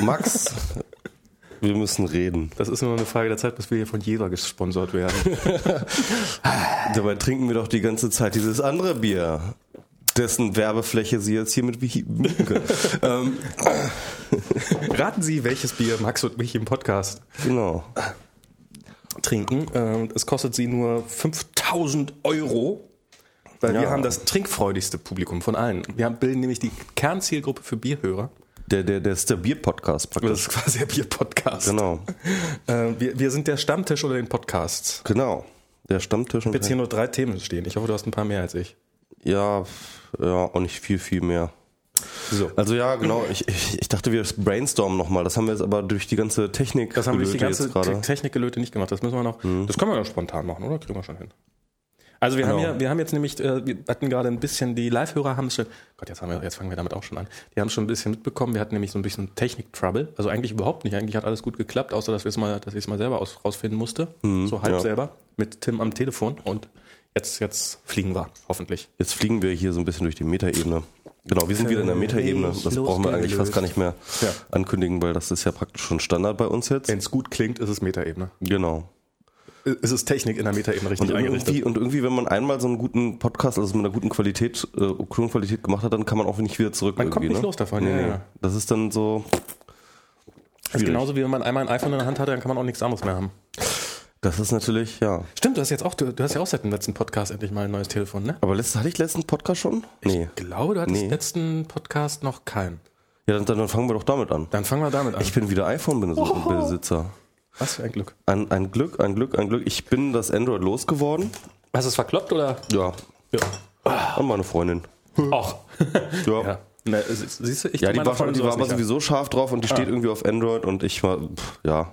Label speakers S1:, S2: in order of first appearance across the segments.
S1: Max, wir müssen reden.
S2: Das ist nur eine Frage der Zeit, bis wir hier von Jever gesponsert werden.
S1: Dabei trinken wir doch die ganze Zeit dieses andere Bier, dessen Werbefläche Sie jetzt hiermit mieten können. ähm,
S2: Raten Sie, welches Bier Max und mich im Podcast
S1: genau.
S2: trinken. Ähm, Es kostet Sie nur 5000 Euro. Weil wir
S1: Ja.
S2: haben das trinkfreudigste Publikum von allen. Wir bilden nämlich die Kernzielgruppe für Bierhörer.
S1: Der, der, der ist der Bier-Podcast
S2: Das
S1: praktisch.
S2: ist quasi der Bier-Podcast.
S1: Genau.
S2: Äh, wir, wir sind der Stammtisch unter den Podcasts.
S1: Genau. Der Stammtisch. Und
S2: Jetzt hier nur drei Themen stehen. Ich hoffe, du hast ein paar mehr als ich.
S1: ja, ja, auch nicht viel, viel mehr.
S2: So.
S1: Also ja, genau. Ich, ich, ich dachte, wir brainstormen nochmal. Das haben wir jetzt aber durch die ganze Technik
S2: Das haben wir durch die ganze Technikgelöte nicht gemacht. Das müssen wir noch. Das können wir dann spontan machen, oder? Kriegen wir schon hin. Also wir haben
S1: Genau.
S2: ja, wir haben jetzt nämlich, äh, wir hatten gerade ein bisschen, die Live-Hörer haben es schon, Gott, jetzt, haben wir, jetzt fangen wir damit auch schon an. Die haben schon ein bisschen mitbekommen, wir hatten nämlich so ein bisschen Technik-Trouble. Also eigentlich überhaupt nicht. Eigentlich hat alles gut geklappt, außer dass wir es mal, dass ich es mal selber aus, rausfinden musste. so halb
S1: ja.
S2: selber. Mit Tim am Telefon. Und jetzt, jetzt fliegen wir, hoffentlich.
S1: Jetzt fliegen wir hier so ein bisschen durch die Metaebene. Genau, wir sind wieder in der Metaebene. Das brauchen wir eigentlich fast gar nicht mehr
S2: Ja.
S1: ankündigen, weil das ist ja praktisch schon Standard bei uns jetzt.
S2: Wenn es gut klingt, ist es Metaebene.
S1: Genau.
S2: Es ist Technik in der Metaebene richtig
S1: Und
S2: eingerichtet.
S1: irgendwie, und irgendwie, wenn man einmal so einen guten Podcast, also mit einer guten Qualität, äh, Tonqualität gemacht hat, dann kann man auch nicht wieder zurück.
S2: Man kommt nicht
S1: ne?
S2: los davon,
S1: Nee,
S2: ja,
S1: nee. Das ist dann so.
S2: Das ist genauso wie wenn man einmal ein iPhone in der Hand hatte, dann kann man auch nichts anderes mehr haben.
S1: Das ist natürlich, ja.
S2: Stimmt, du hast jetzt auch, du, du hast ja auch seit dem letzten Podcast endlich mal ein neues Telefon, ne?
S1: Aber letztes, hatte ich letzten Podcast schon? Nee.
S2: Ich glaube, du hattest
S1: Nee.
S2: letzten Podcast noch keinen.
S1: Ja, dann, dann fangen wir doch damit an.
S2: Dann fangen wir damit an.
S1: Ich bin wieder iPhone-Besitzer.
S2: Was für ein Glück.
S1: Ein, ein Glück, ein Glück, ein Glück. Ich bin das Android losgeworden.
S2: Hast du es verkloppt oder?
S1: Ja.
S2: Ja.
S1: Und meine Freundin.
S2: Ach.
S1: Ja.
S2: ja. Ne, sie- siehst du, ich
S1: Ja, die war, schon, die war aber sowieso scharf drauf und die steht irgendwie auf Android und ich war, pff, ja.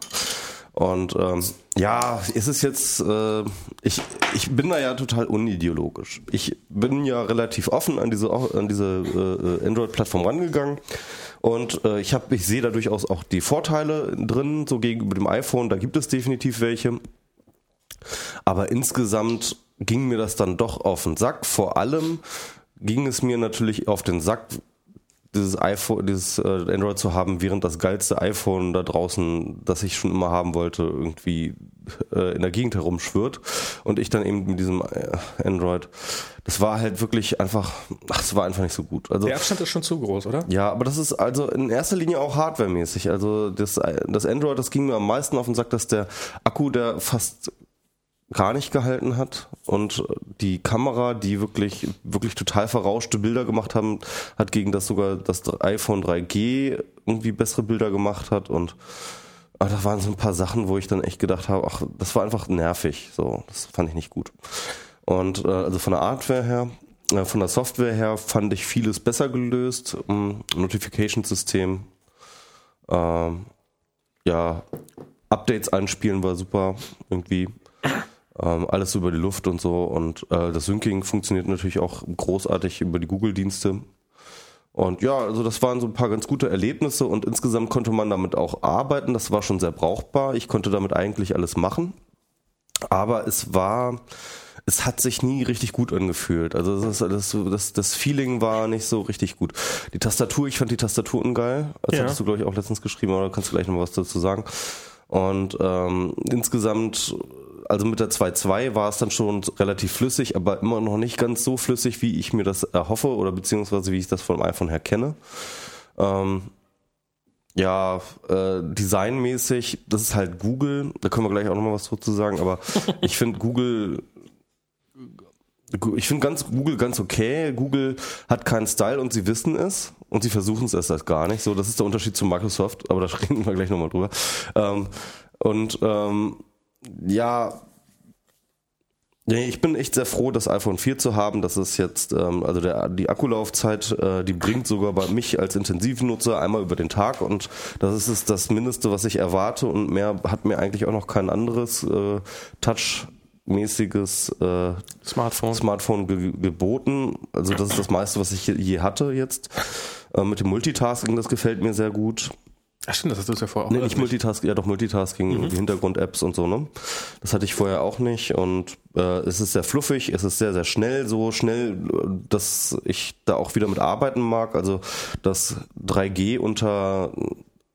S1: Und ähm, ja, ist es jetzt, äh, ich, ich bin da ja total unideologisch. Ich bin ja relativ offen an diese, an diese äh, Android-Plattform rangegangen und äh, ich, hab, ich sehe da durchaus auch die Vorteile drin, so gegenüber dem iPhone, da gibt es definitiv welche. Aber insgesamt ging mir das dann doch auf den Sack. Vor allem ging es mir natürlich auf den Sack, dieses iPhone, dieses äh, Android zu haben, während das geilste iPhone da draußen, das ich schon immer haben wollte, irgendwie äh, in der Gegend herumschwirrt. Und ich dann eben mit diesem äh, Android. Das war halt wirklich einfach, ach, es war einfach nicht so gut. Also
S2: Der Abstand ist schon zu groß, oder?
S1: ja, aber das ist also in erster Linie auch hardwaremäßig. Also das, das Android, das ging mir am meisten auf den Sack, dass der Akku, der fast gar nicht gehalten hat und die Kamera, die wirklich wirklich total verrauschte Bilder gemacht haben, hat gegen das sogar das iPhone 3G irgendwie bessere Bilder gemacht hat und aber da waren so ein paar Sachen, wo ich dann echt gedacht habe, ach, das war einfach nervig, so, das fand ich nicht gut. Und äh, also von der Hardware her, äh, von der Software her fand ich vieles besser gelöst. Ähm, Notification-System, ähm, ja, Updates einspielen war super irgendwie. Ähm, alles über die Luft und so. Und äh, das Syncing funktioniert natürlich auch großartig über die Google-Dienste. Und ja, also das waren so ein paar ganz gute Erlebnisse und insgesamt konnte man damit auch arbeiten. Das war schon sehr brauchbar. Ich konnte damit eigentlich alles machen. Aber es war, es hat sich nie richtig gut angefühlt. Also das, das, das, das Feeling war nicht so richtig gut. Die Tastatur, ich fand die Tastatur ungeil. Das
S2: Ja.
S1: hattest du, glaube ich, auch letztens geschrieben, oder kannst du gleich noch was dazu sagen. Und ähm, insgesamt, also mit der 2.2 war es dann schon relativ flüssig, aber immer noch nicht ganz so flüssig, wie ich mir das erhoffe oder beziehungsweise wie ich das vom iPhone her kenne. Ähm, ja, äh, designmäßig, das ist halt Google, da können wir gleich auch nochmal was dazu sagen, aber ich finde Google, ich finde ganz Google ganz okay. Google hat keinen Style und sie wissen es und sie versuchen es erst halt gar nicht. So, das ist der Unterschied zu Microsoft, aber da reden wir gleich nochmal drüber. Ähm, und ähm, ja, Nee, ich bin echt sehr froh, das iPhone 4 zu haben. Das ist jetzt, ähm, also der, die Akkulaufzeit, äh, die bringt sogar bei mich als Intensivnutzer einmal über den Tag und das ist es das Mindeste, was ich erwarte und mehr hat mir eigentlich auch noch kein anderes äh, Touch-mäßiges äh,
S2: Smartphone.
S1: Smartphone ge geboten. Also das ist das meiste, was ich je- je hatte jetzt. Äh, mit dem Multitasking, das gefällt mir sehr gut.
S2: Ach stimmt, das hast du ja vorher auch
S1: Nee, nicht Multitasking, ja doch Multitasking,
S2: Mhm.
S1: Hintergrund-Apps und so, ne? Das hatte ich vorher auch nicht und äh, es ist sehr fluffig, es ist sehr, sehr schnell, so schnell, dass ich da auch wieder mit arbeiten mag. Also das 3G unter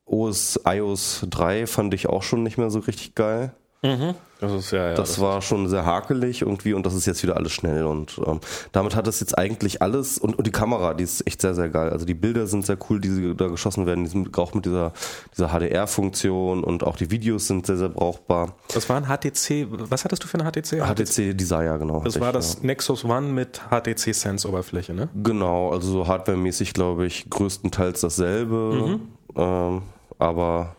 S1: OS, iOS 3 fand ich auch schon nicht mehr so richtig geil.
S2: Das ist ja, ja.
S1: Das war schon sehr hakelig irgendwie und das ist jetzt wieder alles schnell und ähm, damit hat es jetzt eigentlich alles und, und die Kamera, die ist echt sehr, sehr geil. Also die Bilder sind sehr cool, die da geschossen werden, die sind auch mit dieser, dieser HDR-Funktion und auch die Videos sind sehr, sehr brauchbar.
S2: das war ein HTC, was hattest du für eine HTC?
S1: HTC Desire, genau.
S2: Das war
S1: ich,
S2: das
S1: ja.
S2: Nexus One mit HTC Sense Oberfläche, ne?
S1: Genau, also so hardwaremäßig glaube ich größtenteils dasselbe,
S2: Mhm.
S1: ähm, aber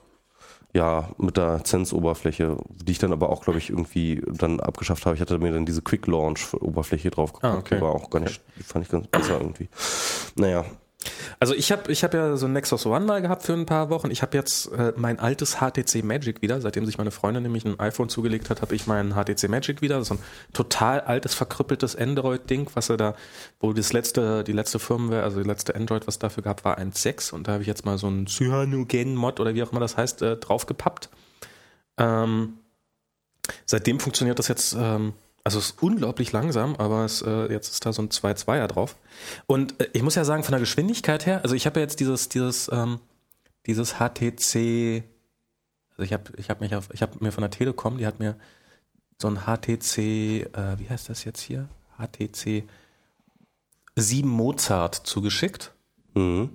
S1: ja, mit der Zense-Oberfläche, die ich dann aber auch, glaube ich, irgendwie dann abgeschafft habe. Ich hatte mir dann diese Quick-Launch-Oberfläche drauf
S2: Ah, okay.
S1: Die war auch gar nicht, die fand ich ganz besser irgendwie. Naja,
S2: Also ich habe ich hab ja so ein Nexus One mal gehabt für ein paar Wochen. Ich habe jetzt äh, mein altes HTC Magic wieder. Seitdem sich meine Freundin nämlich ein iPhone zugelegt hat, habe ich meinen HTC Magic wieder. So ein total altes, verkrüppeltes Android-Ding, was er da, wo das letzte, die letzte Firmware, also die letzte Android, was dafür gab, war 1.6. Und da habe ich jetzt mal so einen Cyanogen-Mod oder wie auch immer das heißt, äh, draufgepappt. Ähm, seitdem funktioniert das jetzt, ähm, also es ist unglaublich langsam, aber es, äh, jetzt ist da so ein 2.2er drauf. Und äh, ich muss ja sagen, von der Geschwindigkeit her, also ich habe ja jetzt dieses, dieses, ähm, dieses HTC, also ich habe ich hab mich auf, ich habe mir von der Telekom, die hat mir so ein HTC, äh, wie heißt das jetzt hier? HTC 7 Mozart zugeschickt.
S1: mhm.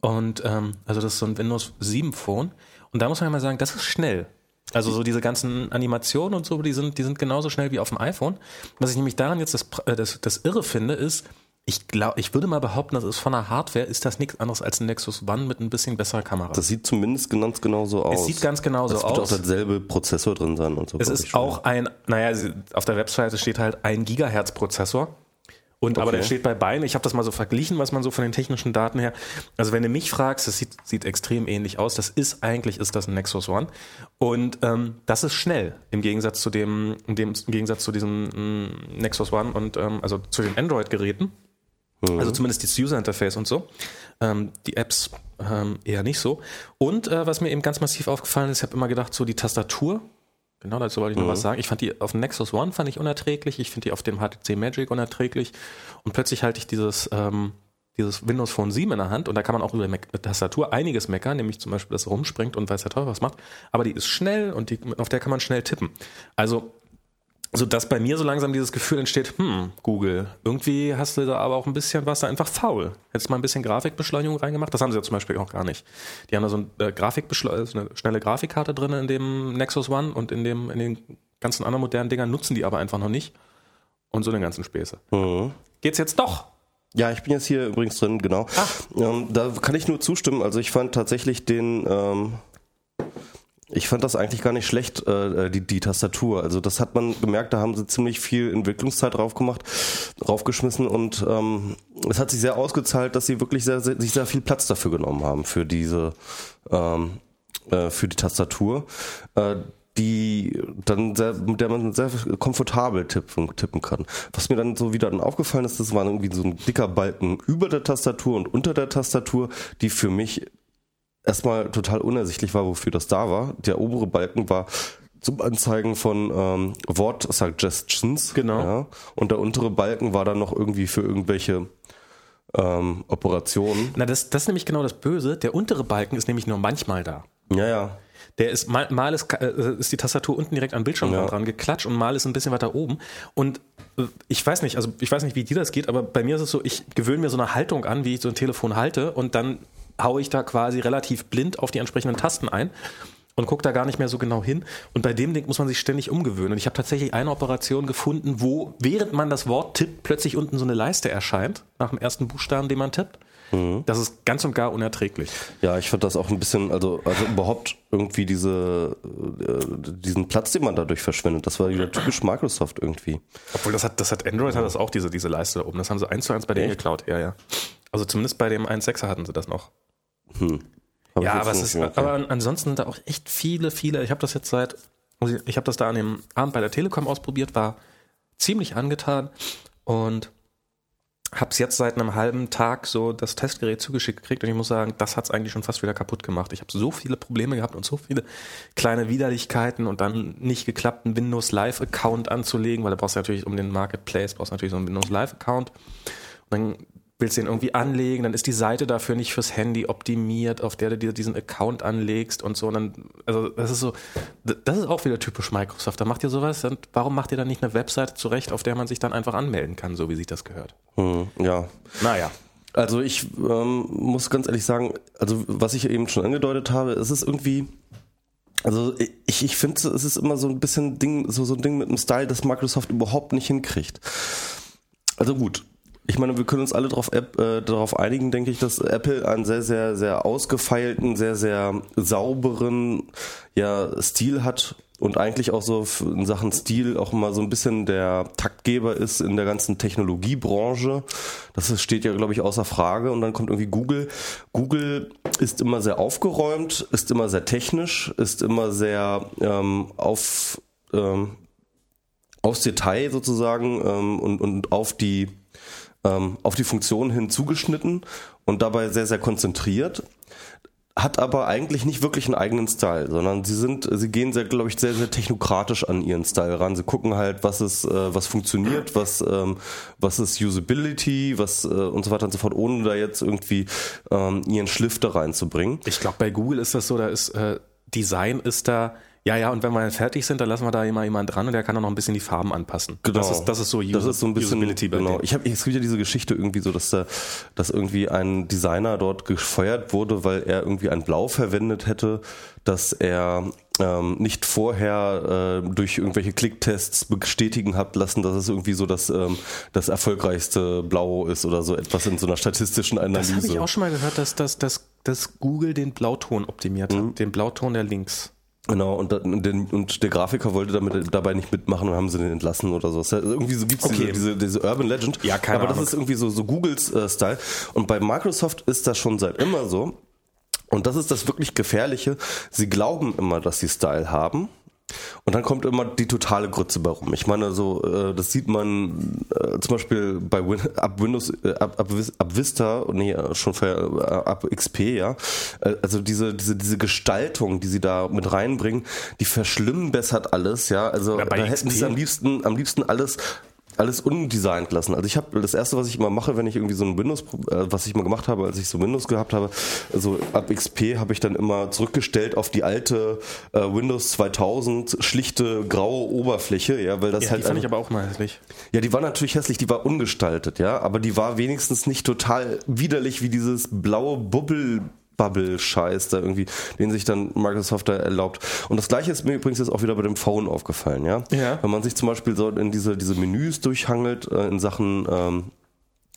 S2: Und ähm, also das ist so ein Windows 7 Phone. Und da muss man ja mal sagen, das ist schnell. Also so diese ganzen Animationen und so, die sind, die sind genauso schnell wie auf dem iPhone. Was ich nämlich daran jetzt das, äh, das, das Irre finde, ist, ich glaube, ich würde mal behaupten, das ist von der Hardware, ist das nichts anderes als ein Nexus One mit ein bisschen besserer Kamera.
S1: das sieht zumindest ganz genauso aus.
S2: es sieht ganz genauso
S1: Es wird auch
S2: aus.
S1: derselbe Prozessor drin sein und so.
S2: Es ist auch ein, naja, auf der Webseite steht halt ein Gigahertz-Prozessor. Und aber
S1: Okay.
S2: der steht bei beiden. Ich habe das mal so verglichen, was man so von den technischen Daten her. Also wenn du mich fragst, das sieht, sieht extrem ähnlich aus. Das ist eigentlich ist das ein Nexus One und ähm, das ist schnell im Gegensatz zu dem, in dem im Gegensatz zu diesem mm, Nexus One und ähm, also zu den Android-Geräten. Also zumindest das User Interface und so. Ähm, die Apps ähm, eher nicht so. Und äh, was mir eben ganz massiv aufgefallen ist, ich habe immer gedacht, so die Tastatur, genau dazu wollte ich noch was sagen. Ich fand die auf dem Nexus One fand ich unerträglich, ich finde die auf dem HTC Magic unerträglich. Und plötzlich halte ich dieses, ähm, dieses Windows Phone 7 in der Hand und da kann man auch über die Tastatur einiges meckern, nämlich zum Beispiel, dass es rumspringt und weiß der Teufel was macht. Aber die ist schnell und die, auf der kann man schnell tippen. Also so dass bei mir so langsam dieses Gefühl entsteht, hm, Google, irgendwie hast du da aber auch ein bisschen was da einfach faul. Hättest mal ein bisschen Grafikbeschleunigung reingemacht? Das haben sie ja zum Beispiel auch gar nicht. Die haben da so ein, äh, Grafikbeschle so eine schnelle Grafikkarte drin in dem Nexus One und in, dem, in den ganzen anderen modernen Dingern nutzen die aber einfach noch nicht. Und so den ganzen Späße.
S1: Mhm.
S2: Geht's jetzt doch?
S1: Ja, ich bin jetzt hier übrigens drin, genau. Ähm, da kann ich nur zustimmen. Also ich fand tatsächlich den, ähm, ich fand das eigentlich gar nicht schlecht, äh, die, die Tastatur. Also das hat man gemerkt, da haben sie ziemlich viel Entwicklungszeit drauf gemacht, draufgeschmissen und ähm, es hat sich sehr ausgezahlt, dass sie wirklich sehr, sehr, sich sehr viel Platz dafür genommen haben für diese, ähm, äh, für die Tastatur. Äh, die dann sehr, mit der man sehr komfortabel tippen, tippen kann. Was mir dann so wieder dann aufgefallen ist, das war irgendwie so ein dicker Balken über der Tastatur und unter der Tastatur, die für mich erstmal total unersichtlich war, wofür das da war. Der obere Balken war zum Anzeigen von ähm, Wort-Suggestions.
S2: Genau.
S1: Ja, und der untere Balken war dann noch irgendwie für irgendwelche ähm, Operationen.
S2: Na, das, das ist nämlich genau das Böse. Der untere Balken ist nämlich nur manchmal da.
S1: Ja, ja.
S2: Der ist mal, mal ist, äh, ist die Tastatur unten direkt am Bildschirm
S1: Ja.
S2: dran geklatscht und mal ist ein bisschen weiter oben. Und äh, ich weiß nicht, also ich weiß nicht, wie dir das geht, aber bei mir ist es so, ich gewöhne mir so eine Haltung an, wie ich so ein Telefon halte und dann haue ich da quasi relativ blind auf die entsprechenden Tasten ein und gucke da gar nicht mehr so genau hin. Und bei dem Ding muss man sich ständig umgewöhnen. Und ich habe tatsächlich eine Operation gefunden, wo während man das Wort tippt, plötzlich unten so eine Leiste erscheint, nach dem ersten Buchstaben, den man tippt. Das ist ganz und gar unerträglich.
S1: Ja, ich fand das auch ein bisschen, also, also überhaupt irgendwie diese, äh, diesen Platz, den man dadurch verschwendet, das war wieder typisch Microsoft irgendwie.
S2: Obwohl das hat, das hat Android hat das auch diese, diese Leiste da oben. Das haben sie eins zu eins bei denen geklaut. Ja, ja. Also zumindest bei dem 1.6er hatten sie das noch.
S1: Hab ich
S2: ja, aber es ist, aber an- ansonsten sind da auch echt viele, viele. Ich habe das jetzt seit, also ich habe das da an dem Abend bei der Telekom ausprobiert, war ziemlich angetan und habe es jetzt seit einem halben Tag so das Testgerät zugeschickt gekriegt und ich muss sagen, das hat es eigentlich schon fast wieder kaputt gemacht. Ich habe so viele Probleme gehabt und so viele kleine Widerlichkeiten und dann nicht geklappt, einen Windows Live Account anzulegen, weil da brauchst du natürlich um den Marketplace brauchst du natürlich so einen Windows Live Account. Und dann willst den irgendwie anlegen, dann ist die Seite dafür nicht fürs Handy optimiert, auf der du dir diesen Account anlegst und so. Und dann, also das ist so, das ist auch wieder typisch Microsoft. Da macht ihr sowas und warum macht ihr dann nicht eine Webseite zurecht, auf der man sich dann einfach anmelden kann, so wie sich das gehört?
S1: Hm, ja.
S2: Naja.
S1: Also ich ähm, muss ganz ehrlich sagen, also was ich eben schon angedeutet habe, es ist irgendwie, also ich, ich finde, es ist immer so ein bisschen Ding, so, so ein Ding mit einem Style, das Microsoft überhaupt nicht hinkriegt. Also gut, ich meine, wir können uns alle darauf, äh, darauf einigen, denke ich, dass Apple einen sehr, sehr, sehr ausgefeilten, sehr, sehr sauberen ja, Stil hat und eigentlich auch so in Sachen Stil auch immer so ein bisschen der Taktgeber ist in der ganzen Technologiebranche. Das steht ja, glaube ich, außer Frage. Und dann kommt irgendwie Google. Google ist immer sehr aufgeräumt, ist immer sehr technisch, ist immer sehr ähm, auf, ähm, aufs Detail sozusagen ähm, und, und auf die ähm, auf die Funktion hin zugeschnitten und dabei sehr, sehr konzentriert hat aber eigentlich nicht wirklich einen eigenen Style, sondern sie sind, sie gehen sehr, glaube ich, sehr, sehr technokratisch an ihren Style ran. Sie gucken halt, was ist, äh, was funktioniert, was, ähm, was ist Usability, was äh, und so weiter und so fort, ohne da jetzt irgendwie ähm, ihren Schliff da reinzubringen.
S2: Ich glaube, bei Google ist das so, da ist äh, Design ist da ja, ja, und wenn wir fertig sind, dann lassen wir da immer jemand dran und der kann dann noch ein bisschen die Farben anpassen.
S1: Genau.
S2: Das ist, das ist so,
S1: User, das ist so ein bisschen,
S2: Usability
S1: bei genau. Ich habe, es gibt ja diese Geschichte irgendwie so, dass da, dass irgendwie ein Designer dort gefeuert wurde, weil er irgendwie ein Blau verwendet hätte, dass er ähm, nicht vorher äh, durch irgendwelche Klicktests bestätigen hat lassen, dass es irgendwie so das, ähm, das erfolgreichste Blau ist oder so etwas in so einer statistischen Analyse. Das
S2: habe ich auch schon mal gehört, dass, dass, dass, dass Google den Blauton optimiert hat, mhm. den Blauton der Links.
S1: Genau, und, den, und der Grafiker wollte damit dabei nicht mitmachen und haben sie den entlassen oder so. Also irgendwie so gibt's okay. diese, diese, diese Urban Legend.
S2: Ja, keine
S1: Aber das ist irgendwie so, so Googles äh, Style. Und bei Microsoft ist das schon seit immer so. Und das ist das wirklich Gefährliche. Sie glauben immer, dass sie Style haben und dann kommt immer die totale Grütze bei rum. Ich meine, so äh, das sieht man äh, zum Beispiel bei Win ab Windows, äh, ab, ab, ab Vista, nee, schon für, äh, ab XP, ja. Äh, also diese diese diese Gestaltung, die sie da mit reinbringen, die verschlimmbessert alles, ja. Also da hätten sie am liebsten am liebsten alles alles undesignt lassen. Also ich habe das erste, was ich immer mache, wenn ich irgendwie so ein Windows, äh, was ich mal gemacht habe, als ich so Windows gehabt habe, also ab XP habe ich dann immer zurückgestellt auf die alte äh, Windows 2000 schlichte graue Oberfläche, ja, weil das
S2: ja,
S1: halt.
S2: Die fand ich aber auch mal hässlich.
S1: Ja, die war natürlich hässlich, die war ungestaltet, ja, aber die war wenigstens nicht total widerlich wie dieses blaue Bubbel Bubble-Scheiß da irgendwie, den sich dann Microsoft da erlaubt. Und das gleiche ist mir übrigens jetzt auch wieder bei dem Phone aufgefallen, ja.
S2: ja.
S1: Wenn man sich zum Beispiel so in diese, diese Menüs durchhangelt, äh, in Sachen ähm,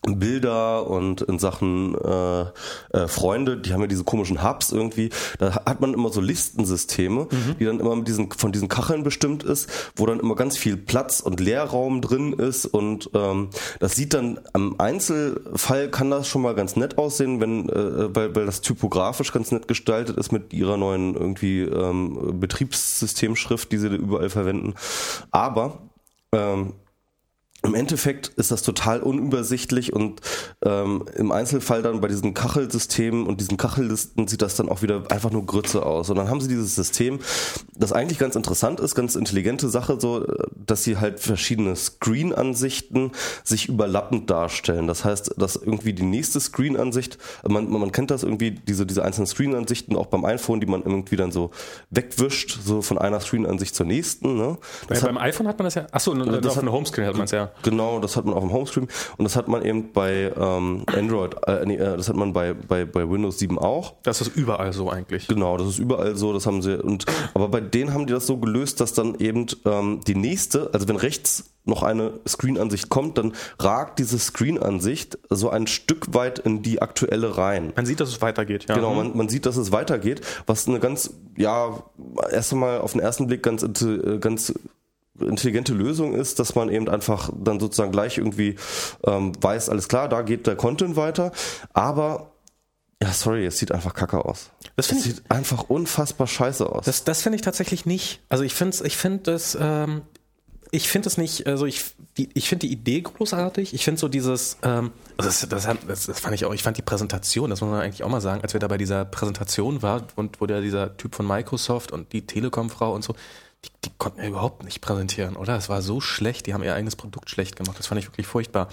S1: Bilder und in Sachen äh, äh, Freunde, die haben ja diese komischen Hubs irgendwie, da hat man immer so Listensysteme, mhm. die dann immer mit diesen, von diesen Kacheln bestimmt ist, wo dann immer ganz viel Platz und Leerraum drin ist und ähm, das sieht dann am Einzelfall kann das schon mal ganz nett aussehen, wenn äh, weil, weil das typografisch ganz nett gestaltet ist mit ihrer neuen irgendwie ähm, Betriebssystemschrift, die sie überall verwenden. Aber ähm, im Endeffekt ist das total unübersichtlich und ähm, im Einzelfall dann bei diesen Kachelsystemen und diesen Kachellisten sieht das dann auch wieder einfach nur Grütze aus. Und dann haben sie dieses System, das eigentlich ganz interessant ist, ganz intelligente Sache, so, dass sie halt verschiedene Screen-Ansichten sich überlappend darstellen. Das heißt, dass irgendwie die nächste Screen-Ansicht, man, man kennt das irgendwie, diese, diese einzelnen Screen-Ansichten auch beim iPhone, die man irgendwie dann so wegwischt, so von einer Screen-Ansicht zur nächsten. Ne?
S2: Beim hat, iPhone hat man das ja, achso, das auf einer Homescreen hat man es ja.
S1: Genau, das hat man auf dem Homescreen und das hat man eben bei ähm, Android, äh, nee, äh, das hat man bei, bei, bei Windows 7 auch.
S2: Das ist überall so eigentlich.
S1: Genau, das ist überall so, das haben sie und aber bei denen haben die das so gelöst, dass dann eben ähm, die nächste, also wenn rechts noch eine Screen-Ansicht kommt, dann ragt diese Screen-Ansicht so ein Stück weit in die aktuelle rein.
S2: Man sieht, dass es weitergeht, ja.
S1: Genau, man, man sieht, dass es weitergeht, was eine ganz, ja, erst einmal auf den ersten Blick ganz, äh, ganz intelligente Lösung ist, dass man eben einfach dann sozusagen gleich irgendwie ähm, weiß, alles klar, da geht der Content weiter, aber ja, sorry, es sieht einfach kacke aus.
S2: Das
S1: es sieht einfach unfassbar scheiße aus.
S2: Das, das finde ich tatsächlich nicht. Also ich finde ich finde das, ähm, ich finde es nicht, also ich, die, ich finde die Idee großartig. Ich finde so dieses, ähm, also das, das, das, das, fand ich auch, ich fand die Präsentation, das muss man eigentlich auch mal sagen, als wir da bei dieser Präsentation waren und wo der dieser Typ von Microsoft und die Telekom-Frau und so, die, die konnten ja überhaupt nicht präsentieren, oder? Es war so schlecht, die haben ihr eigenes Produkt schlecht gemacht. Das fand ich wirklich furchtbar.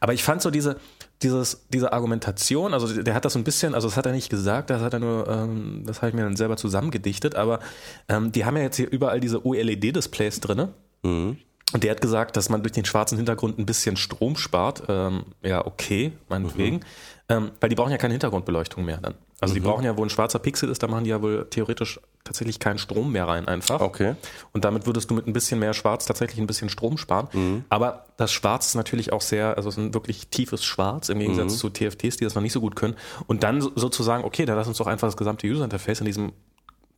S2: Aber ich fand so diese, dieses, diese Argumentation, also der hat das so ein bisschen, also das hat er nicht gesagt, das hat er nur, ähm, das habe ich mir dann selber zusammengedichtet, aber ähm, die haben ja jetzt hier überall diese OLED-Displays drin. Mhm. Und der hat gesagt, dass man durch den schwarzen Hintergrund ein bisschen Strom spart. Ähm, ja, okay, meinetwegen. Mhm. Ähm, weil die brauchen ja keine Hintergrundbeleuchtung mehr dann. Also mhm. die brauchen ja, wo ein schwarzer Pixel ist, da machen die ja wohl theoretisch tatsächlich keinen Strom mehr rein einfach.
S1: Okay.
S2: Und damit würdest du mit ein bisschen mehr Schwarz tatsächlich ein bisschen Strom sparen. Mhm. Aber das Schwarz ist natürlich auch sehr, also es ist ein wirklich tiefes Schwarz im Gegensatz mhm. zu TFTs, die das noch nicht so gut können. Und dann sozusagen, okay, dann lass uns doch einfach das gesamte User Interface in diesem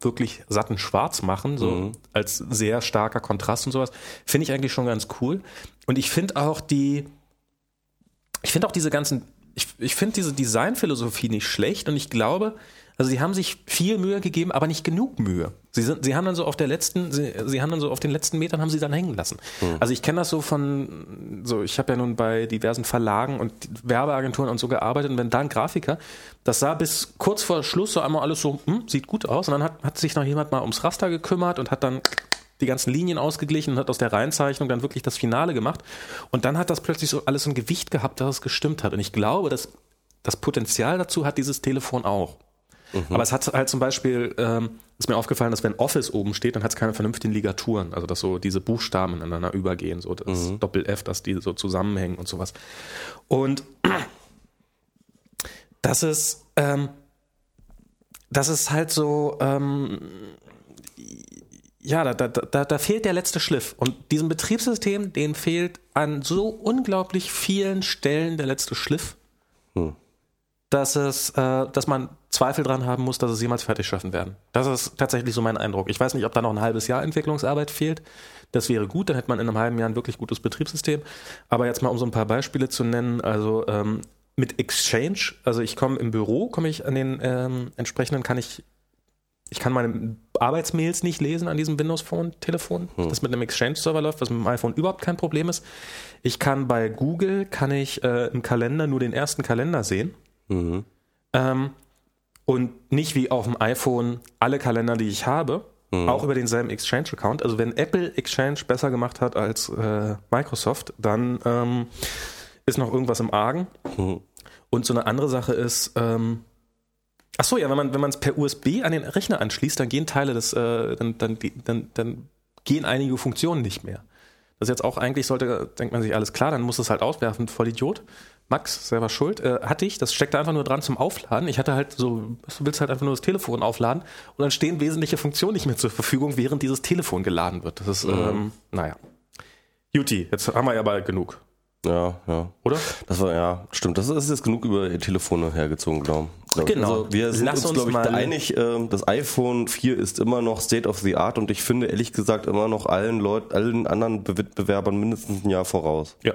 S2: wirklich satten Schwarz machen, so mhm. als sehr starker Kontrast und sowas, finde ich eigentlich schon ganz cool. Und ich finde auch die, ich finde auch diese ganzen, ich, ich finde diese Designphilosophie nicht schlecht und ich glaube, also sie haben sich viel Mühe gegeben, aber nicht genug Mühe. Sie, sind, sie haben dann so auf der letzten, sie, sie haben dann so auf den letzten Metern haben sie dann hängen lassen. Mhm. Also ich kenne das so von, so ich habe ja nun bei diversen Verlagen und Werbeagenturen und so gearbeitet und wenn da ein Grafiker, das sah bis kurz vor Schluss so einmal alles so, hm, sieht gut aus und dann hat, hat sich noch jemand mal ums Raster gekümmert und hat dann die ganzen Linien ausgeglichen und hat aus der Reihenzeichnung dann wirklich das Finale gemacht. Und dann hat das plötzlich so alles ein Gewicht gehabt, dass es gestimmt hat. Und ich glaube, dass das Potenzial dazu hat dieses Telefon auch. Mhm. Aber es hat halt zum Beispiel, ähm, ist mir aufgefallen, dass wenn Office oben steht, dann hat es keine vernünftigen Ligaturen. Also dass so diese Buchstaben ineinander übergehen, so das mhm. Doppel-F, dass die so zusammenhängen und sowas. Und das ist, ähm, das ist halt so, ähm, ja, da, da, da, da fehlt der letzte Schliff. Und diesem Betriebssystem, den fehlt an so unglaublich vielen Stellen der letzte Schliff. Hm dass es, äh, dass man Zweifel dran haben muss, dass es jemals fertig schaffen werden. Das ist tatsächlich so mein Eindruck. Ich weiß nicht, ob da noch ein halbes Jahr Entwicklungsarbeit fehlt. Das wäre gut, dann hätte man in einem halben Jahr ein wirklich gutes Betriebssystem. Aber jetzt mal um so ein paar Beispiele zu nennen, also ähm, mit Exchange, also ich komme im Büro, komme ich an den ähm, entsprechenden, kann ich, ich kann meine Arbeitsmails nicht lesen an diesem Windows Phone Telefon, hm. das mit einem Exchange Server läuft, was mit dem iPhone überhaupt kein Problem ist. Ich kann bei Google, kann ich äh, im Kalender nur den ersten Kalender sehen Mhm. Ähm, und nicht wie auf dem iPhone alle Kalender, die ich habe, mhm. auch über denselben Exchange-Account. Also wenn Apple Exchange besser gemacht hat als äh, Microsoft, dann ähm, ist noch irgendwas im Argen. Mhm. Und so eine andere Sache ist, ähm, ach so, ja, wenn man wenn man es per USB an den Rechner anschließt, dann gehen Teile des, äh, dann, dann, dann, dann gehen einige Funktionen nicht mehr. Das ist jetzt auch eigentlich sollte, denkt man sich, alles klar, dann muss es halt auswerfen, voll Idiot. Max, selber schuld, äh, hatte ich, das steckte einfach nur dran zum Aufladen. Ich hatte halt so, du willst halt einfach nur das Telefon aufladen und dann stehen wesentliche Funktionen nicht mehr zur Verfügung, während dieses Telefon geladen wird. Das ist, mhm. ähm, naja. Juti, jetzt haben wir ja bald genug.
S1: Ja, ja.
S2: Oder?
S1: Das war, ja, stimmt. Das ist jetzt genug über Telefone hergezogen, glaube
S2: ich. Genau. Also
S1: wir sind Lass uns, glaube ich, einig, äh, das iPhone 4 ist immer noch State of the Art und ich finde ehrlich gesagt immer noch allen Leuten, allen anderen Wettbewerbern mindestens ein Jahr voraus.
S2: Ja,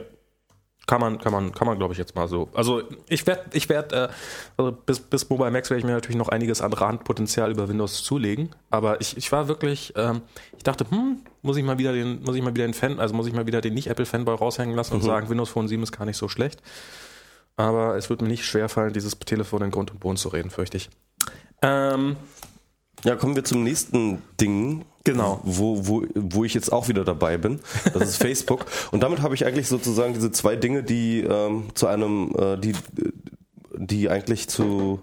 S2: kann man, kann man, kann man, glaube ich, jetzt mal so. Also ich werde, ich werde, äh, also bis, bis Mobile Max werde ich mir natürlich noch einiges an Randpotenzial über Windows zulegen. Aber ich, ich war wirklich, ähm, ich dachte, hm, muss ich mal wieder den, muss ich mal wieder den Fan, also muss ich mal wieder den Nicht-Apple-Fanboy raushängen lassen und mhm. sagen, Windows Phone 7 ist gar nicht so schlecht. Aber es wird mir nicht schwerfallen, dieses Telefon in Grund und Boden zu reden, fürchte ich.
S1: Ähm, ja, kommen wir zum nächsten Ding.
S2: Genau.
S1: Wo, wo, wo ich jetzt auch wieder dabei bin. Das ist Facebook. Und damit habe ich eigentlich sozusagen diese zwei Dinge, die ähm, zu einem, äh, die, die eigentlich zu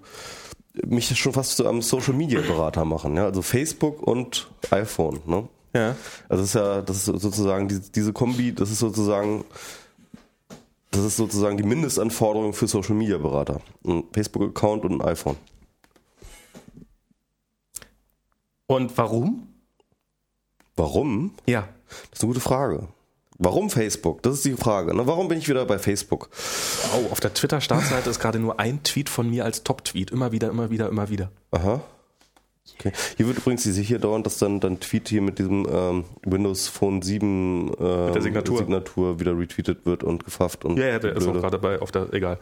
S1: mich schon fast zu einem Social Media Berater machen. Ja? Also Facebook und iPhone. Ne?
S2: Ja.
S1: Also das ist ja, das ist sozusagen die, diese Kombi, das ist sozusagen das ist sozusagen die Mindestanforderung für Social Media Berater. Ein Facebook-Account und ein iPhone.
S2: Und warum?
S1: Warum?
S2: Ja.
S1: Das ist eine gute Frage. Warum Facebook? Das ist die Frage. Ne? Warum bin ich wieder bei Facebook?
S2: Oh, auf der Twitter-Startseite ist gerade nur ein Tweet von mir als Top-Tweet. Immer wieder, immer wieder, immer wieder.
S1: Aha. Okay. Hier wird übrigens diese hier dauernd, dass dann dann Tweet hier mit diesem ähm, Windows Phone 7 ähm,
S2: mit der Signatur.
S1: Signatur wieder retweetet wird und gefafft und.
S2: Ja, ja, der blöde. ist auch gerade bei auf der. Egal.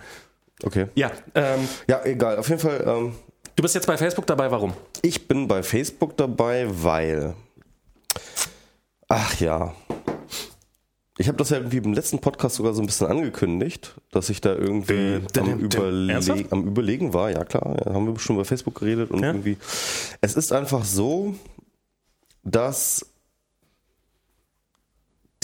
S1: Okay.
S2: Ja,
S1: ähm, ja, egal. Auf jeden Fall. Ähm,
S2: du bist jetzt bei Facebook dabei. Warum?
S1: Ich bin bei Facebook dabei, weil Ach ja. Ich habe das ja irgendwie im letzten Podcast sogar so ein bisschen angekündigt, dass ich da irgendwie
S2: äh, am, Überle
S1: am, Überlegen war. Ja klar, ja, haben wir schon bei Facebook geredet und ja. irgendwie. Es ist einfach so, dass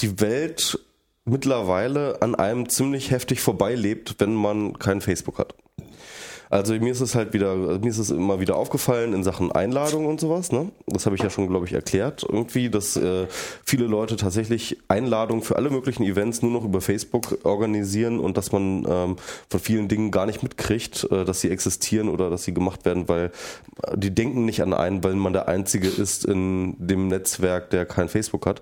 S1: die Welt mittlerweile an einem ziemlich heftig vorbeilebt, wenn man kein Facebook hat. Also mir ist es halt wieder, mir ist es immer wieder aufgefallen in Sachen Einladung und sowas. Ne? Das habe ich ja schon, glaube ich, erklärt irgendwie, dass äh, viele Leute tatsächlich Einladungen für alle möglichen Events nur noch über Facebook organisieren und dass man ähm, von vielen Dingen gar nicht mitkriegt, äh, dass sie existieren oder dass sie gemacht werden, weil äh, die denken nicht an einen, weil man der Einzige ist in dem Netzwerk, der kein Facebook hat.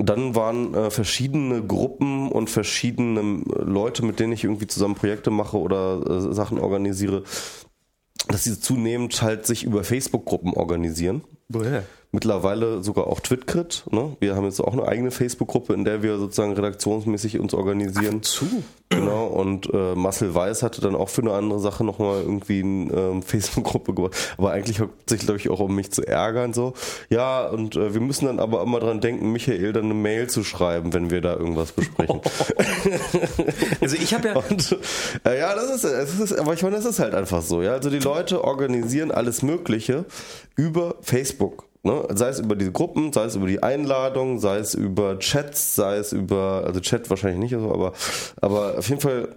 S1: Dann waren äh, verschiedene Gruppen und verschiedene Leute, mit denen ich irgendwie zusammen Projekte mache oder äh, Sachen organisiere, dass sie zunehmend halt sich über Facebook-Gruppen organisieren.
S2: Woher?
S1: Mittlerweile sogar auch Twitcrit. Ne? Wir haben jetzt auch eine eigene Facebook-Gruppe, in der wir sozusagen redaktionsmäßig uns organisieren.
S2: Ach, zu.
S1: Genau, und äh, Marcel Weiß hatte dann auch für eine andere Sache nochmal irgendwie eine ähm, Facebook-Gruppe gemacht. Aber eigentlich hauptsächlich, glaube ich, auch um mich zu ärgern. so. Ja, und äh, wir müssen dann aber immer dran denken, Michael dann eine Mail zu schreiben, wenn wir da irgendwas besprechen.
S2: also ich habe ja...
S1: Und, äh, ja, das ist, das ist, aber ich meine, das ist halt einfach so. Ja, Also die Leute organisieren alles Mögliche über Facebook. Ne? Sei es über diese Gruppen, sei es über die Einladung, sei es über Chats, sei es über, also Chat wahrscheinlich nicht, so, aber, aber auf jeden Fall.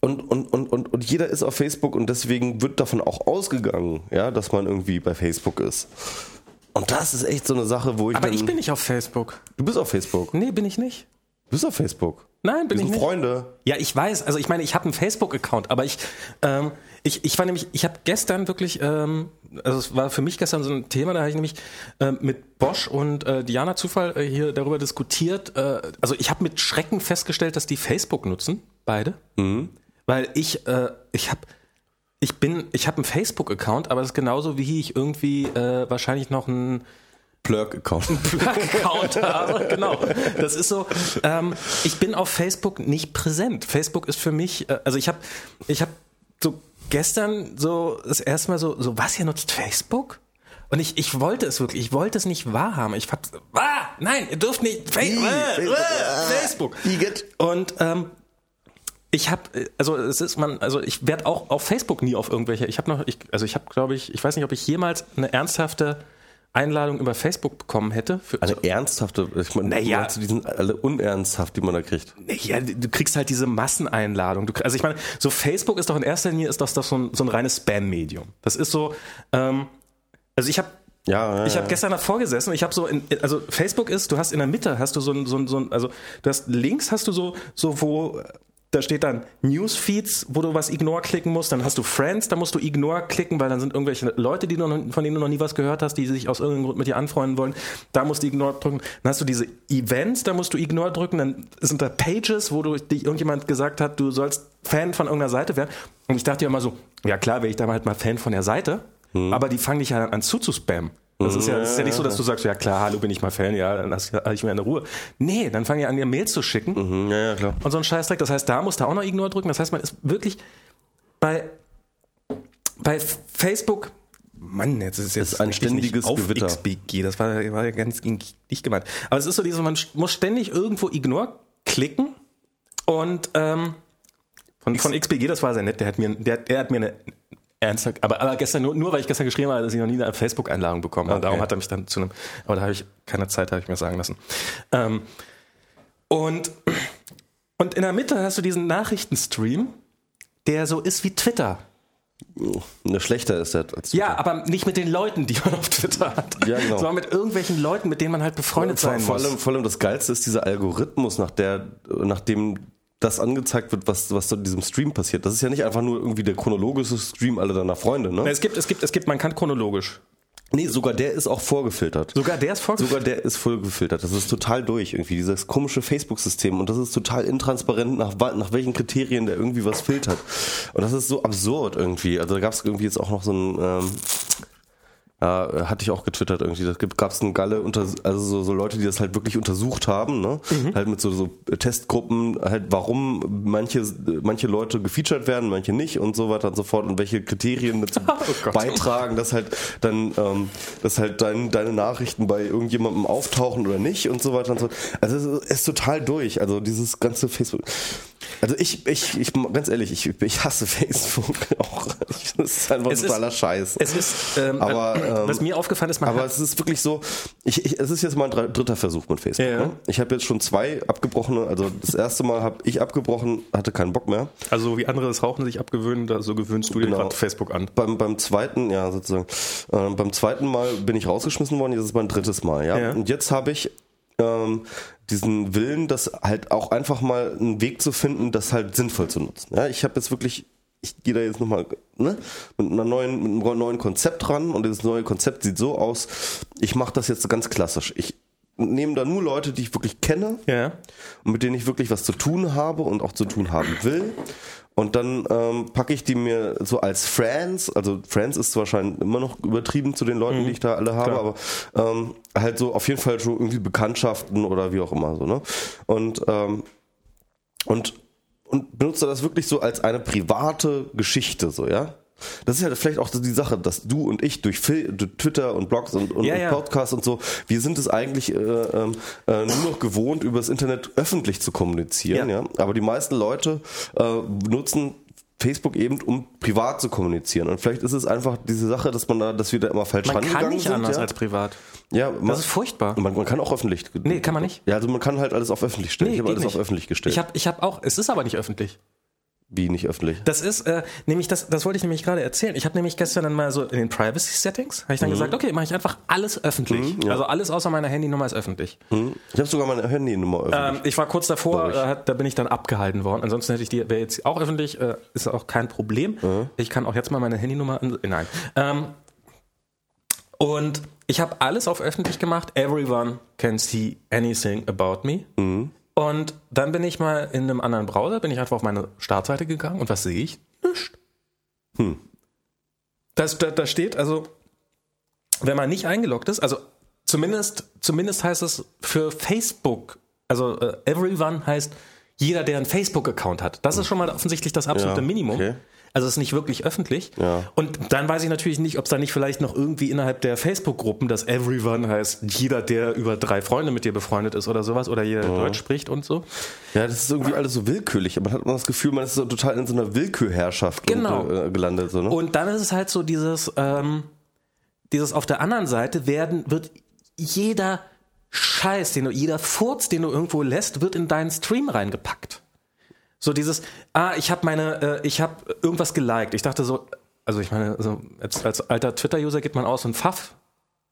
S1: Und, und, und, und, und jeder ist auf Facebook und deswegen wird davon auch ausgegangen, ja, dass man irgendwie bei Facebook ist. Und das ist echt so eine Sache, wo ich.
S2: Aber
S1: dann,
S2: ich bin nicht auf Facebook.
S1: Du bist auf Facebook.
S2: Nee, bin ich nicht.
S1: Du bist auf Facebook.
S2: Nein, bin
S1: Wir
S2: ich
S1: sind
S2: nicht.
S1: Freunde.
S2: Ja, ich weiß. Also ich meine, ich habe einen Facebook-Account, aber ich, ähm, ich, ich war nämlich, ich habe gestern wirklich, ähm, also es war für mich gestern so ein Thema, da habe ich nämlich ähm, mit Bosch und äh, Diana Zufall äh, hier darüber diskutiert. Äh, also ich habe mit Schrecken festgestellt, dass die Facebook nutzen, beide, weil ich, äh, ich habe ich bin, ich habe einen Facebook-Account, aber das ist genauso wie ich irgendwie äh, wahrscheinlich noch einen
S1: Plurk-Account.
S2: Plug-Account habe. Genau. Das ist so. Ähm, ich bin auf Facebook nicht präsent. Facebook ist für mich, äh, also ich habe, ich habe so gestern so das erste Mal so, so was ihr nutzt Facebook? Und ich, ich wollte es wirklich, ich wollte es nicht wahrhaben. Ich hab, ah, nein, ihr dürft nicht, Fa
S1: Ih,
S2: äh,
S1: Facebook, ah.
S2: Facebook. Und ähm, ich habe, also es ist man, also ich werde auch auf Facebook nie auf irgendwelche. Ich habe noch, ich, also ich habe, glaube ich, ich weiß nicht, ob ich jemals eine ernsthafte Einladung über Facebook bekommen hätte. Für,
S1: Eine ernsthafte, ich meine,
S2: Naja.
S1: die sind alle unernsthaft, die man da kriegt.
S2: Ja, du kriegst halt diese Masseneinladung. Du, also ich meine, so Facebook ist doch in erster Linie ist das doch so ein, so ein reines Spam-Medium. Das ist so, ähm, also ich habe
S1: Ja, ja,
S2: ich habe gestern davor gesessen und ich habe so, in, also Facebook ist, du hast in der Mitte hast du so ein, so ein, so ein also du hast links hast du so, so wo, da steht dann Newsfeeds, wo du was Ignore klicken musst, dann hast du Friends, da musst du Ignore klicken, weil dann sind irgendwelche Leute, die noch, von denen du noch nie was gehört hast, die sich aus irgendeinem Grund mit dir anfreunden wollen, da musst du Ignore drücken. Dann hast du diese Events, da musst du Ignore drücken, dann sind da Pages, wo du dich irgendjemand gesagt hat, du sollst Fan von irgendeiner Seite werden. Und ich dachte ja immer so, ja klar, wäre ich da halt mal Fan von der Seite, aber die fangen dich ja an zuzuspammen. Das ist ja, das ist ja nicht so, dass du sagst, ja klar, hallo, bin ich mal Fan, ja, dann lass ich mir eine Ruhe. Nee, dann fangen die an, dir Mails zu schicken
S1: Mhm, ja, ja, klar.
S2: und so ein Scheißdreck. Das heißt, da musst du auch noch Ignore drücken. Das heißt, man ist wirklich bei, bei Facebook. Mann, jetzt ist es jetzt
S1: ist ein ständiges
S2: auf
S1: Gewitter.
S2: XBG. Das war, war ja ganz gegen dich gemeint. Aber es ist so dieses, man muss ständig irgendwo Ignore klicken und ähm, von, von XBG, das war sehr nett. Der hat mir, der, der hat mir eine ernste, aber, aber gestern nur, nur weil ich gestern geschrieben habe, dass ich noch nie eine Facebook-Einladung bekommen habe.
S1: Okay.
S2: Darum hat er mich dann zu einem, aber da habe ich keine Zeit, habe ich mir sagen lassen. Ähm, und und in der Mitte hast du diesen Nachrichtenstream, der so ist wie Twitter.
S1: Ne, schlechter ist das als
S2: Ja, aber nicht mit den Leuten, die man auf Twitter hat,
S1: Ja, genau.
S2: sondern mit irgendwelchen Leuten, mit denen man halt befreundet
S1: vor,
S2: sein
S1: vor,
S2: muss.
S1: allem, vor allem das Geilste ist dieser Algorithmus, nach der, nach dem das angezeigt wird, was, was in diesem Stream passiert. Das ist ja nicht einfach nur irgendwie der chronologische Stream aller deiner Freunde, ne?
S2: es gibt, es gibt, es gibt, man kann chronologisch.
S1: Nee, sogar der ist auch vorgefiltert.
S2: Sogar der ist vorgeführt.
S1: Sogar der ist voll gefiltert. Das ist total durch irgendwie, dieses komische Facebook-System. Und das ist total intransparent, nach, nach welchen Kriterien der irgendwie was filtert. Und das ist so absurd irgendwie. Also da gab es irgendwie jetzt auch noch so ein, ähm, ja, hatte ich auch getwittert irgendwie. Da gab es einen Galle, unter, also so, so Leute, die das halt wirklich untersucht haben, ne? Halt mit so, so Testgruppen, halt warum manche, manche Leute gefeatured werden, manche nicht und so weiter und so fort und welche Kriterien dazu
S2: Gott.
S1: beitragen, dass halt dann, ähm, dass halt dein, deine Nachrichten bei irgendjemandem auftauchen oder nicht und so weiter und so. Also es ist, ist total durch. Also dieses ganze Facebook. Also ich, ich, ich, ganz ehrlich, ich, ich hasse Facebook auch. Das ist einfach
S2: Es
S1: totaler
S2: ist-
S1: Scheiß.
S2: Es ist, ähm,
S1: Aber,
S2: äh,
S1: ähm,
S2: was mir aufgefallen ist, man
S1: Aber
S2: hat,
S1: es ist wirklich so, ich, ich, es ist jetzt mein dr- dritter Versuch mit Facebook.
S2: Ja, ja.
S1: Ne? Ich habe jetzt schon zwei abgebrochene, also das erste Mal habe ich abgebrochen, hatte keinen Bock mehr.
S2: also wie andere das Rauchen sich abgewöhnen, da, so gewöhnst du dir
S1: Genau.
S2: gerade Facebook an.
S1: Beim, beim zweiten, ja, sozusagen, äh, beim zweiten Mal bin ich rausgeschmissen worden, jetzt ist mein drittes Mal, ja.
S2: Ja.
S1: Und jetzt habe ich ähm, diesen Willen, das halt auch einfach mal einen Weg zu finden, das halt sinnvoll zu nutzen. Ja, ich habe jetzt wirklich, ich gehe da jetzt nochmal ne, mit, einer neuen, mit einem neuen Konzept ran und dieses neue Konzept sieht so aus, ich mache das jetzt ganz klassisch. Ich nehme da nur Leute, die ich wirklich kenne,
S2: Ja.
S1: und mit denen ich wirklich was zu tun habe und auch zu tun haben will. Und dann ähm, packe ich die mir so als Friends, also Friends ist wahrscheinlich immer noch übertrieben zu den Leuten, die ich da alle habe,
S2: Klar.
S1: aber ähm, halt so auf jeden Fall schon irgendwie Bekanntschaften oder wie auch immer so, ne? Und ähm, und und benutze das wirklich so als eine private Geschichte, so, ja? Das ist ja vielleicht auch die Sache, dass du und ich durch, Fil Twitter und Blogs und, und,
S2: Ja,
S1: und
S2: ja.
S1: Podcasts und so, wir sind es eigentlich äh, ähm, äh, nur noch gewohnt, über das Internet öffentlich zu kommunizieren, ja.
S2: Ja.
S1: Aber die meisten Leute äh, nutzen Facebook eben, um privat zu kommunizieren. Und vielleicht ist es einfach diese Sache, dass man da, dass wir da immer falsch
S2: Man
S1: rangegangen
S2: kann nicht
S1: sind.
S2: anders
S1: ja?
S2: als privat.
S1: ja, man,
S2: Das ist furchtbar.
S1: man, man kann auch öffentlich.
S2: Nee, kann man nicht.
S1: Ja, also man kann halt alles auf öffentlich stellen. ich habe alles
S2: nicht.
S1: auf öffentlich gestellt.
S2: Ich habe ich hab auch, es ist aber nicht öffentlich.
S1: Wie nicht öffentlich?
S2: Das ist, äh, nämlich, das, das wollte ich nämlich gerade erzählen. Ich habe nämlich gestern dann mal so in den Privacy-Settings, habe ich dann gesagt, okay, mache ich einfach alles öffentlich.
S1: Mhm, ja.
S2: Also alles außer meiner Handynummer ist öffentlich.
S1: Hm? Ich habe sogar meine Handynummer öffentlich.
S2: Ähm, ich war kurz davor, äh, da bin ich dann abgehalten worden. Ansonsten hätte ich die, wäre jetzt auch öffentlich, äh, ist auch kein Problem. Ich kann auch jetzt mal meine Handynummer, an, nein. Ähm, und ich habe alles auf öffentlich gemacht. Everyone can see anything about me. Und dann bin ich mal in einem anderen Browser, bin ich einfach auf meine Startseite gegangen und was sehe ich? Nichts. Das, da, da steht also, wenn man nicht eingeloggt ist, also zumindest, zumindest heißt es für Facebook, also äh, everyone heißt jeder, der einen Facebook-Account hat. Das ist schon mal offensichtlich das absolute
S1: Ja,
S2: Minimum.
S1: okay.
S2: Also es ist nicht wirklich öffentlich.
S1: Ja.
S2: Und dann weiß ich natürlich nicht, ob es da nicht vielleicht noch irgendwie innerhalb der Facebook-Gruppen das Everyone heißt, jeder, der über drei Freunde mit dir befreundet ist oder sowas oder jeder, der Deutsch spricht und so.
S1: ja, das ist irgendwie alles so willkürlich. Man hat immer das Gefühl, man ist so total in so einer Willkürherrschaft
S2: Genau.
S1: und, äh, gelandet. So, ne?
S2: Und dann ist es halt so dieses, ähm, dieses auf der anderen Seite werden, wird jeder Scheiß, den du, jeder Furz, den du irgendwo lässt, wird in deinen Stream reingepackt. So dieses, ah, ich habe meine, äh, ich habe irgendwas geliked. Ich dachte so, also ich meine, so als, als alter Twitter-User geht man aus und Pfaff,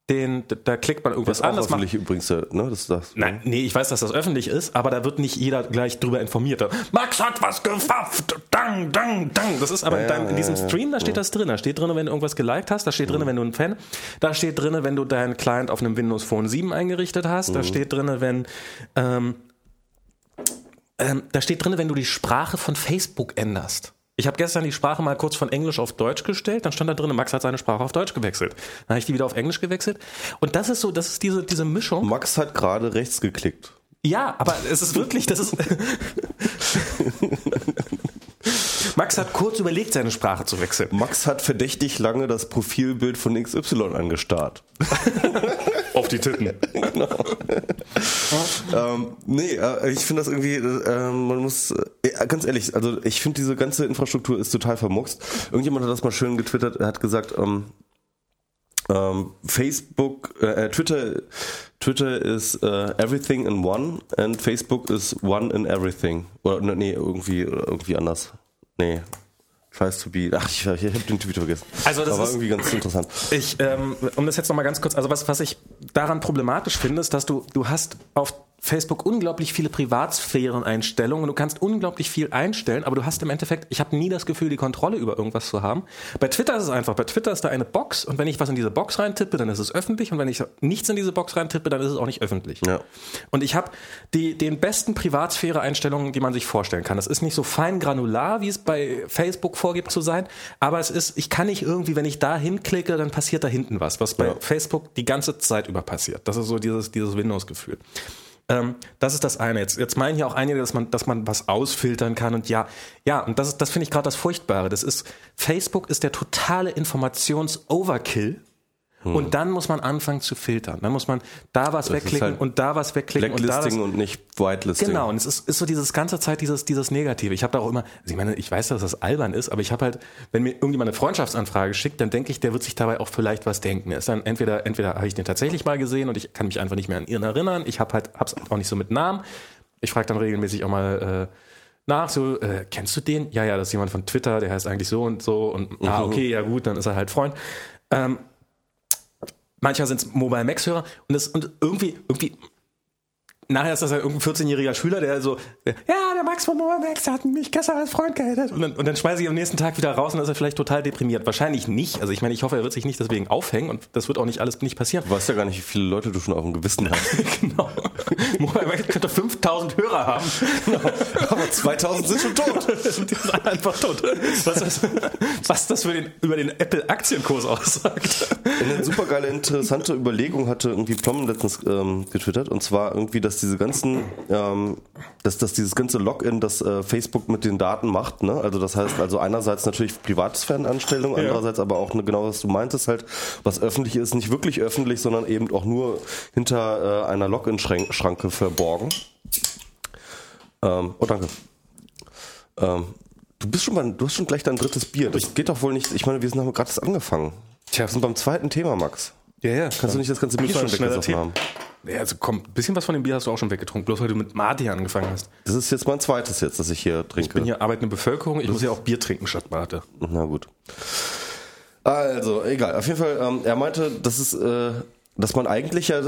S2: den, da klickt man irgendwas
S1: das ist
S2: an. Das macht,
S1: öffentlich übrigens, äh, ne? Das ist das.
S2: Nein, nee, ich weiß, dass das öffentlich ist, aber da wird nicht jeder gleich drüber informiert. Max hat was gefafft, dang, dang, dang. Das ist aber in, deinem, in diesem Stream, da steht das drin. Da steht drin, wenn du irgendwas geliked hast, da steht drin, wenn du ein Fan, da steht drin, wenn du deinen Client auf einem Windows Phone 7 eingerichtet hast, da steht drin, wenn, ähm, ähm, da steht drin, wenn du die Sprache von Facebook änderst. Ich habe gestern die Sprache mal kurz von Englisch auf Deutsch gestellt, dann stand da drin, Max hat seine Sprache auf Deutsch gewechselt. Dann habe ich die wieder auf Englisch gewechselt. Und das ist so, das ist diese, diese Mischung.
S1: Max hat gerade rechts geklickt.
S2: Ja, aber es ist wirklich, das ist. Max hat kurz überlegt, seine Sprache zu wechseln.
S1: Max hat verdächtig lange das Profilbild von XY angestarrt.
S2: Die Titten.
S1: ähm, nee, äh, ich finde das irgendwie, äh, man muss, äh, ganz ehrlich, also ich finde diese ganze Infrastruktur ist total vermuckst. Irgendjemand hat das mal schön getwittert, er hat gesagt, ähm, ähm, Facebook, äh, Twitter, Twitter is äh, everything in one and Facebook is one in everything. Oder ne, nee, irgendwie, irgendwie anders. Nee. Tries to be. Ach, ich, ich habe den Tweet vergessen.
S2: Also das
S1: Aber
S2: ist-
S1: irgendwie ganz interessant.
S2: Ich, ähm, um das jetzt nochmal ganz kurz, also was, was ich daran problematisch finde, ist, dass du, du hast auf Facebook unglaublich viele Privatsphären-Einstellungen. Du kannst unglaublich viel einstellen, aber du hast im Endeffekt, ich habe nie das Gefühl, die Kontrolle über irgendwas zu haben. Bei Twitter ist es einfach, bei Twitter ist da eine Box und wenn ich was in diese Box reintippe, dann ist es öffentlich und wenn ich nichts in diese Box reintippe, dann ist es auch nicht öffentlich.
S1: Ja.
S2: Und ich habe die den besten Privatsphäre-Einstellungen, die man sich vorstellen kann. Das ist nicht so fein granular, wie es bei Facebook vorgibt zu sein, aber es ist, ich kann nicht irgendwie, wenn ich da hinklicke, dann passiert da hinten was, was bei
S1: Ja.
S2: Facebook die ganze Zeit über passiert. Das ist so dieses, dieses Windows-Gefühl. Ähm, das ist das eine. Jetzt, jetzt meinen ja auch einige, dass man, dass man was ausfiltern kann und ja, ja, und das, ist- das finde ich gerade das Furchtbare. Das ist, Facebook ist der totale Informations-Overkill Und dann muss man anfangen zu filtern. Dann muss man da was wegklicken
S1: halt
S2: und da was wegklicken und da das.
S1: Blacklisting und nicht Whitelisting.
S2: Genau, und es ist, ist so dieses ganze Zeit dieses, dieses Negative. Ich habe da auch immer, also ich meine, ich weiß, dass das albern ist, aber ich habe halt, wenn mir irgendjemand eine Freundschaftsanfrage schickt, dann denke ich, der wird sich dabei auch vielleicht was denken. Ist dann entweder, entweder habe ich den tatsächlich mal gesehen und ich kann mich einfach nicht mehr an ihn erinnern. Ich habe halt, hab's auch nicht so mit Namen. Ich frage dann regelmäßig auch mal, äh, nach, so, äh, kennst du den? Ja, ja, das ist jemand von Twitter, der heißt eigentlich so und so und ah, okay, ja gut, dann ist er halt Freund. Ähm, manchmal sind es Mobile Max Hörer und das und irgendwie irgendwie nachher ist das halt irgendein 14-jähriger Schüler, der so, ja, der Max von der hat mich gestern als Freund gehatet. Und dann, und dann schmeiße ich am nächsten Tag wieder raus und dann ist er vielleicht total deprimiert. Wahrscheinlich nicht. Also ich meine, ich hoffe, er wird sich nicht deswegen aufhängen und das wird auch nicht alles nicht passieren.
S1: Du weißt ja gar nicht, wie viele Leute du schon auf dem Gewissen hast.
S2: genau. Max könnte 5000 Hörer haben.
S1: Aber 2000 sind schon tot.
S2: die sind einfach tot. Was, was, was das für den, über den Apple-Aktienkurs aussagt.
S1: Eine super geile, interessante Überlegung hatte irgendwie Plom letztens ähm, getwittert und zwar irgendwie, dass diese ganzen, ähm, dass, dass dieses ganze Login, das äh, Facebook mit den Daten macht, ne? Also das heißt also einerseits natürlich Privatsphärenanstellung,
S2: Ja.
S1: andererseits aber auch ne, genau was du meintest halt, was öffentlich ist, nicht wirklich öffentlich, sondern eben auch nur hinter äh, einer Login-Schranke verborgen. Ähm, oh danke. Ähm, du bist schon mal, du hast schon gleich dein drittes Bier. Das geht doch wohl nicht. Ich meine, wir sind haben gerade erst angefangen.
S2: Tja,
S1: Wir sind beim zweiten Thema, Max.
S2: Ja, ja.
S1: Kannst du nicht das ganze Bier schon weggesoffen haben?
S2: Ja, also komm, ein bisschen was von dem Bier hast du auch schon weggetrunken, bloß weil du mit Mate angefangen hast.
S1: Das ist jetzt mein zweites jetzt, das ich hier trinke.
S2: Ich bin hier arbeitende Bevölkerung, ich muss ja auch Bier trinken statt Mate.
S1: Na gut. Also, egal. Auf jeden Fall, ähm, er meinte, dass es, äh, dass man eigentlich ja,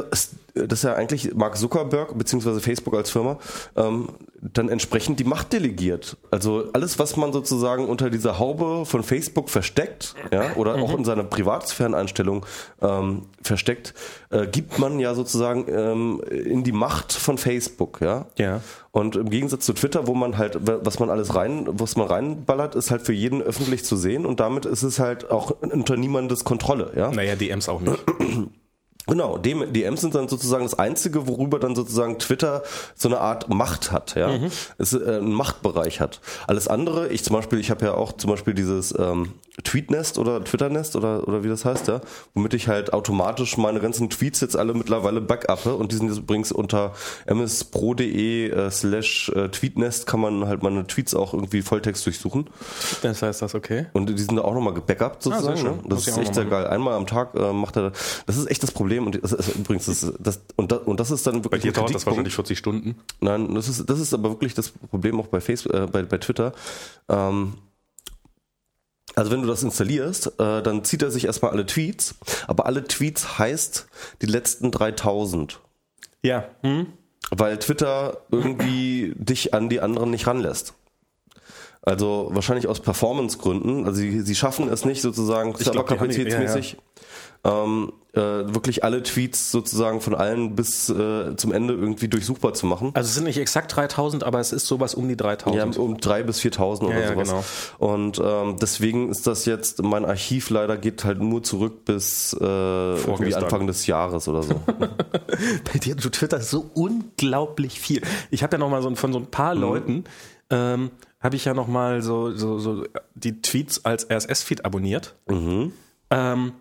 S1: dass ja eigentlich Mark Zuckerberg beziehungsweise Facebook als Firma ähm, dann entsprechend die Macht delegiert. Also alles, was man sozusagen unter dieser Haube von Facebook versteckt, ja, oder auch in seiner Privatsphäreneinstellung ähm, versteckt, äh, gibt man ja sozusagen ähm, in die Macht von Facebook, ja.
S2: Ja.
S1: Und im Gegensatz zu Twitter, wo man halt, was man alles rein, was man reinballert, ist halt für jeden öffentlich zu sehen und damit ist es halt auch unter niemandes Kontrolle, ja.
S2: Naja, DMs auch nicht.
S1: Genau, DM, DMs sind dann sozusagen das Einzige, worüber dann sozusagen Twitter so eine Art Macht hat, ja, es äh, einen Machtbereich hat. Alles andere, ich zum Beispiel, ich habe ja auch zum Beispiel dieses ähm, Tweetnest oder Twitternest oder oder wie das heißt, ja, womit ich halt automatisch meine ganzen Tweets jetzt alle mittlerweile backuppe und die sind jetzt übrigens unter mspro.de äh, slash äh, Tweetnest kann man halt meine Tweets auch irgendwie Volltext durchsuchen
S2: Das heißt das okay?
S1: und die sind da auch nochmal gebackupt sozusagen.
S2: sehr schön.
S1: ne? Das
S2: Muss
S1: ist echt sehr geil. Einmal am Tag äh, macht er, das ist echt das Problem und das ist übrigens das, das und das, und das ist dann
S2: Bei
S1: wirklich
S2: dir
S1: ein
S2: dauert das wahrscheinlich 40 Stunden.
S1: Nein, das ist das ist aber wirklich das Problem auch bei Facebook, äh, bei, bei Twitter. Ähm, also wenn du das installierst, äh, dann zieht er sich erstmal alle Tweets, aber alle Tweets heißt die letzten 3000
S2: Ja. Hm?
S1: weil Twitter irgendwie dich an die anderen nicht ranlässt. Also wahrscheinlich aus Performance-Gründen. Also sie, sie schaffen es nicht sozusagen
S2: Ich glaub, die haben die-
S1: serverkapazitätsmäßig ähm, äh, wirklich alle Tweets sozusagen von allen bis äh, zum Ende irgendwie durchsuchbar zu machen.
S2: Also es sind nicht exakt 3000, aber es ist sowas um die 3000.
S1: Ja, um drei bis 4.000 oder
S2: Ja, ja,
S1: sowas.
S2: genau.
S1: Und ähm, deswegen ist das jetzt, mein Archiv leider geht halt nur zurück bis äh, irgendwie. Anfang des Jahres oder so.
S2: Bei dir, du twitterst so unglaublich viel. Ich habe ja noch mal so von so ein paar Leuten ähm, habe ich ja noch mal so, so, so die Tweets als RSS-Feed abonniert. Ähm,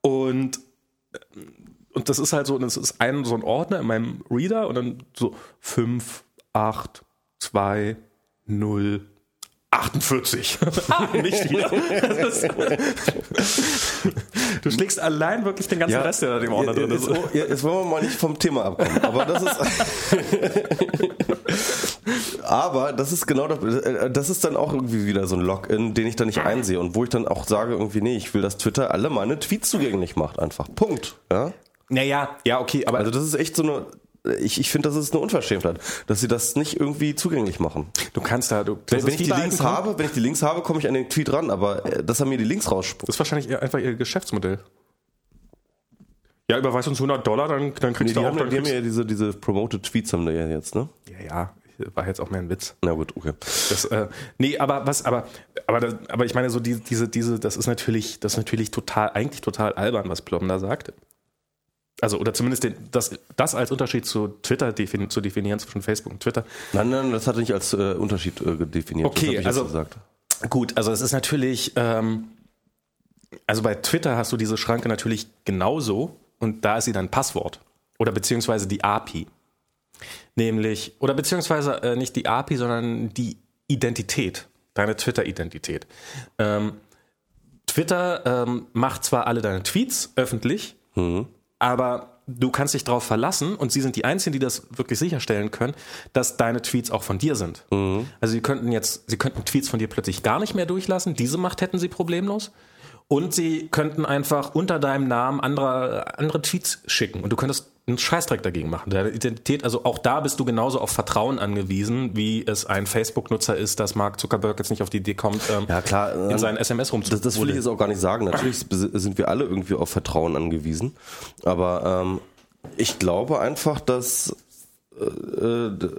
S2: und und das ist halt so, das ist ein so ein Ordner in meinem Reader und dann so 5, 8, 2, 0, 48. ah, nicht wieder. Du schlägst allein wirklich den ganzen Rest, der da im Ordner drin ist.
S1: Jetzt, jetzt wollen wir mal nicht vom Thema abkommen. Aber das ist. aber das ist genau das, äh, das ist dann auch irgendwie wieder so ein Login, den ich dann nicht einsehe und wo ich dann auch sage irgendwie nee, ich will, dass Twitter alle meine Tweets zugänglich macht einfach. Punkt. Ja.
S2: Naja, ja, okay, aber
S1: Also das ist echt so eine. Ich, ich finde, das ist eine Unverschämtheit, dass sie das nicht irgendwie zugänglich machen.
S2: du kannst da, du,
S1: Wenn, wenn ich die Links habe, wenn ich die Links habe, komme ich an den Tweet ran, aber äh, dass er mir die Links rausspuckt.
S2: Das ist wahrscheinlich einfach ihr Geschäftsmodell. Ja, überweis uns 100 Dollar, dann, dann
S1: Nee,
S2: kriegst
S1: die
S2: du auch
S1: haben,
S2: dann
S1: die haben ja diese, diese Promoted Tweets haben die ja jetzt, ne?
S2: ja, ja, war jetzt auch mehr ein Witz.
S1: Na gut, okay.
S2: Das, äh, nee, aber was, aber, aber, das, aber ich meine, so die, diese, diese, das ist natürlich, das ist natürlich total, eigentlich total albern, was Plom da sagt. Also, oder zumindest den, das, das als Unterschied zu Twitter defini zu definieren zwischen Facebook und Twitter.
S1: Nein, nein, das hat er nicht als äh, Unterschied äh, definiert.
S2: Okay, also-. Gut, also es ist natürlich, ähm, also bei Twitter hast du diese Schranke natürlich genauso und da ist sie dein Passwort oder beziehungsweise die API. Nämlich, oder beziehungsweise äh, nicht die API, sondern die Identität, deine Twitter-Identität. Ähm, Twitter ähm, macht zwar alle deine Tweets öffentlich, mhm. aber du kannst dich darauf verlassen und sie sind die Einzigen, die das wirklich sicherstellen können, dass deine Tweets auch von dir sind. Mhm. Also sie könnten jetzt, sie könnten Tweets von dir plötzlich gar nicht mehr durchlassen. Diese Macht hätten sie problemlos. Und sie könnten einfach unter deinem Namen andere, andere Tweets schicken und du könntest einen Scheißdreck dagegen machen. Deine Identität, also auch da bist du genauso auf Vertrauen angewiesen, wie es ein Facebook-Nutzer ist, dass Mark Zuckerberg jetzt nicht auf die Idee kommt, ähm,
S1: ja, klar,
S2: in ähm, seinen SMS rumzugehen.
S1: Das, das will ich jetzt auch gar nicht sagen. Natürlich sind wir alle irgendwie auf Vertrauen angewiesen. Aber ähm, ich glaube einfach, dass, äh, äh,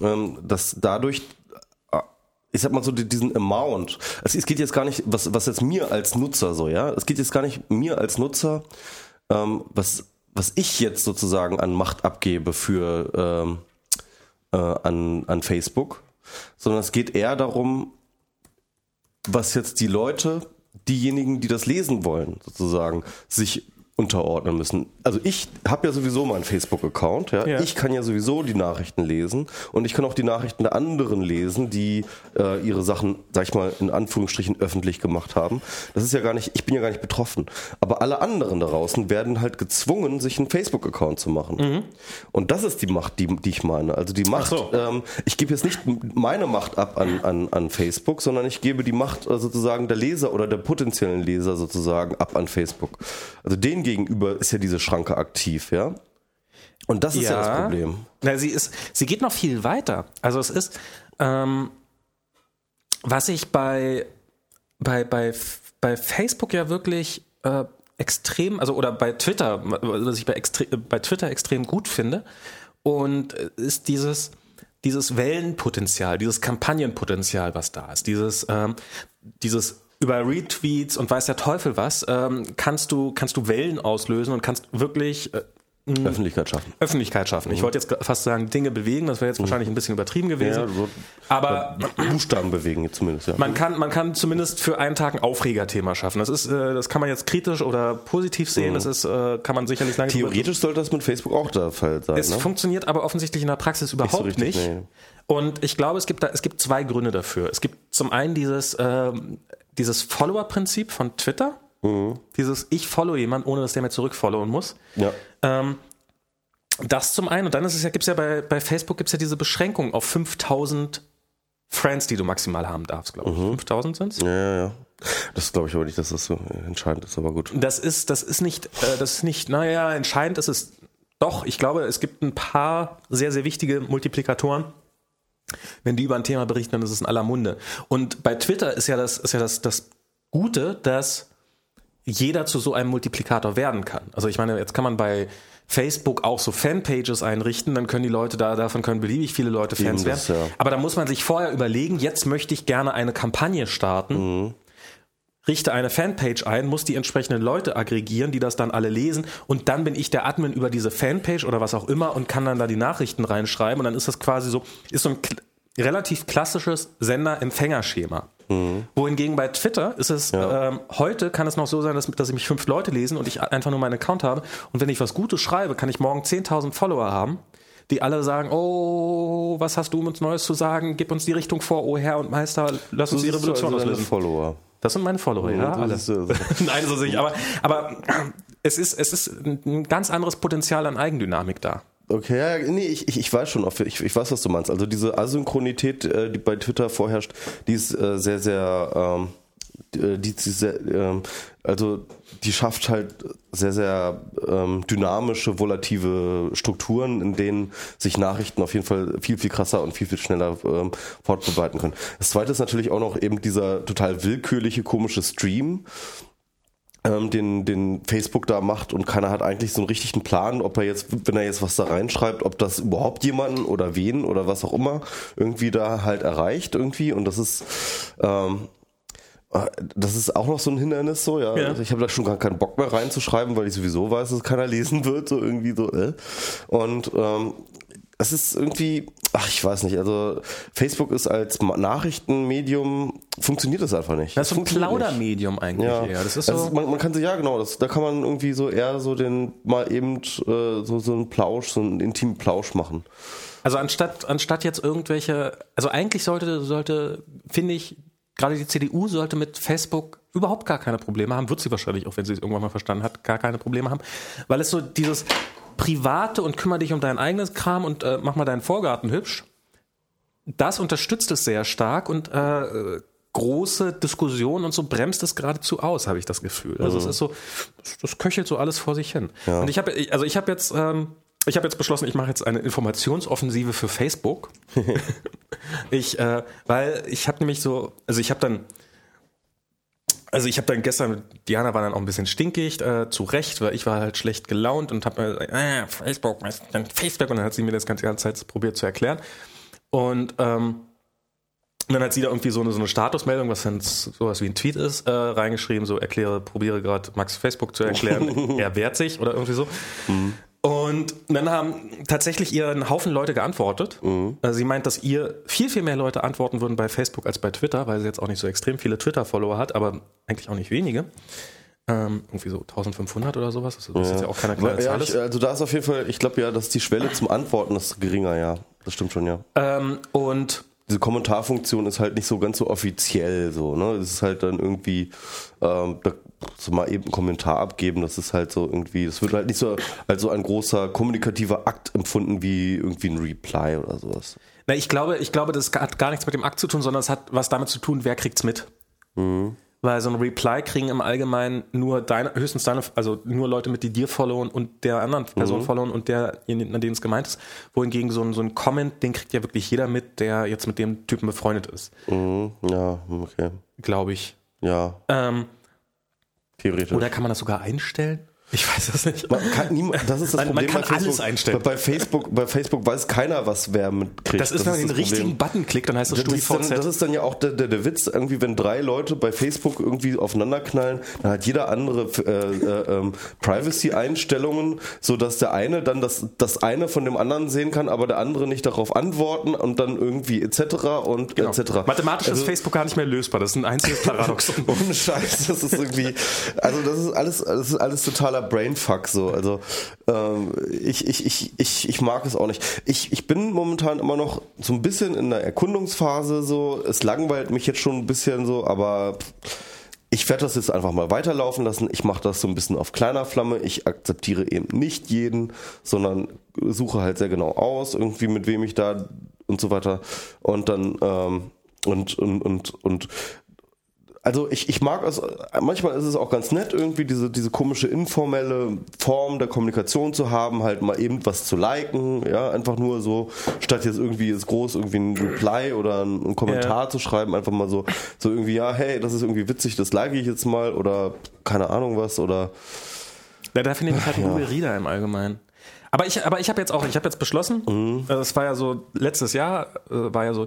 S1: ähm, dass dadurch ich sag mal so diesen Amount. Also es geht jetzt gar nicht, was, was jetzt mir als Nutzer so, ja, es geht jetzt gar nicht mir als Nutzer, ähm, was, was ich jetzt sozusagen an Macht abgebe für ähm, äh, an, an Facebook, sondern es geht eher darum, was jetzt die Leute, diejenigen, die das lesen wollen, sozusagen, sich unterordnen müssen. Also ich habe ja sowieso meinen Facebook-Account, ja? ja? Ich kann ja sowieso die Nachrichten lesen und ich kann auch die Nachrichten der anderen lesen, die äh, ihre Sachen, sag ich mal, in Anführungsstrichen öffentlich gemacht haben. Das ist ja gar nicht, ich bin ja gar nicht betroffen. Aber alle anderen da draußen werden halt gezwungen, sich einen Facebook-Account zu machen. Mhm. Und das ist die Macht, die, die ich meine. Also die Macht, so. ähm, ich gebe jetzt nicht meine Macht ab an, an, an Facebook, sondern ich gebe die Macht äh, sozusagen der Leser oder der potenziellen Leser sozusagen ab an Facebook. Also den gegenüber ist ja diese Schranke aktiv, ja. Und das ist ja, ja das Problem.
S2: Na, sie ist, sie geht noch viel weiter. Also es ist, ähm, was ich bei, bei, bei, bei Facebook ja wirklich äh, extrem, also oder bei Twitter, was ich bei, extre bei Twitter extrem gut finde, und äh, ist dieses, dieses Wellenpotenzial, dieses Kampagnenpotenzial, was da ist, dieses, ähm, dieses über Retweets und weiß der Teufel was, ähm, kannst du, kannst du Wellen auslösen und kannst wirklich äh,
S1: Öffentlichkeit schaffen.
S2: Öffentlichkeit schaffen. Mhm. Ich wollte jetzt fast sagen, Dinge bewegen, das wäre jetzt mhm. wahrscheinlich ein bisschen übertrieben gewesen. Ja, so aber
S1: Buchstaben bewegen zumindest, ja.
S2: Man kann, man kann zumindest für einen Tag ein Aufregerthema schaffen. Das ist, äh, das kann man jetzt kritisch oder positiv sehen. Mhm. Das ist, äh, kann man sicherlich lange
S1: Theoretisch sollte das mit Facebook auch der Fall sein.
S2: Es
S1: ne?
S2: funktioniert aber offensichtlich in der Praxis überhaupt nicht. So richtig, nicht. Nee. Und ich glaube, es gibt da, es gibt zwei Gründe dafür. Es gibt zum einen dieses, äh, dieses Follower-Prinzip von Twitter. Mhm. Dieses Ich follow jemand, ohne dass der mir zurückfollowen muss. Ja. Ähm, das zum einen. Und dann ist es ja, gibt's ja bei, bei Facebook gibt's ja diese Beschränkung auf 5000 Friends, die du maximal haben darfst, glaube ich. Mhm. 5000 sind's?
S1: Ja, ja, ja. Das glaube ich aber nicht, dass das so entscheidend ist, aber gut.
S2: Das ist, das ist nicht, äh, das ist nicht, naja, entscheidend ist es doch. Ich glaube, es gibt ein paar sehr, sehr wichtige Multiplikatoren. Wenn die über ein Thema berichten, dann ist es in aller Munde. Und bei Twitter ist ja das, ist ja das, das Gute, dass jeder zu so einem Multiplikator werden kann. Also ich meine, jetzt kann man bei Facebook auch so Fanpages einrichten, dann können die Leute da, davon können beliebig viele Leute Fans das, werden. Ja. Aber da muss man sich vorher überlegen, jetzt möchte ich gerne eine Kampagne starten. Mhm. Richte eine Fanpage ein, muss die entsprechenden Leute aggregieren, die das dann alle lesen und dann bin ich der Admin über diese Fanpage oder was auch immer und kann dann da die Nachrichten reinschreiben und dann ist das quasi so, ist so ein relativ klassisches Sender-Empfänger-Schema. Mhm. Wohingegen bei Twitter ist es, ja. ähm, heute kann es noch so sein, dass, dass mich fünf Leute lesen und ich einfach nur meinen Account habe. Und wenn ich was Gutes schreibe, kann ich morgen 10.000 Follower haben, die alle sagen, oh, was hast du uns Neues zu sagen? Gib uns die Richtung vor, oh Herr und Meister, lass uns die Revolution also auslösen.
S1: Follower.
S2: Das sind meine Follower, ja, alle. Also Nein, so nicht. Aber, aber es ist, es ist ein ganz anderes Potenzial an Eigendynamik da.
S1: Okay, ja, nee, ich, ich, ich weiß schon, ich, ich weiß, was du meinst. Also diese Asynchronität, äh, die bei Twitter vorherrscht, die ist äh, sehr, sehr, ähm, äh, die, die sehr, ähm, also die schafft halt sehr, sehr ähm, dynamische, volative Strukturen, in denen sich Nachrichten auf jeden Fall viel, viel krasser und viel, viel schneller ähm, fortbreiten können. Das zweite ist natürlich auch noch eben dieser total willkürliche, komische Stream ähm, den, den Facebook da macht und keiner hat eigentlich so einen richtigen Plan, ob er jetzt, wenn er jetzt was da reinschreibt, ob das überhaupt jemanden oder wen oder was auch immer irgendwie da halt erreicht irgendwie und das ist ähm, Äh, Das ist auch noch so ein Hindernis, so, ja.
S2: Ja.
S1: Also ich habe da schon gar keinen Bock mehr reinzuschreiben, weil ich sowieso weiß, dass keiner lesen wird, so irgendwie so, äh. Und ähm, es ist irgendwie, ach, ich weiß nicht, also Facebook ist als Nachrichtenmedium, funktioniert das einfach nicht.
S2: Das ist so ein. Plaudermedium eigentlich.
S1: Ja,
S2: eher. Das ist so.
S1: Also man, man kann sich, ja genau, das, da kann man irgendwie so eher so den, mal eben äh, so, so einen Plausch, so einen intimen Plausch machen.
S2: Also anstatt, anstatt jetzt irgendwelche, also eigentlich sollte, sollte, finde ich, gerade die CDU sollte mit Facebook überhaupt gar keine Probleme haben, wird sie wahrscheinlich, auch wenn sie es irgendwann mal verstanden hat, gar keine Probleme haben, weil es so dieses private und kümmere dich um dein eigenes Kram und äh, mach mal deinen Vorgarten hübsch, das unterstützt es sehr stark und äh, große Diskussionen und so bremst es geradezu aus, habe ich das Gefühl. Also es ist so, das, köchelt so alles vor sich hin. Und ich habe, also ich habe jetzt, ähm, ich habe jetzt beschlossen, ich mache jetzt eine Informationsoffensive für Facebook. ich, äh, weil ich habe nämlich so, also ich habe dann also ich habe dann gestern, Diana war dann auch ein bisschen stinkig, äh, zu Recht, weil ich war halt schlecht gelaunt und habe mir gesagt, ah, Facebook, denn Facebook? Und dann hat sie mir das ganze ganze Zeit probiert zu erklären. Und ähm, und dann hat sie da irgendwie so eine, so eine Statusmeldung, was dann sowas wie ein Tweet ist, äh, reingeschrieben, so erkläre, probiere gerade Max Facebook zu erklären, er wehrt sich oder irgendwie so. Und dann haben tatsächlich ihr einen Haufen Leute geantwortet. Also sie meint, dass ihr viel, viel mehr Leute antworten würden bei Facebook als bei Twitter, weil sie jetzt auch nicht so extrem viele Twitter-Follower hat, aber eigentlich auch nicht wenige. Ähm, irgendwie so 1500 oder sowas. Also das ist jetzt ja auch keine kleine
S1: Ja,
S2: Zahl.
S1: ich, also da ist auf jeden Fall, ich glaube ja, dass die Schwelle zum Antworten ist geringer, ja. Das stimmt schon, ja.
S2: ähm, und
S1: Diese Kommentarfunktion ist halt nicht so ganz so offiziell so, ne? Es ist halt dann irgendwie, ähm, da, so mal eben einen Kommentar abgeben, das ist halt so irgendwie, das wird halt nicht so als so ein großer kommunikativer Akt empfunden wie irgendwie ein Reply oder sowas.
S2: Na, ich glaube, ich glaube, das hat gar nichts mit dem Akt zu tun, sondern es hat was damit zu tun, wer kriegt's mit. Weil so ein Reply kriegen im Allgemeinen nur deine, höchstens deine, also nur Leute mit, die dir followen und der anderen Person followen und der, an denen es gemeint ist. Wohingegen so ein, so ein Comment, den kriegt ja wirklich jeder mit, der jetzt mit dem Typen befreundet ist.
S1: Mhm, ja, okay.
S2: Glaube ich.
S1: Ja,
S2: Ähm,
S1: theoretisch.
S2: oder kann man das sogar einstellen? Ich weiß das nicht.
S1: Man kann niemand, das ist das
S2: Man- man
S1: Problem
S2: kann
S1: bei Facebook.
S2: alles einstellen.
S1: Bei Facebook, bei Facebook weiß keiner, was wer mitkriegt.
S2: Das ist, wenn man den
S1: das
S2: richtigen. Button klickt, dann heißt das
S1: Das ist,
S2: StudiVZ.
S1: das ist dann ja auch der, der, der Witz, irgendwie, wenn drei Leute bei Facebook irgendwie aufeinanderknallen, dann hat jeder andere äh, äh, ähm, Privacy-Einstellungen, so dass der eine dann das, das eine von dem anderen sehen kann, aber der andere nicht darauf antworten und dann irgendwie etc. und
S2: Genau.
S1: etc.
S2: Mathematisch ist
S1: Also-
S2: Facebook gar nicht mehr lösbar. Das ist ein einziges Paradoxon.
S1: ohne Scheiß, das ist irgendwie, also das ist alles, das ist alles totaler Brainfuck so. Also ähm, ich, ich, ich, ich, ich mag es auch nicht. Ich, ich bin momentan immer noch so ein bisschen in der Erkundungsphase so. Es langweilt mich jetzt schon ein bisschen so, aber ich werde das jetzt einfach mal weiterlaufen lassen. Ich mache das so ein bisschen auf kleiner Flamme. Ich akzeptiere eben nicht jeden, sondern suche halt sehr genau aus, irgendwie mit wem ich da und so weiter. Und dann ähm, und und und und also ich, ich mag es, manchmal ist es auch ganz nett, irgendwie diese, diese komische informelle Form der Kommunikation zu haben, halt mal eben was zu liken, ja, einfach nur so, statt jetzt irgendwie jetzt groß irgendwie ein Reply oder ein, ein Kommentar
S2: Ja.
S1: zu schreiben, einfach mal so, so irgendwie, ja, hey, das ist irgendwie witzig, das like ich jetzt mal oder keine Ahnung was oder
S2: Ja, da finde ich mich halt Google Reader im Allgemeinen. Aber ich, aber ich habe jetzt auch, ich habe jetzt beschlossen,
S1: Mhm.
S2: das war ja so, letztes Jahr äh, war ja so,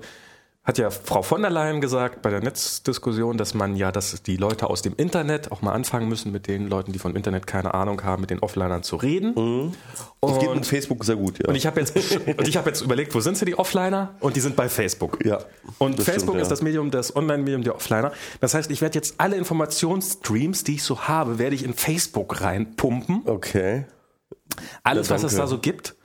S2: hat ja Frau von der Leyen gesagt bei der Netzdiskussion, dass man ja, dass die Leute aus dem Internet auch mal anfangen müssen, mit den Leuten, die vom Internet keine Ahnung haben, mit den Offlinern zu reden.
S1: das geht mit
S2: Und,
S1: Facebook sehr gut, ja.
S2: und ich habe jetzt, und ich habe jetzt überlegt, wo sind sie die Offliner? Und die sind bei Facebook.
S1: ja.
S2: Und Facebook
S1: stimmt,
S2: ist
S1: ja.
S2: das Medium, das Online-Medium der Offliner. Das heißt, ich werde jetzt alle Informationsstreams, die ich so habe, werde ich in Facebook reinpumpen.
S1: Okay.
S2: Alles,
S1: Ja,
S2: was es da so gibt.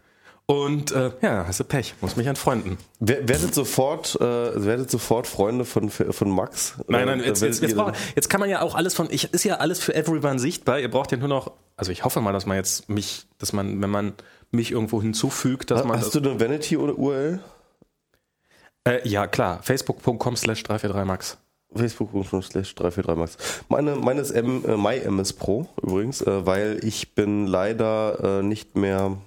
S2: Und äh, ja, hast du Pech, muss mich entfreunden.
S1: Wer- Werdet sofort, äh, werdet sofort Freunde von, von Max.
S2: Nein, nein,
S1: Äh,
S2: jetzt, jetzt, jetzt,
S1: ihr
S2: brauch,
S1: dann-
S2: jetzt kann man ja auch alles von, ich, ist ja alles für everyone sichtbar. Ihr braucht ja nur noch, also ich hoffe mal, dass man jetzt mich, dass man, wenn man mich irgendwo hinzufügt, dass man
S1: Hast du eine Vanity oder URL?
S2: das, äh, ja klar, facebook.com slash 343max.
S1: Facebook.com slash 343max. Meine, meine ist M, äh, MyMS Pro übrigens, äh, weil ich bin leider äh, nicht mehr.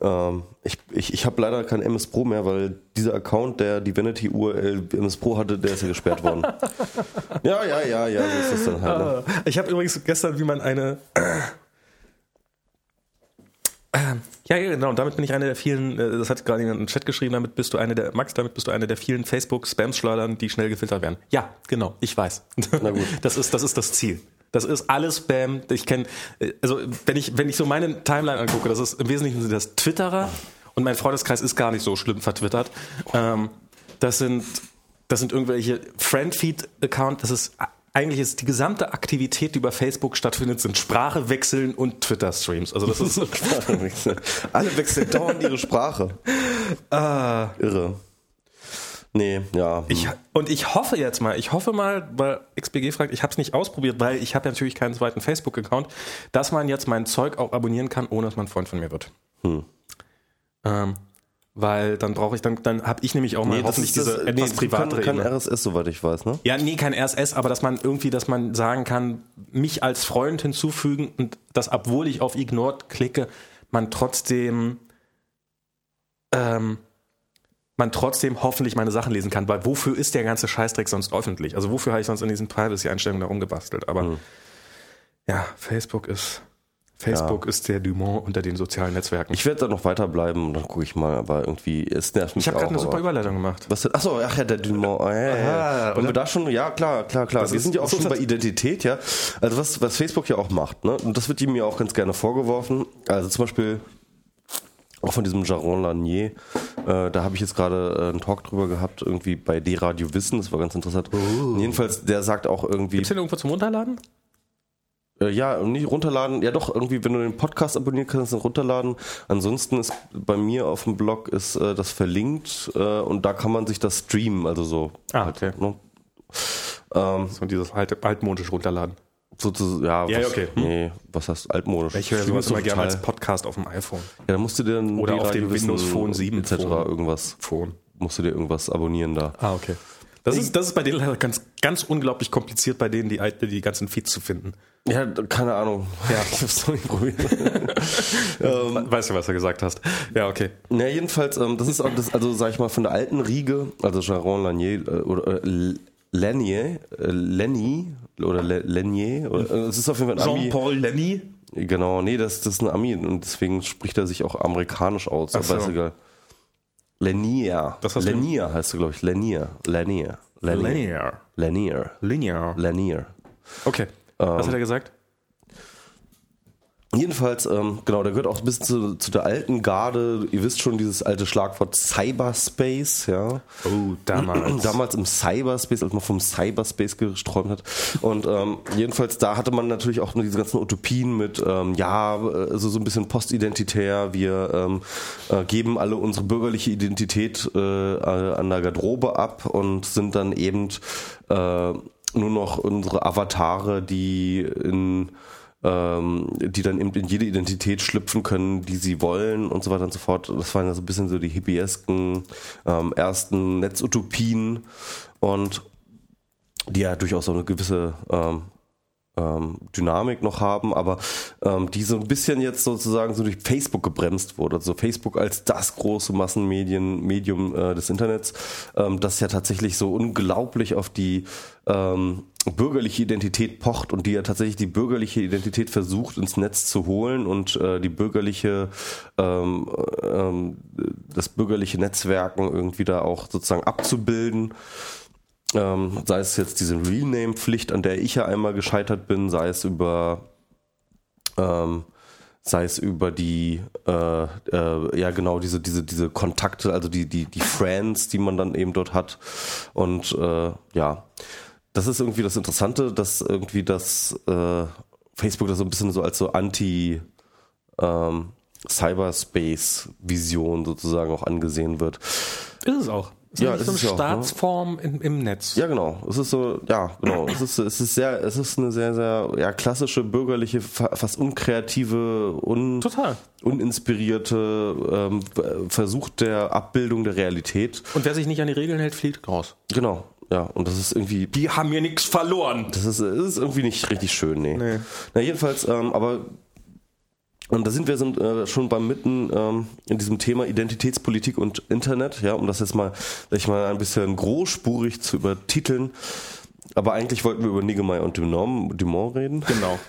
S1: Ähm, ich ich, ich habe leider kein MS Pro mehr, weil dieser Account, der die Vanity URL MS Pro hatte, der ist ja gesperrt worden. ja, ja, ja, ja, so ist das dann halt. Ne?
S2: Ich habe übrigens gestern, wie man eine. Ja, genau. Und damit bin ich einer der vielen, äh, das hat gerade jemand im Chat geschrieben, damit bist du eine der, Max, damit bist du einer der vielen Facebook-Spam-Schleudern, die schnell gefiltert werden. Ja, genau, ich weiß. Na gut. Das ist, das ist das Ziel. Das ist alles Spam. Ich kenne, also wenn ich, wenn ich so meine Timeline angucke, das ist im Wesentlichen sind das Twitterer und mein Freundeskreis ist gar nicht so schlimm vertwittert. Ähm, das sind, das sind irgendwelche Friendfeed-Account, das ist eigentlich ist die gesamte Aktivität, die über Facebook stattfindet, sind Sprache wechseln und Twitter-Streams. Also das ist
S1: Alle wechseln dauernd ihre Sprache. Ah. Irre. Nee, ja.
S2: Ich, und ich hoffe jetzt mal, ich hoffe mal, weil XPG fragt, ich habe es nicht ausprobiert, weil ich habe ja natürlich keinen zweiten Facebook-Account, dass man jetzt mein Zeug auch abonnieren kann, ohne dass man Freund von mir wird. Hm. Ähm, weil dann brauche ich, dann, dann habe ich nämlich auch mal nee, hoffentlich diese das, etwas nee, privatere
S1: kein, kein RSS, soweit ich weiß, ne?
S2: Ja, nee, kein RSS, aber dass man irgendwie, dass man sagen kann, mich als Freund hinzufügen und dass, obwohl ich auf Ignored klicke, man trotzdem ähm, man trotzdem hoffentlich meine Sachen lesen kann, weil wofür ist der ganze Scheißdreck sonst öffentlich? Also wofür habe ich sonst in diesen Privacy-Einstellungen da rumgebastelt? Aber hm. ja, Facebook ist Facebook ja. ist der Dumont unter den sozialen Netzwerken.
S1: Ich werde da noch weiterbleiben und dann gucke ich mal, aber irgendwie ist nervt
S2: mich Ich habe gerade eine super Überleitung gemacht.
S1: Was achso, ach ja, der Dumont. Oh, ja, ja. Wollen wir da schon, ja klar, klar, klar. Das wir sind ja auch schon bei Identität, ja. Also was, was Facebook ja auch macht, ne? Und das wird ihm ja auch ganz gerne vorgeworfen. Also zum Beispiel auch von diesem Jaron Lanier, äh, da habe ich jetzt gerade äh, einen Talk drüber gehabt, irgendwie bei D-Radio Wissen, das war ganz interessant. Oh. Jedenfalls, der sagt auch irgendwie.
S2: Gibt's den irgendwo zum Runterladen?
S1: Äh, ja, nicht runterladen. Ja, doch, irgendwie, wenn du den Podcast abonnieren kannst, dann runterladen. Ansonsten ist bei mir auf dem Blog ist äh, das verlinkt äh, und da kann man sich das streamen, also so.
S2: Ah, okay. Ne? Ähm, so dieses alt, altmodisch runterladen.
S1: Sozusagen, ja,
S2: ja, okay.
S1: Hm. Nee, was heißt altmodisch?
S2: Ich höre sowas immer gerne als Podcast auf dem iPhone.
S1: Ja, dann musst du dir dann
S2: Oder auf dem Windows Phone 7
S1: etc. Phone. irgendwas.
S2: Phone.
S1: Musst du dir irgendwas abonnieren da.
S2: Ah, okay. Das ist, das ist bei denen ganz, ganz unglaublich kompliziert, bei denen die, die ganzen Feeds zu finden.
S1: Ja, keine Ahnung.
S2: Ja. Ich hab's noch nicht probiert. ähm, weißt du, was du gesagt hast? Ja, okay.
S1: Ja, jedenfalls, ähm, das ist auch das, also sag ich mal, von der alten Riege, also Jaron Lanier äh, oder äh, Lanier, äh, Lenny oder Le, Lanier, oder, äh, es ist auf jeden Fall
S2: ein Jean-Paul Lenny?
S1: Genau, nee, das, das ist ein Ami und deswegen spricht er sich auch amerikanisch aus, aber so. ist egal. Lanier. Das heißt Lanier heißt du, glaube ich. Lanier. Lanier.
S2: Lanier.
S1: Lanier.
S2: Lanier.
S1: Lanier.
S2: Okay. Was hat er gesagt?
S1: Jedenfalls, ähm, genau, der gehört auch ein bisschen zu, zu, der alten Garde. Ihr wisst schon, dieses alte Schlagwort Cyberspace, ja.
S2: Oh, damals.
S1: damals im Cyberspace, als man vom Cyberspace gesträumt hat. Und ähm, jedenfalls, da hatte man natürlich auch diese ganzen Utopien mit, ähm, ja, also so ein bisschen postidentitär. Wir ähm, äh, geben alle unsere bürgerliche Identität äh, an der Garderobe ab und sind dann eben äh, nur noch unsere Avatare, die in ähm, die dann eben in jede Identität schlüpfen können, die sie wollen und so weiter und so fort. Das waren ja so ein bisschen so die hippiesken ähm, ersten Netzutopien und die ja durchaus so eine gewisse ähm, ähm, Dynamik noch haben, aber ähm, die so ein bisschen jetzt sozusagen so durch Facebook gebremst wurde. Also Facebook als das große Massenmedien, Medium äh, des Internets, ähm, das ja tatsächlich so unglaublich auf die ähm, bürgerliche Identität pocht und die ja tatsächlich die bürgerliche Identität versucht ins Netz zu holen und äh, die bürgerliche ähm, ähm, das bürgerliche Netzwerken irgendwie da auch sozusagen abzubilden ähm, sei es jetzt diese Rename-Pflicht, an der ich ja einmal gescheitert bin, sei es über ähm, sei es über die äh, äh, ja genau diese diese diese Kontakte, also die die die Friends, die man dann eben dort hat und äh, ja, das ist irgendwie das Interessante, dass irgendwie das äh, Facebook das so ein bisschen so als so Anti ähm, Cyberspace-Vision sozusagen auch angesehen wird.
S2: Ist es auch.
S1: Ist ja,
S2: so eine Staatsform auch, ne? im, im Netz.
S1: Ja, genau. Es ist so, ja, genau. es ist, es ist sehr, es ist eine sehr, sehr, ja, klassische, bürgerliche, fast unkreative, un,
S2: Total.
S1: uninspirierte ähm, Versuch der Abbildung der Realität.
S2: Und wer sich nicht an die Regeln hält, fliegt raus.
S1: Genau. Ja, und das ist irgendwie.
S2: Die haben mir nichts verloren.
S1: Das ist, das ist irgendwie nicht richtig schön, nee. nee. Na, jedenfalls, ähm, aber und da sind wir sind, äh, schon beim Mitten ähm, in diesem Thema Identitätspolitik und Internet, ja, um das jetzt mal, ich mal ein bisschen großspurig zu übertiteln. Aber eigentlich wollten wir über Niggemeier und Dumont, Dumont reden.
S2: Genau.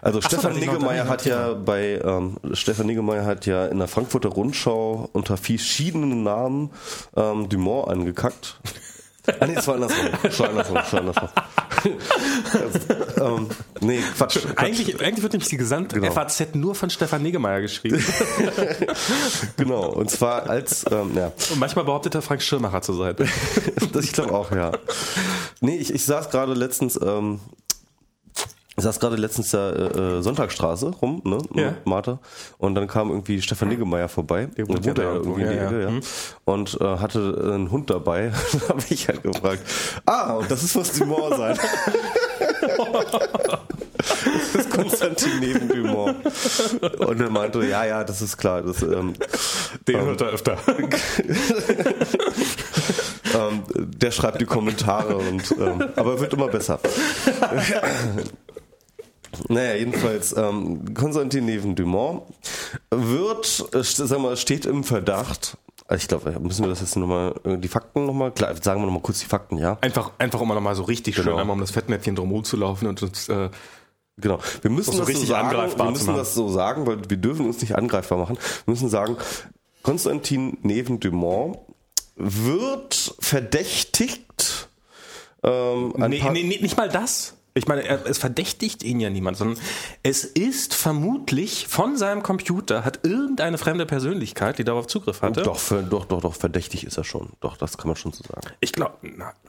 S1: Also
S2: Ach so,
S1: Stefan
S2: da
S1: Niggemeier hat ja bei ähm, Stefan Niggemeier hat ja in der Frankfurter Rundschau unter verschiedenen Namen ähm, Dumont angekackt. Ah nee, es war andersrum. Es war andersrum. Es war andersrum. ähm, nee, Quatsch. Quatsch.
S2: Eigentlich, eigentlich wird nämlich die gesamte
S1: Genau.
S2: FAZ nur von Stefan Niggemeier geschrieben.
S1: Genau. Und zwar als ähm, ja.
S2: Und manchmal behauptet er, Frank Schirmacher zu sein.
S1: Das ich glaube auch, ja. Nee, ich, ich saß gerade letztens, ähm, ich saß gerade letztens da äh, äh, Sonntagsstraße rum, ne,
S2: Ja.
S1: Martha, und dann kam irgendwie Stefan Niggemeier vorbei,
S2: Der wohnt ja da
S1: irgendwie in die
S2: irgendwo, ja,
S1: Ecke,
S2: ja.
S1: ja, und äh, hatte einen Hund dabei, da habe ich halt gefragt, ah, und das ist was Dumont sein. das ist Konstantin neben Dumont. Und er meinte, ja, ja, das ist klar, das, ähm,
S2: Den hört er öfter.
S1: Ähm, der schreibt die Kommentare und ähm, aber wird immer besser. Naja, jedenfalls ähm, Konstantin Neven Dumont wird, äh, sag mal, steht im Verdacht. also Ich glaube, müssen wir das jetzt nochmal, die Fakten nochmal, klar, sagen wir nochmal kurz die Fakten, ja.
S2: Einfach, einfach um nochmal so richtig schön
S1: Genau.
S2: einmal um das Fettnäpfchen drumherum zu laufen und uns, äh,
S1: Genau. Wir müssen
S2: so
S1: das
S2: richtig
S1: so sagen, wir müssen das so sagen, weil wir dürfen uns nicht angreifbar machen. Wir müssen sagen, Konstantin Neven Dumont wird verdächtigt. Ähm,
S2: nee, nee, nicht mal das. Ich meine, er, es verdächtigt ihn ja niemand, sondern es ist vermutlich von seinem Computer hat irgendeine fremde Persönlichkeit, die darauf Zugriff hatte.
S1: Doch, ver- doch, doch, doch, verdächtig ist er schon. Doch, das kann man schon so sagen.
S2: Ich glaube,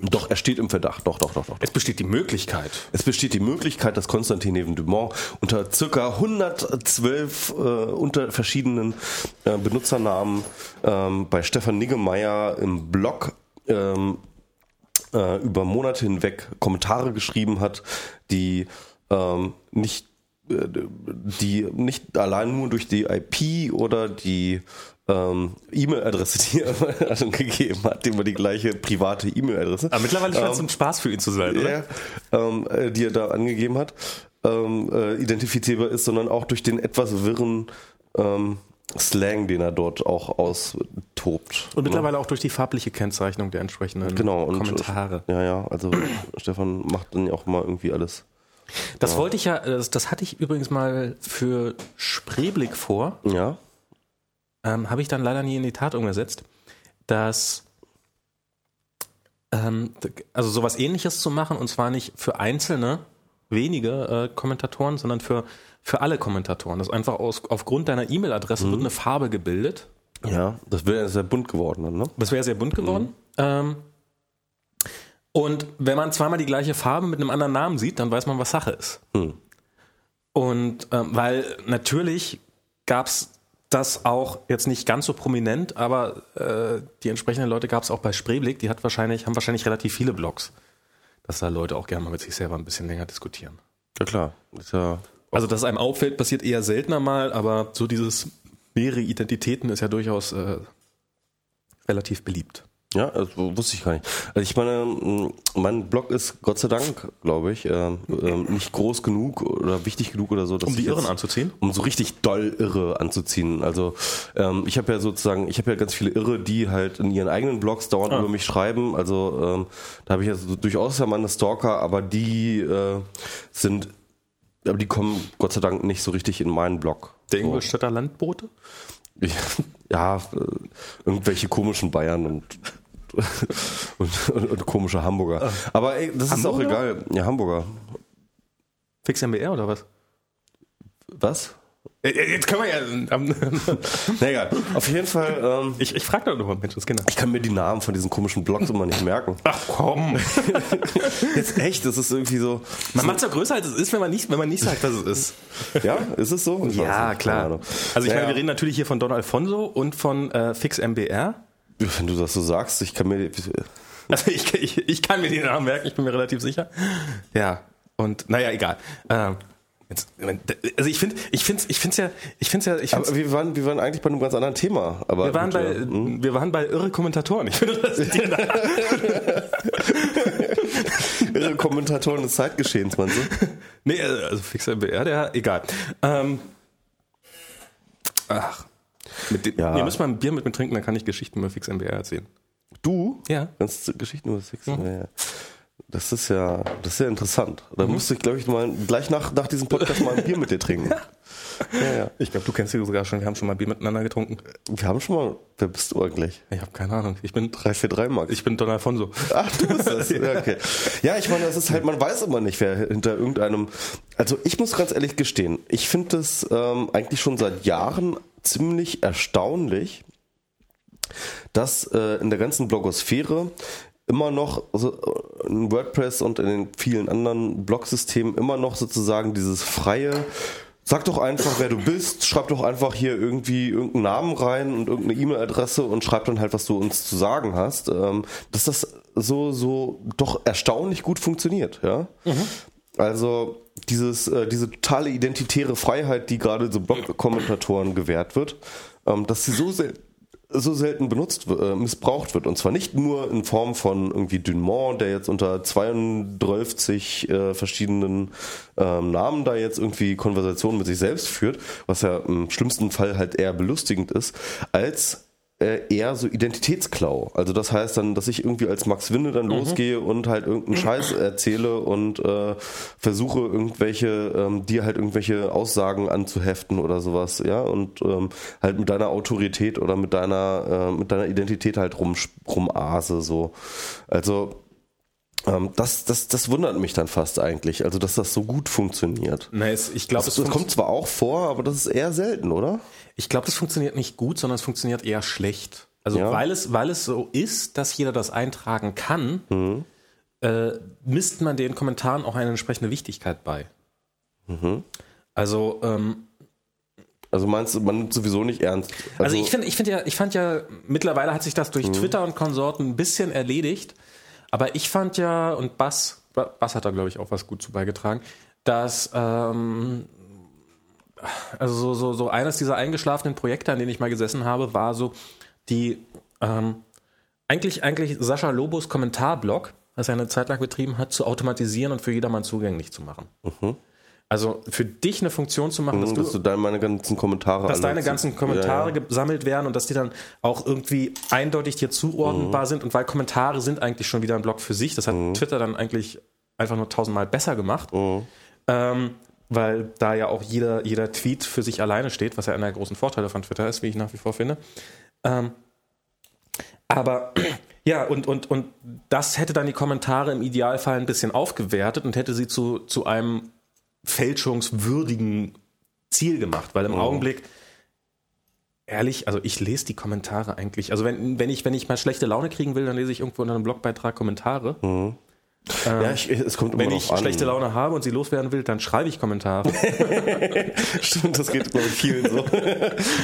S1: Doch, er steht im Verdacht. Doch, doch, doch, doch.
S2: es besteht die Möglichkeit.
S1: Es besteht die Möglichkeit, dass Konstantin Neven Dumont unter circa 112 äh, unter verschiedenen äh, Benutzernamen ähm, bei Stefan Niggemeier im Blog ähm, äh, über Monate hinweg Kommentare geschrieben hat, die ähm, nicht äh, die nicht allein nur durch die IP oder die ähm, E-Mail-Adresse, die er angegeben hat, immer die gleiche private E-Mail-Adresse.
S2: Aber mittlerweile scheint es ein Spaß für ihn zu sein, oder?
S1: Ja, ähm, äh, die er da angegeben hat, ähm, äh, identifizierbar ist, sondern auch durch den etwas wirren ähm, Slang, den er dort auch austobt.
S2: Und mittlerweile auch durch die farbliche Kennzeichnung der entsprechenden
S1: Genau, und
S2: Kommentare.
S1: Ja, ja, also Stefan macht dann ja auch mal irgendwie alles.
S2: Das wollte ich ja, das, das hatte ich übrigens mal für Spreeblick vor,
S1: Ja,
S2: ähm, habe ich dann leider nie in die Tat umgesetzt, dass ähm, also sowas ähnliches zu machen und zwar nicht für einzelne wenige äh, Kommentatoren, sondern für, für alle Kommentatoren. Das ist einfach aus, aufgrund deiner E-Mail-Adresse wird eine Farbe gebildet.
S1: ja, das wäre sehr bunt geworden dann, ne?
S2: Das wäre sehr bunt geworden. Ähm, und wenn man zweimal die gleiche Farbe mit einem anderen Namen sieht, dann weiß man, was Sache ist.
S1: Hm.
S2: Und ähm, weil natürlich gab es das auch jetzt nicht ganz so prominent, aber äh, die entsprechenden Leute gab es auch bei Spreeblick, die hat wahrscheinlich, haben wahrscheinlich relativ viele Blogs, dass da Leute auch gerne mal mit sich selber ein bisschen länger diskutieren.
S1: Ja klar, ist ja
S2: Also, dass es einem auffällt, passiert eher seltener mal, aber so dieses mehrere Identitäten ist ja durchaus äh, relativ beliebt.
S1: Ja, also wusste ich gar nicht. Also ich meine, m, mein Blog ist Gott sei Dank, glaube ich, ähm, nicht groß genug oder wichtig genug oder so,
S2: Um die Irren
S1: jetzt-
S2: anzuziehen?
S1: um so richtig doll Irre anzuziehen. Also ähm, ich habe ja sozusagen, ich habe ja ganz viele Irre, die halt in ihren eigenen Blogs dauernd
S2: Ah.
S1: über mich schreiben. Also ähm, da habe ich ja so durchaus ja meine Stalker, aber die äh, sind, aber die kommen Gott sei Dank nicht so richtig in meinen Blog.
S2: Der
S1: so.
S2: Ingolstädter Landbote?
S1: Ja, äh, irgendwelche komischen Bayern und und, und, und komische Hamburger. Aber ey, das ist auch
S2: Hamburger?
S1: egal. Ja, Hamburger.
S2: Fix MBR oder was?
S1: Was?
S2: Äh, Jetzt können wir ja. ähm,
S1: Na egal. Auf jeden Fall, ähm,
S2: ich ich frage doch nochmal, Mensch, das Kinder.
S1: ich kann mir die Namen von diesen komischen Blogs immer nicht merken.
S2: Ach komm.
S1: Jetzt echt, das ist irgendwie so.
S2: Man macht es ja größer, als es ist, wenn man nicht, wenn man nicht sagt, was es ist.
S1: Ja, ist es so? Ich
S2: Ja, klar. Also ich
S1: Naja,
S2: meine, wir reden natürlich hier von Don Alfonso und von äh, Fix MBR.
S1: Wenn du das so sagst, ich kann mir.
S2: Also ich, ich, ich kann mir den Namen merken, ich bin mir relativ sicher. Ja, und naja, egal. Ähm, also ich finde, ich finde, ich finde ja, ich finde ja, ich
S1: Aber
S2: find's,
S1: wir waren, wir waren eigentlich bei einem ganz anderen Thema. Aber
S2: wir waren
S1: gut,
S2: bei,
S1: ja. Hm?
S2: wir waren bei irre Kommentatoren. Ich finde das
S1: Irre Kommentatoren des Zeitgeschehens, meinst du?
S2: Nee, also Fix MBR, der, egal. Ähm, ach. Mit den,
S1: Ja.
S2: Ihr müsst mal ein Bier mit mir trinken, dann kann ich Geschichten über Fix MBR erzählen.
S1: Du?
S2: Ja.
S1: Ganz Geschichten über Sex. Ja. Ja. Das ist ja, das ist ja interessant. Da mhm. müsste ich, glaube ich, mal gleich nach, nach diesem Podcast mal ein Bier mit dir trinken.
S2: Ja, ja. Ich glaube, du kennst sie sogar schon. Wir haben schon mal Bier miteinander getrunken.
S1: Wir haben schon mal. Wer bist du eigentlich?
S2: Ich habe keine Ahnung. Ich bin
S1: 343 Max.
S2: Ich bin Don Alfonso.
S1: Ach, du bist das. ja, okay. Ja, ich meine, das ist halt, man weiß immer nicht, wer hinter irgendeinem. Also ich muss ganz ehrlich gestehen, ich finde das ähm, eigentlich schon seit Jahren ziemlich erstaunlich, dass äh, in der ganzen Blogosphäre immer noch also in WordPress und in den vielen anderen Blogsystemen immer noch sozusagen dieses freie Sag doch einfach, wer du bist, schreib doch einfach hier irgendwie irgendeinen Namen rein und irgendeine E-Mail-Adresse und schreib dann halt, was du uns zu sagen hast. Ähm, dass das so, so doch erstaunlich gut funktioniert, ja. Mhm. Also dieses, äh, diese totale identitäre Freiheit, die gerade so Blog-Kommentatoren gewährt wird, ähm, dass sie so sehr so selten benutzt, äh, missbraucht wird. Und zwar nicht nur in Form von irgendwie Dumont, der jetzt unter 32 äh, verschiedenen ähm, Namen da jetzt irgendwie Konversationen mit sich selbst führt, was ja im schlimmsten Fall halt eher belustigend ist, als eher so Identitätsklau. Also das heißt dann, dass ich irgendwie als Max Winde dann mhm. losgehe und halt irgendeinen Scheiß erzähle und äh, versuche irgendwelche, ähm, dir halt irgendwelche Aussagen anzuheften oder sowas, ja, und ähm, halt mit deiner Autorität oder mit deiner, äh, mit deiner Identität halt rum, rumase, so. Also ähm, das, das, das wundert mich dann fast eigentlich, also dass das so gut funktioniert.
S2: Nice. Ich glaube,
S1: das, das kommt zwar auch vor, aber das ist eher selten, oder?
S2: Ich glaube, das funktioniert nicht gut, sondern es funktioniert eher schlecht. Also ja. weil es, weil es so ist, dass jeder das eintragen kann, mhm. äh, misst man den Kommentaren auch eine entsprechende Wichtigkeit bei. Mhm. Also ähm,
S1: also meinst du, man nimmt sowieso nicht ernst?
S2: Also, also ich finde, ich finde ja, ich fand ja, mittlerweile hat sich das durch mhm. Twitter und Konsorten ein bisschen erledigt. Aber ich fand ja, und Bass, Bass hat da, glaube ich, auch was gut zu beigetragen, dass ähm, also so, so, so eines dieser eingeschlafenen Projekte, an denen ich mal gesessen habe, war so die ähm, eigentlich, eigentlich Sascha Lobos Kommentarblog, das er eine Zeit lang betrieben hat, zu automatisieren und für jedermann zugänglich zu machen. Mhm. Also für dich eine Funktion zu machen,
S1: dass, mhm, dass du, du deine meine ganzen Kommentare
S2: dass deine ganzen Kommentare ja, ja. gesammelt werden und dass die dann auch irgendwie eindeutig dir zuordnenbar mhm. sind und weil Kommentare sind eigentlich schon wieder ein Blog für sich. Das hat mhm. Twitter dann eigentlich einfach nur tausendmal besser gemacht, mhm. ähm, weil da ja auch jeder jeder Tweet für sich alleine steht, was ja einer der großen Vorteile von Twitter ist, wie ich nach wie vor finde. Ähm, aber ja, und, und, und das hätte dann die Kommentare im Idealfall ein bisschen aufgewertet und hätte sie zu, zu einem fälschungswürdigen Ziel gemacht, weil im oh. Augenblick ehrlich, also ich lese die Kommentare eigentlich. Also wenn, wenn ich wenn ich mal schlechte Laune kriegen will, dann lese ich irgendwo unter einem Blogbeitrag Kommentare. Mhm.
S1: Ähm, ja, ich, es kommt immer
S2: Wenn ich
S1: an.
S2: schlechte Laune habe und sie loswerden will, dann schreibe ich Kommentare.
S1: Stimmt, das geht, glaube ich, vielen so.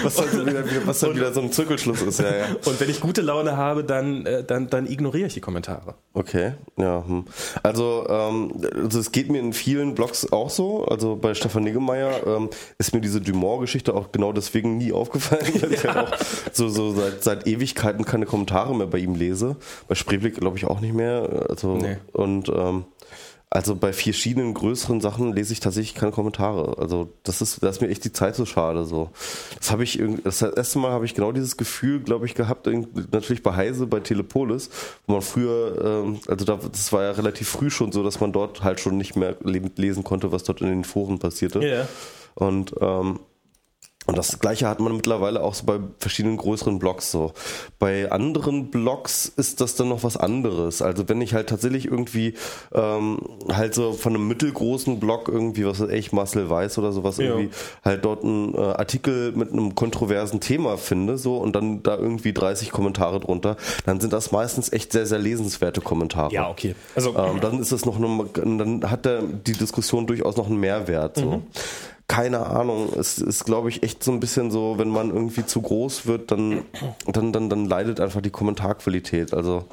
S1: Was dann, wieder, was dann wieder so ein Zirkelschluss ist, ja, ja.
S2: Und wenn ich gute Laune habe, dann, äh, dann, dann ignoriere ich die Kommentare.
S1: Okay, ja. Hm. Also, ähm, also es geht mir in vielen Blogs auch so. Also bei Stefan Niggemeier ähm, ist mir diese Dumont-Geschichte auch genau deswegen nie aufgefallen, weil ja. ich halt auch so, so seit, seit Ewigkeiten keine Kommentare mehr bei ihm lese. Bei Spreeblick glaube ich auch nicht mehr. Also, nee. Und ähm, also bei verschiedenen größeren Sachen lese ich tatsächlich keine Kommentare. Also das ist, da ist mir echt die Zeit so schade. So, das habe ich das erste Mal habe ich genau dieses Gefühl, glaube ich, gehabt. Natürlich bei Heise, bei Telepolis, wo man früher, ähm, also da, das war ja relativ früh schon so, dass man dort halt schon nicht mehr lesen konnte, was dort in den Foren passierte. Yeah. Und ähm, und das gleiche hat man mittlerweile auch so bei verschiedenen größeren Blogs so. Bei anderen Blogs ist das dann noch was anderes. Also wenn ich halt tatsächlich irgendwie ähm, halt so von einem mittelgroßen Blog irgendwie, was weiß ich, Marcel Weiß oder sowas, ja. irgendwie halt dort einen äh, Artikel mit einem kontroversen Thema finde, so und dann da irgendwie 30 Kommentare drunter, dann sind das meistens echt sehr, sehr lesenswerte Kommentare.
S2: Ja, okay.
S1: Also ähm, dann ist das noch eine, dann hat der, die Diskussion durchaus noch einen Mehrwert. So. Mhm keine Ahnung. Es ist, glaube ich, echt so ein bisschen so, wenn man irgendwie zu groß wird, dann, dann, dann, dann leidet einfach die Kommentarqualität. Also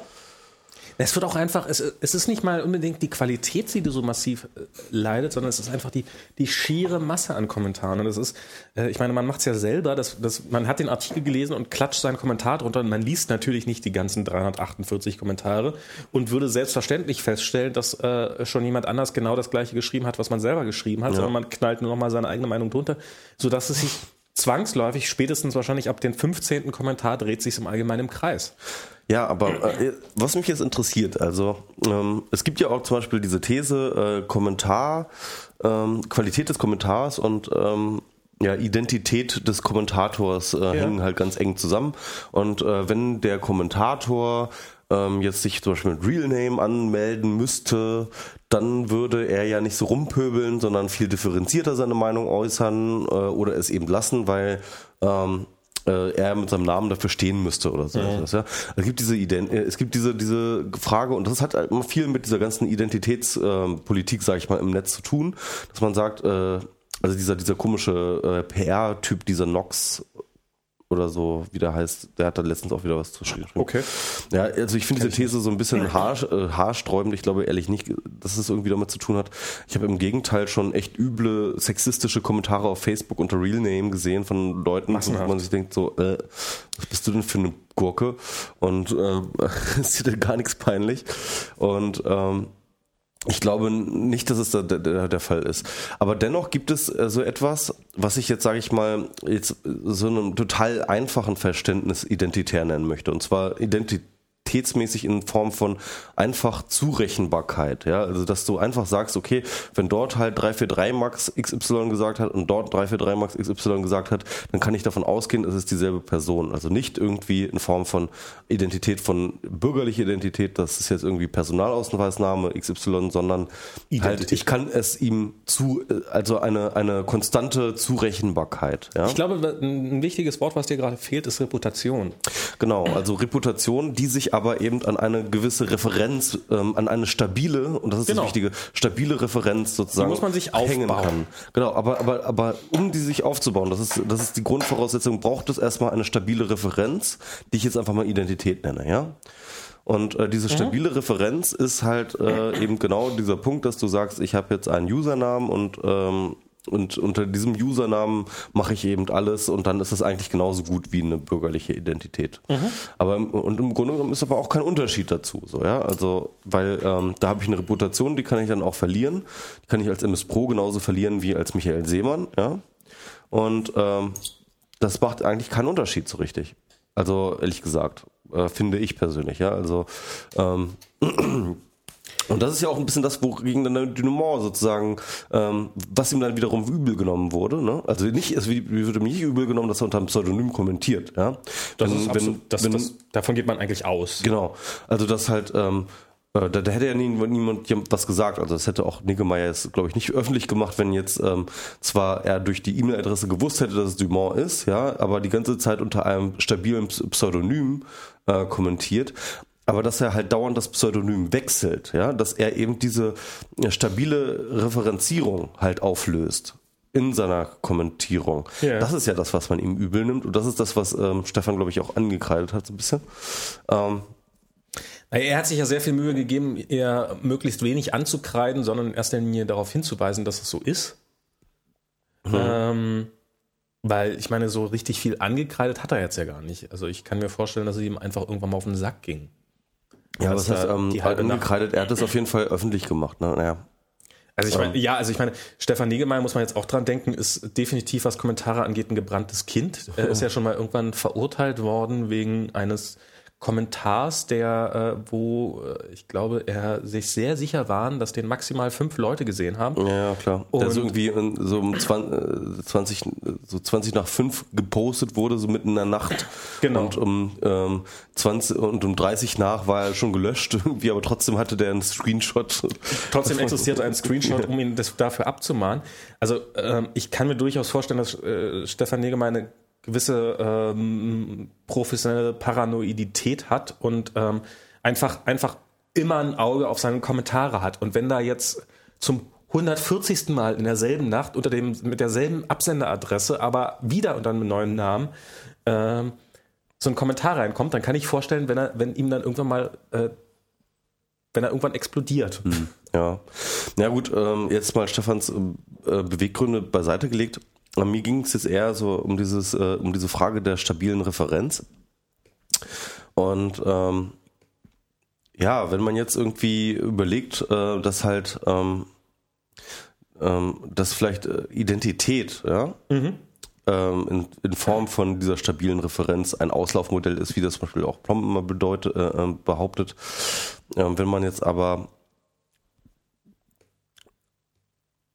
S2: es wird auch einfach, es, es ist nicht mal unbedingt die Qualität, die so massiv äh, leidet, sondern es ist einfach die, die schiere Masse an Kommentaren. Und das ist, äh, ich meine, man macht es ja selber, dass, dass man hat den Artikel gelesen und klatscht seinen Kommentar drunter und man liest natürlich nicht die ganzen 348 Kommentare und würde selbstverständlich feststellen, dass äh, schon jemand anders genau das gleiche geschrieben hat, was man selber geschrieben hat, ja. sondern man knallt nur noch mal seine eigene Meinung drunter, sodass es sich zwangsläufig, spätestens wahrscheinlich ab dem 15. Kommentar, dreht sich im Allgemeinen im Kreis.
S1: Ja, aber äh, was mich jetzt interessiert, also ähm, es gibt ja auch zum Beispiel diese These, äh, Kommentar, ähm, Qualität des Kommentars und ähm, ja, Identität des Kommentators äh, ja. hängen halt ganz eng zusammen. Und äh, wenn der Kommentator ähm, jetzt sich zum Beispiel mit Real Name anmelden müsste, dann würde er ja nicht so rumpöbeln, sondern viel differenzierter seine Meinung äußern äh, oder es eben lassen, weil ähm, äh, er mit seinem Namen dafür stehen müsste oder so. Ja. ja. Es gibt diese Ident äh, es gibt diese diese Frage und das hat halt immer viel mit dieser ganzen Identitätspolitik, äh, sage ich mal, im Netz zu tun, dass man sagt, äh, also dieser dieser komische äh, PR-Typ, dieser Nox oder so, wie der heißt, der hat da letztens auch wieder was zu geschrieben.
S2: Okay.
S1: Ja, also ich finde diese These so ein bisschen haar, äh, haarsträubend. Ich glaube ehrlich nicht, dass es irgendwie damit zu tun hat. Ich habe im Gegenteil schon echt üble sexistische Kommentare auf Facebook unter Real Name gesehen von Leuten, wo man sich denkt so, äh, was bist du denn für eine Gurke? Und äh, ist dir denn gar nichts peinlich? Und ähm, ich glaube nicht, dass es da der, der, Fall ist. Aber dennoch gibt es äh, so etwas, was ich jetzt, sage ich mal, jetzt so einem total einfachen Verständnis identitär nennen möchte. Und zwar Identität qualitätsmäßig in Form von einfach Zurechenbarkeit. Ja, also dass du einfach sagst, okay, wenn dort halt 343 Max XY gesagt hat und dort 343 Max XY gesagt hat, dann kann ich davon ausgehen, es ist dieselbe Person. Also nicht irgendwie in Form von Identität von bürgerlicher Identität, das ist jetzt irgendwie Personalausweisname XY, sondern halt, ich kann es ihm zu, also eine, eine konstante Zurechenbarkeit. Ja?
S2: Ich glaube, ein wichtiges Wort, was dir gerade fehlt, ist Reputation.
S1: Genau, also Reputation, die sich aber eben an eine gewisse Referenz, ähm, an eine stabile, und das ist genau. das Wichtige, stabile Referenz sozusagen
S2: die muss man sich aufbauen. kann.
S1: Genau, aber, aber, aber um die sich aufzubauen, das ist, das ist die Grundvoraussetzung, braucht es erstmal eine stabile Referenz, die ich jetzt einfach mal Identität nenne, ja? Und äh, diese mhm. stabile mhm. Referenz ist halt äh, eben genau dieser Punkt, dass du sagst, ich habe jetzt einen Usernamen und ähm, und unter diesem Usernamen mache ich eben alles und dann ist es eigentlich genauso gut wie eine bürgerliche Identität. Mhm. Aber und im Grunde genommen ist aber auch kein Unterschied dazu, so ja. Also weil ähm, da habe ich eine Reputation, die kann ich dann auch verlieren. Die kann ich als MS Pro genauso verlieren wie als Michael Seemann, ja. Und ähm, das macht eigentlich keinen Unterschied so richtig. Also ehrlich gesagt, äh, finde ich persönlich, ja. Also ähm, Und das ist ja auch ein bisschen das, wogegen dann der Dynamo sozusagen, ähm, was ihm dann wiederum übel genommen wurde. Ne? Also nicht, es würde ihm nicht übel genommen, dass er unter einem Pseudonym kommentiert. Ja?
S2: Das wenn, ist absolut, wenn, das, wenn, das, davon geht man eigentlich aus.
S1: Genau. Also das halt, ähm, äh, da, da, hätte ja nie, niemand was gesagt. Also das hätte auch Niggemeier jetzt, glaube ich, nicht öffentlich gemacht, wenn jetzt ähm, zwar er durch die E-Mail-Adresse gewusst hätte, dass es Dumont ist, ja, aber die ganze Zeit unter einem stabilen Pseudonym äh, kommentiert aber dass er halt dauernd das Pseudonym wechselt, ja, dass er eben diese stabile Referenzierung halt auflöst in seiner Kommentierung. Yeah. Das ist ja das, was man ihm übel nimmt und das ist das, was ähm, Stefan, glaube ich, auch angekreidet hat so ein bisschen. Ähm,
S2: er hat sich ja sehr viel Mühe gegeben, eher möglichst wenig anzukreiden, sondern in erster Linie darauf hinzuweisen, dass es so ist. Hm. Ähm, weil ich meine, so richtig viel angekreidet hat er jetzt ja gar nicht. Also ich kann mir vorstellen, dass es ihm einfach irgendwann mal auf den Sack ging.
S1: Ja, was heißt ähm, angekreidet? Er hat das auf jeden Fall öffentlich gemacht. Ne? Naja.
S2: Also ich meine, ähm. ja, also ich meine, Stefan Negemeyer muss man jetzt auch dran denken, ist definitiv, was Kommentare angeht, ein gebranntes Kind. Er ist ja schon mal irgendwann verurteilt worden wegen eines Kommentars, der, äh, wo äh, ich glaube, er sich sehr sicher waren, dass den maximal fünf Leute gesehen haben.
S1: Ja, klar. Und der so irgendwie so um 20, äh, so 20 nach fünf gepostet wurde, so mitten in der Nacht.
S2: Genau.
S1: Und um ähm, 20 und um 30 nach war er schon gelöscht irgendwie, aber trotzdem hatte der einen Screenshot.
S2: Trotzdem existierte ein Screenshot, um ihn das dafür abzumahnen. Also ähm, ich kann mir durchaus vorstellen, dass äh, Stefan Negemeyer eine gewisse ähm, professionelle Paranoidität hat und ähm, einfach, einfach immer ein Auge auf seine Kommentare hat. Und wenn da jetzt zum 140. Mal in derselben Nacht unter dem, mit derselben Absenderadresse, aber wieder unter einem neuen Namen, ähm, so ein Kommentar reinkommt, dann kann ich vorstellen, wenn er, wenn ihm dann irgendwann mal, äh, wenn er irgendwann explodiert. Hm,
S1: ja. Ja gut, ähm, jetzt mal Stefans äh, Beweggründe beiseite gelegt. Mir ging es jetzt eher so um dieses, äh, um diese Frage der stabilen Referenz. Und ähm, ja, wenn man jetzt irgendwie überlegt, äh, dass halt ähm, ähm, dass vielleicht äh, Identität, ja, mhm. ähm, in, in, Form von dieser stabilen Referenz ein Auslaufmodell ist, wie das zum Beispiel auch Plom immer bedeutet, äh, ähm, behauptet. Ähm, wenn man jetzt aber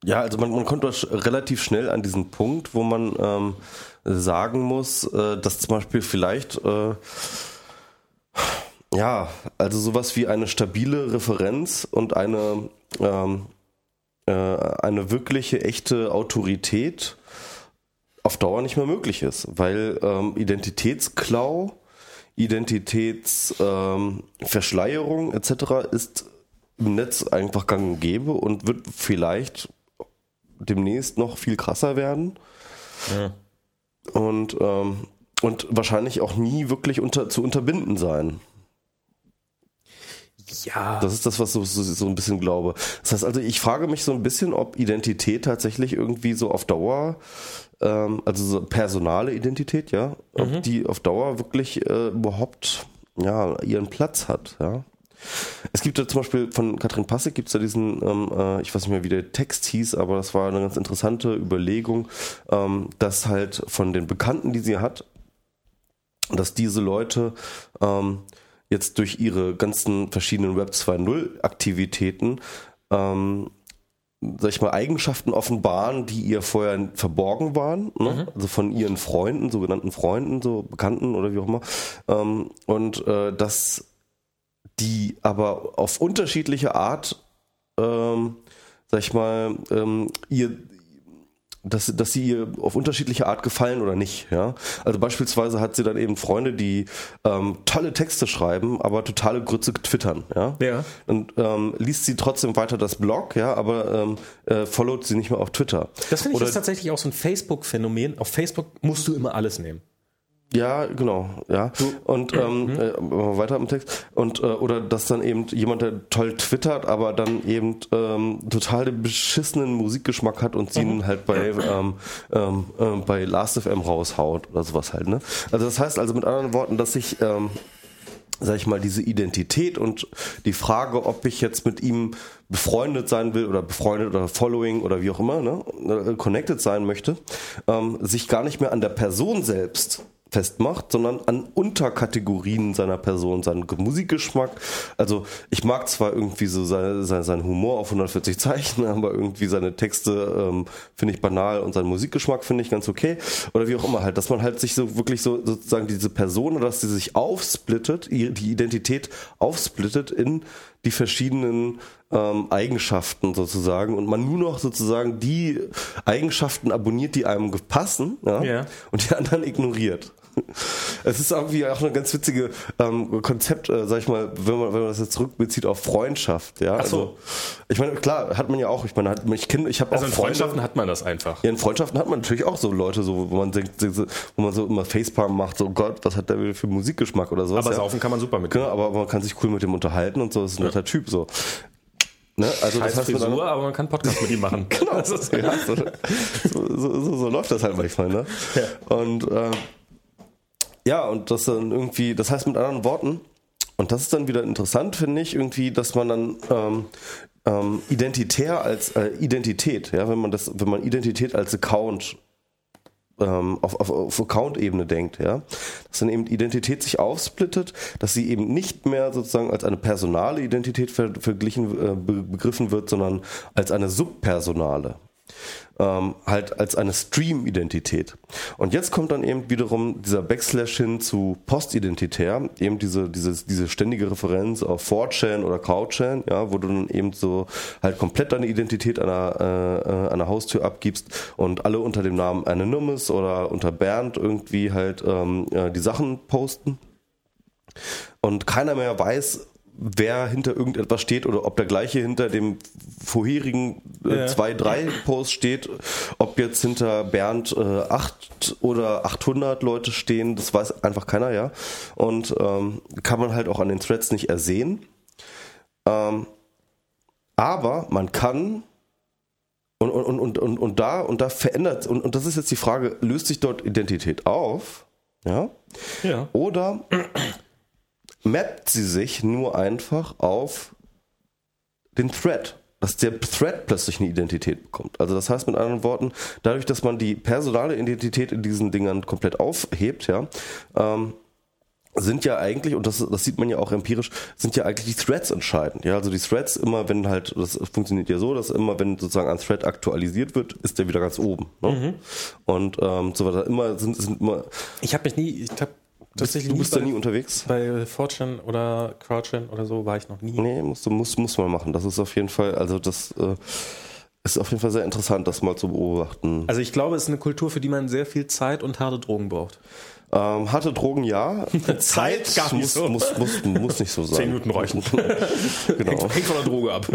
S1: ja, also man, man kommt relativ schnell an diesen Punkt, wo man ähm, sagen muss, äh, dass zum Beispiel vielleicht äh, ja, also sowas wie eine stabile Referenz und eine ähm, äh, eine wirkliche echte Autorität auf Dauer nicht mehr möglich ist, weil ähm, Identitätsklau, Identitätsverschleierung ähm, etc. ist im Netz einfach gang und gäbe und wird vielleicht demnächst noch viel krasser werden. Ja. Und, ähm, und wahrscheinlich auch nie wirklich unter, zu unterbinden sein. Ja. Das ist das, was ich so, so, ein bisschen glaube. Das heißt also, ich frage mich so ein bisschen, ob Identität tatsächlich irgendwie so auf Dauer, ähm, also so personale Identität, ja, mhm. ob die auf Dauer wirklich äh, überhaupt ja, ihren Platz hat, ja. Es gibt ja zum Beispiel von Katrin Passig gibt es da diesen, ähm, äh, ich weiß nicht mehr, wie der Text hieß, aber das war eine ganz interessante Überlegung, ähm, dass halt von den Bekannten, die sie hat, dass diese Leute ähm, jetzt durch ihre ganzen verschiedenen Web 2.0 Aktivitäten ähm, sag ich mal, Eigenschaften offenbaren, die ihr vorher verborgen waren, ne? mhm. also von ihren Freunden, sogenannten Freunden, so Bekannten oder wie auch immer. Ähm, und äh, dass die aber auf unterschiedliche Art, ähm, sag ich mal, ähm, ihr dass, dass sie ihr auf unterschiedliche Art gefallen oder nicht. Ja? Also beispielsweise hat sie dann eben Freunde, die ähm, tolle Texte schreiben, aber totale Grütze twittern. Ja.
S2: ja.
S1: Und ähm, liest sie trotzdem weiter das Blog, ja, aber ähm, äh, followt sie nicht mehr auf Twitter.
S2: Das finde ich ist tatsächlich auch so ein Facebook-Phänomen. Auf Facebook musst du immer alles nehmen.
S1: Ja, genau, ja. Und ähm, mhm. äh, weiter im Text. Und äh, oder dass dann eben jemand, der toll twittert, aber dann eben ähm, total den beschissenen Musikgeschmack hat und sie mhm. ihn halt bei ähm, ähm, äh, bei Last.fm raushaut oder sowas halt, ne? Also das heißt also mit anderen Worten, dass ich ähm, sag ich mal, diese Identität und die Frage, ob ich jetzt mit ihm befreundet sein will oder befreundet oder following oder wie auch immer, ne, äh, connected sein möchte, ähm, sich gar nicht mehr an der Person selbst festmacht, sondern an Unterkategorien seiner Person, seinen Musikgeschmack. Also ich mag zwar irgendwie so seinen sein, sein Humor auf 140 Zeichen, aber irgendwie seine Texte ähm, finde ich banal und seinen Musikgeschmack finde ich ganz okay. Oder wie auch immer halt, dass man halt sich so wirklich so sozusagen diese Person, dass sie sich aufsplittet, die Identität aufsplittet in die verschiedenen ähm, Eigenschaften sozusagen und man nur noch sozusagen die Eigenschaften abonniert, die einem passen ja, ja. und die anderen ignoriert. Es ist irgendwie auch ein ganz witzige ähm, Konzept, äh, sag ich mal, wenn man, wenn man das jetzt zurückbezieht auf Freundschaft. Ja, Ach so. Also, ich meine, klar, hat man ja auch. Ich meine, hat, ich kenne, ich habe
S2: also
S1: auch
S2: in Freunde, Freundschaften hat man das einfach.
S1: Ja, in Freundschaften hat man natürlich auch so Leute, so, wo man denkt, wo man so immer Facepalm macht, so Gott, was hat der für Musikgeschmack oder sowas.
S2: Aber
S1: ja.
S2: saufen kann man super mit.
S1: Genau, aber man kann sich cool mit dem unterhalten und so. Das ist ein netter Typ so.
S2: Ne? Also Scheiß das heißt Frisur, aber man kann Podcast mit ihm machen.
S1: genau, ja, so, so, so, so, läuft das halt manchmal. Ne? Ja. Und äh, ja, und das dann irgendwie, das heißt mit anderen Worten, und das ist dann wieder interessant, finde ich, irgendwie, dass man dann ähm, ähm, identitär als äh, Identität, ja, wenn man das, wenn man Identität als Account ähm, auf, auf, auf Account-Ebene denkt, ja, dass dann eben Identität sich aufsplittet, dass sie eben nicht mehr sozusagen als eine personale Identität ver verglichen äh, begriffen wird, sondern als eine subpersonale ähm, halt als eine Stream-Identität. Und jetzt kommt dann eben wiederum dieser Backslash hin zu Postidentitär, eben diese, diese, diese ständige Referenz auf 4chan oder CowChan, ja, wo du dann eben so halt komplett deine Identität an einer, äh, einer Haustür abgibst und alle unter dem Namen Anonymous oder unter Bernd irgendwie halt ähm, die Sachen posten. Und keiner mehr weiß, wer hinter irgendetwas steht oder ob der gleiche hinter dem vorherigen äh, ja. zwei, drei Post steht, ob jetzt hinter Bernd äh, acht oder 800 Leute stehen, das weiß einfach keiner, ja. Und ähm, kann man halt auch an den Threads nicht ersehen. Ähm, aber man kann und, und, und, und, und da und da verändert und, und das ist jetzt die Frage, löst sich dort Identität auf? Ja?
S2: Ja.
S1: Oder mappt sie sich nur einfach auf den Thread. dass der Thread plötzlich eine Identität bekommt. Also das heißt mit anderen Worten, dadurch, dass man die personale Identität in diesen Dingern komplett aufhebt, ja, ähm, sind ja eigentlich, und das, das sieht man ja auch empirisch, sind ja eigentlich die Threads entscheidend. Ja, also die Threads immer, wenn halt, das funktioniert ja so, dass immer, wenn sozusagen ein Thread aktualisiert wird, ist der wieder ganz oben. Ne? Mhm. Und ähm, so weiter. Immer sind, sind immer.
S2: Ich habe mich nie, ich habe
S1: tatsächlich du bist da nie unterwegs?
S2: Bei Fortune oder Crouchin oder so war ich noch nie.
S1: Nee, musst du, muss, muss man machen. Das ist auf jeden Fall, also das äh, ist auf jeden Fall sehr interessant, das mal zu beobachten.
S2: Also ich glaube, es ist eine Kultur, für die man sehr viel Zeit und harte Drogen braucht.
S1: Ähm, harte Drogen ja.
S2: Zeit
S1: nicht muss, so. muss, muss, muss nicht so sein.
S2: Zehn Minuten reichen. genau. Hängt, hängt, von der Droge ab.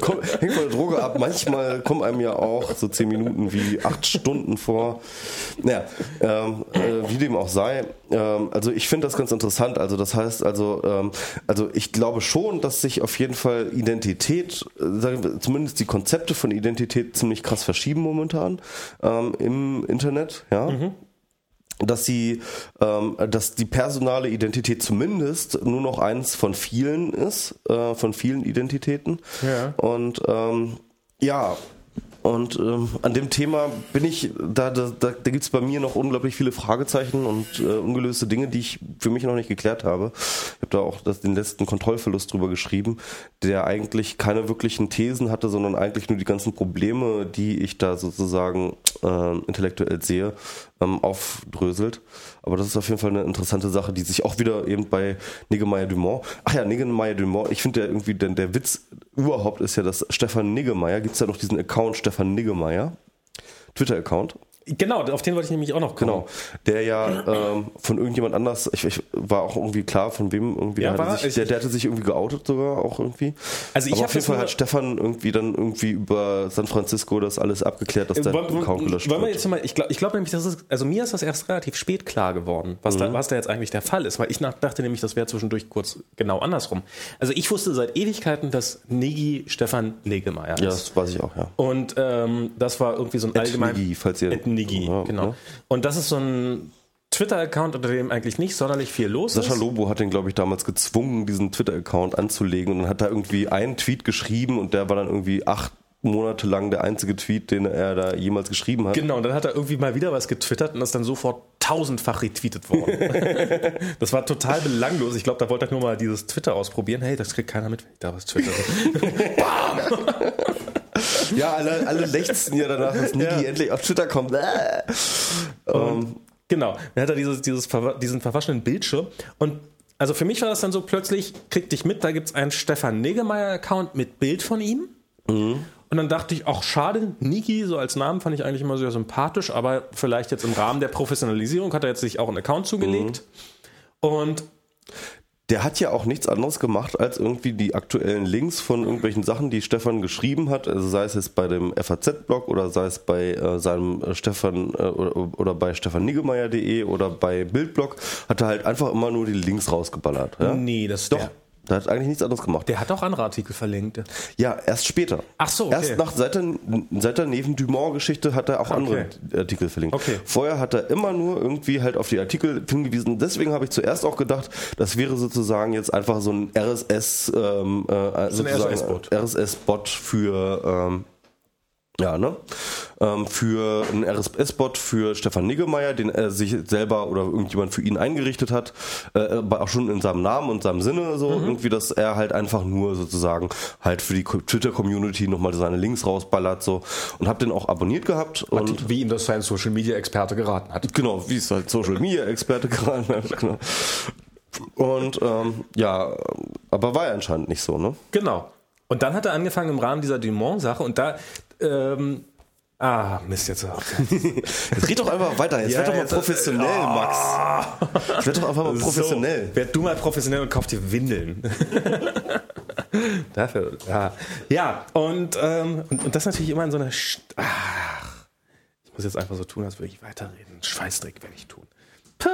S1: Komm, hängt von der Droge ab. Manchmal kommen einem ja auch so zehn Minuten wie acht Stunden vor. Naja, ähm, äh, wie dem auch sei. Ähm, also ich finde das ganz interessant. Also das heißt, also, ähm, also ich glaube schon, dass sich auf jeden Fall Identität, äh, zumindest die Konzepte von Identität ziemlich krass verschieben momentan ähm, im Internet. Ja. Mhm dass sie, ähm, dass die personale Identität zumindest nur noch eins von vielen ist, äh, von vielen Identitäten. Ja. Und ähm, ja, und ähm, an dem Thema bin ich, da, da, da, da gibt es bei mir noch unglaublich viele Fragezeichen und äh, ungelöste Dinge, die ich für mich noch nicht geklärt habe. Ich habe da auch das, den letzten Kontrollverlust drüber geschrieben, der eigentlich keine wirklichen Thesen hatte, sondern eigentlich nur die ganzen Probleme, die ich da sozusagen äh, intellektuell sehe, ähm, aufdröselt. Aber das ist auf jeden Fall eine interessante Sache, die sich auch wieder eben bei Niggemeier Dumont. Ach ja, Niggemeier Dumont, ich finde ja irgendwie, denn der Witz überhaupt ist ja, dass Stefan Niggemeier, gibt es ja noch diesen Account Stefan Niggemeier, Twitter-Account.
S2: Genau, auf den wollte ich nämlich auch noch kommen. Genau,
S1: der ja ähm, von irgendjemand anders, ich, ich, war auch irgendwie klar, von wem irgendwie, ja, der, hatte sich, der, der, hatte sich irgendwie geoutet sogar auch irgendwie. Also ich Aber auf jeden Fall hat Stefan irgendwie dann irgendwie über San Francisco das alles abgeklärt, dass der wollen, Account gelöscht wollen
S2: wir jetzt mal, ich glaube ich glaub nämlich, das ist, also mir ist das erst relativ spät klar geworden, was, mhm. da, was da jetzt eigentlich der Fall ist, weil ich nach, dachte nämlich, das wäre zwischendurch kurz genau andersrum. Also ich wusste seit Ewigkeiten, dass Negi Stefan Negemeyer ist.
S1: Ja, das weiß ich auch, ja.
S2: Und ähm, das war irgendwie so ein allgemein...
S1: Negi, falls ihr...
S2: Nigi, ja, genau. Ja. Und das ist so ein Twitter-Account, unter dem eigentlich nicht sonderlich viel los
S1: Sascha ist. Sascha Lobo hat den, glaube ich, damals gezwungen, diesen Twitter-Account anzulegen und dann hat da irgendwie einen Tweet geschrieben und der war dann irgendwie acht Monate lang der einzige Tweet, den er da jemals geschrieben hat.
S2: Genau, und dann hat er irgendwie mal wieder was getwittert und ist dann sofort tausendfach retweetet worden. das war total belanglos. Ich glaube, da wollte er nur mal dieses Twitter ausprobieren. Hey, das kriegt keiner mit, wenn ich da was twitter. Bam!
S1: Ja, alle, alle lechzen ja danach, dass Niki ja. endlich auf Twitter kommt.
S2: Um, ähm, genau, dann hat er dieses, dieses, diesen verwaschenen Bildschirm und also für mich war das dann so plötzlich, krieg dich mit, da gibt es einen Stefan Negemeyer-Account mit Bild von ihm. Mhm. Und dann dachte ich, ach schade, Niki, so als Namen fand ich eigentlich immer sehr sympathisch, aber vielleicht jetzt im Rahmen der Professionalisierung hat er jetzt sich auch einen Account zugelegt. Mhm. Und
S1: der hat ja auch nichts anderes gemacht, als irgendwie die aktuellen Links von irgendwelchen Sachen, die Stefan geschrieben hat, also sei es jetzt bei dem FAZ-Blog oder sei es bei äh, seinem äh, Stefan äh, oder, oder bei stefannigemeier.de oder bei Bildblog, hat er halt einfach immer nur die Links rausgeballert. Ja?
S2: Nee, das doch. Der
S1: der hat eigentlich nichts anderes gemacht.
S2: Der hat auch andere Artikel verlinkt.
S1: Ja, erst später.
S2: Ach so, okay.
S1: Erst nach, seit der, seit der Neven-Dumont-Geschichte hat er auch okay. andere Artikel verlinkt. Okay. Vorher hat er immer nur irgendwie halt auf die Artikel hingewiesen. Deswegen habe ich zuerst auch gedacht, das wäre sozusagen jetzt einfach so ein RSS, ähm, äh, so RSS-Bot RSS für ähm, ja, ne? Ähm, für einen RSS-Bot für Stefan Niggemeier, den er sich selber oder irgendjemand für ihn eingerichtet hat, äh, auch schon in seinem Namen und seinem Sinne so, mhm. irgendwie, dass er halt einfach nur sozusagen halt für die Twitter-Community nochmal seine Links rausballert so und hab den auch abonniert gehabt. Und
S2: wie ihm das sein Social-Media-Experte geraten hat.
S1: Genau, wie es halt Social-Media-Experte geraten hat, genau. Und ähm, ja, aber war ja anscheinend nicht so, ne?
S2: Genau. Und dann hat er angefangen im Rahmen dieser Dumont-Sache und da ähm, Ah, Mist, jetzt.
S1: jetzt red doch einfach weiter. Jetzt ja, werd doch mal professionell, oh. Max. Jetzt werd doch einfach mal professionell.
S2: So, werd du mal professionell und kauf dir Windeln. Dafür, ja. Ja, und, ähm, und, und, das natürlich immer in so einer. St Ach, ich muss jetzt einfach so tun, als würde ich weiterreden. Scheißdreck werde ich tun. Puh.